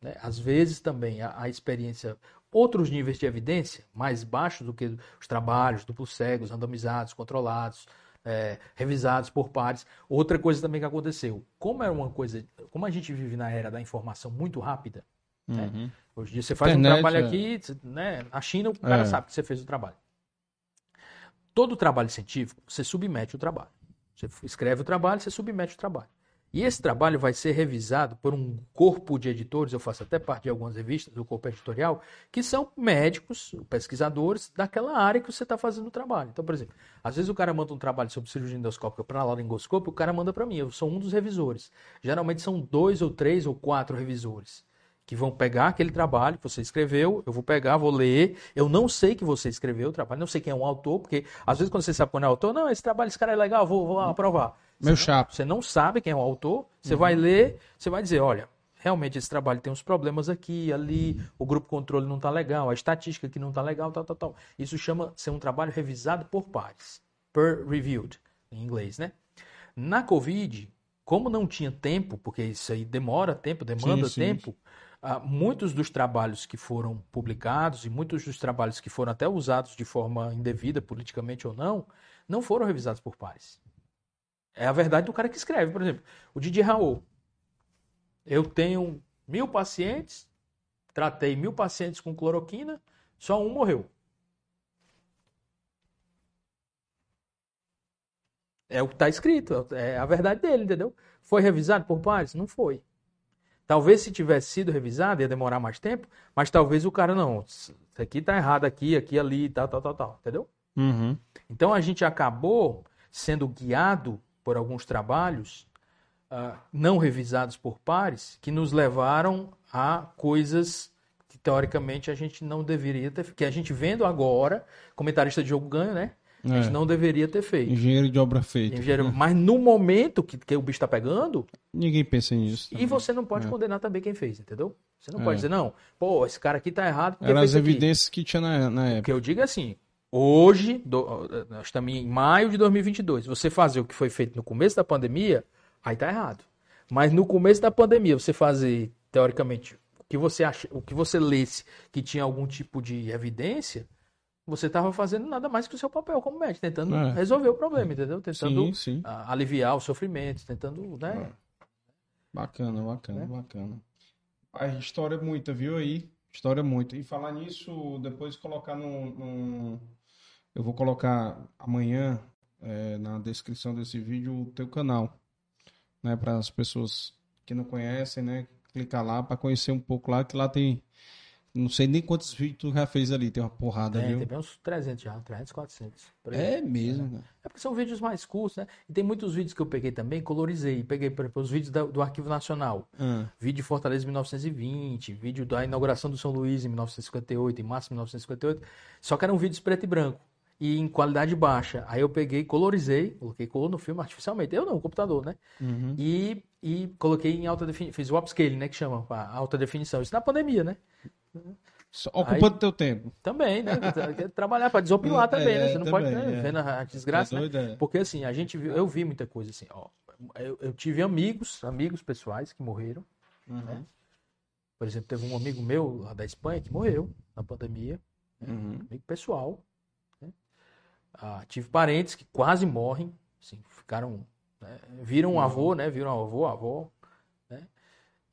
Né? Às vezes também a, a, experiência, outros níveis de evidência, mais baixos do que os trabalhos duplos cegos, randomizados, controlados, é, revisados por pares. Outra coisa também que aconteceu, como é uma coisa, como a gente vive na era da informação muito rápida, né? uhum. né? hoje em dia você faz Internet, um trabalho é. aqui, né? na China o cara é. sabe que você fez o trabalho todo trabalho científico, você submete o trabalho. Você escreve o trabalho, você submete o trabalho. E esse trabalho vai ser revisado por um corpo de editores, eu faço até parte de algumas revistas do corpo editorial, que são médicos, pesquisadores daquela área que você está fazendo o trabalho. Então, por exemplo, às vezes o cara manda um trabalho sobre cirurgia endoscópica para laringoscópio, o cara manda para mim, eu sou um dos revisores. Geralmente são dois ou três ou quatro revisores que vão pegar aquele trabalho que você escreveu, eu vou pegar, vou ler. Eu não sei que você escreveu o trabalho, não sei quem é o autor, porque às vezes quando você sabe quem é autor, não, esse trabalho, esse cara é legal, vou, vou aprovar. Meu chato. Você não sabe quem é o autor, você uhum. vai ler, você vai dizer, olha, realmente esse trabalho tem uns problemas aqui, ali, o grupo controle não está legal, a estatística aqui não está legal, tal, tal, tal. Isso chama ser um trabalho revisado por pares, per reviewed, em inglês, né? Na Covid, como não tinha tempo, porque isso aí demora tempo, demanda sim, sim. tempo, uh, muitos dos trabalhos que foram publicados e muitos dos trabalhos que foram até usados de forma indevida, politicamente ou não, não foram revisados por pares. É a verdade do cara que escreve. Por exemplo, o Didi Raul. Eu tenho mil pacientes, tratei mil pacientes com cloroquina, só um morreu. É o que está escrito, é a verdade dele, entendeu? Foi revisado por pares? Não foi. Talvez se tivesse sido revisado ia demorar mais tempo, mas talvez o cara não. Isso aqui está errado aqui, aqui, ali, tal, tal, tal, tal, entendeu? Uhum. Então a gente acabou sendo guiado por alguns trabalhos uh, não revisados por pares que nos levaram a coisas que teoricamente a gente não deveria ter, que a gente vendo agora, comentarista de jogo ganha, né? A gente é. não deveria ter feito. Engenheiro de obra feita. Engenheiro... Né? Mas no momento que, que o bicho está pegando. Ninguém pensa nisso. Também. E você não pode é. condenar também quem fez, entendeu? Você não é. pode dizer, não, pô, esse cara aqui tá errado. Eram as evidências aqui. que tinha na, na época. O que eu digo é assim: Hoje, do, nós estamos em maio de 2022. Você fazer o que foi feito no começo da pandemia, aí tá errado. Mas no começo da pandemia, você fazer, teoricamente, o que você acha, o que você lesse que tinha algum tipo de evidência, você estava fazendo nada mais que o seu papel como médico, tentando é. resolver o problema, entendeu? Tentando sim, sim. aliviar o sofrimento, tentando, né? É. Bacana, bacana, é. bacana. A história é muita, viu aí? História é muita. E falar nisso, depois colocar no eu vou colocar amanhã é, na descrição desse vídeo o teu canal, né, para as pessoas que não conhecem, né, clicar lá para conhecer um pouco lá, que lá tem não sei nem quantos vídeos tu já fez ali, tem uma porrada, é, viu? Tem uns 300 já, 300, 400. É mesmo, né? É porque são vídeos mais curtos, né? E tem muitos vídeos que eu peguei também, colorizei. Peguei, por exemplo, os vídeos da, do Arquivo Nacional. Ah. Vídeo de Fortaleza 1920, vídeo da inauguração do São Luís em 1958, em março de 1958. Só que eram vídeos preto e branco e em qualidade baixa. Aí eu peguei, colorizei, coloquei cor no filme artificialmente. Eu não, o computador, né? Uhum. E, e coloquei em alta definição. Fiz o upscaling, né? Que chama, alta definição. Isso na pandemia, né? Ocupando teu tempo. Também, né? Trabalhar para desopilar é, também, né? Você não também, pode né? é. vendo a desgraça. É doido, né? Porque assim, a gente viu, eu vi muita coisa assim, ó. Eu, eu tive amigos, amigos pessoais que morreram. Uhum. Né? Por exemplo, teve um amigo meu lá da Espanha que morreu na pandemia. Né? Uhum. Amigo pessoal. Ah, tive parentes que quase morrem, assim, ficaram, né, viram um avô, né, viram um avô, avó, né,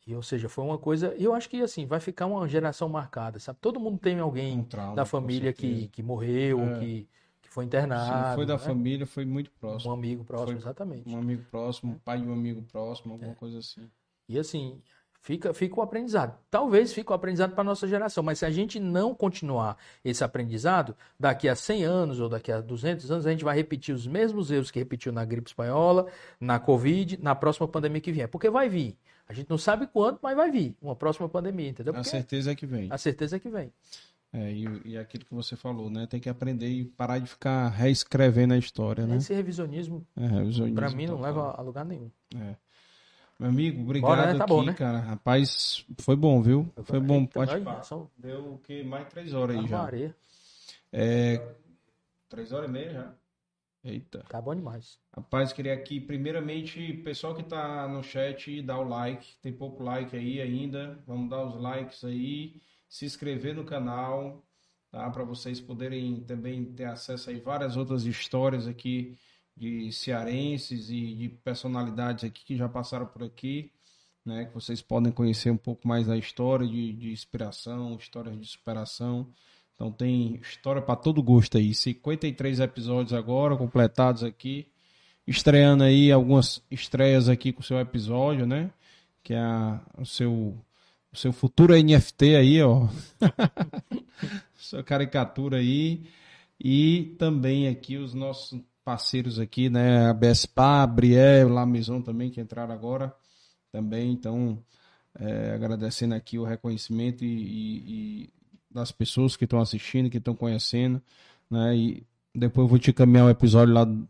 e ou seja, foi uma coisa, eu acho que assim, vai ficar uma geração marcada, sabe? Todo mundo tem alguém um trauma, da família que, que morreu, é. que, que foi internado. Não foi da né? família, foi muito próximo. Um amigo próximo, foi exatamente. Um amigo próximo, um pai de um amigo próximo, alguma é. coisa assim. E assim, Fica, fica o aprendizado. Talvez fique o aprendizado para a nossa geração, mas se a gente não continuar esse aprendizado, daqui a 100 anos ou daqui a 200 anos, a gente vai repetir os mesmos erros que repetiu na gripe espanhola, na Covid, na próxima pandemia que vier. Porque vai vir. A gente não sabe quando, mas vai vir uma próxima pandemia, entendeu? Porque a certeza é que vem. A certeza é que vem. É, e, e aquilo que você falou, né? Tem que aprender e parar de ficar reescrevendo a história, né? Esse revisionismo, é, revisionismo para mim, não leva a lugar nenhum. É. Meu amigo, obrigado Bora, né? tá aqui, bom, né? cara. Rapaz, foi bom, viu? Foi, bom. Pode... Deu o que? Mais três horas aí já. Maria. É... Três horas e meia já. Eita. Tá bom demais. Rapaz, queria aqui, primeiramente, pessoal que tá no chat, dar o like. Tem pouco like aí ainda. Vamos dar os likes aí. Se inscrever no canal, tá? Para vocês poderem também ter acesso aí várias outras histórias aqui de cearenses e de personalidades aqui que já passaram por aqui, né? Que vocês podem conhecer um pouco mais da história de, de inspiração, histórias de superação. Então tem história para todo gosto aí. 53 episódios agora completados aqui, estreando aí algumas estreias aqui com o seu episódio, né? Que é a, o seu o seu futuro NFT aí, ó. Sua caricatura aí. E também aqui os nossos parceiros aqui, né? A BSPA, a Briel, La Maison também, que entraram agora também. Então, é, agradecendo aqui o reconhecimento e, e, e das pessoas que estão assistindo, que estão conhecendo, né? E depois eu vou te caminhar o episódio lá do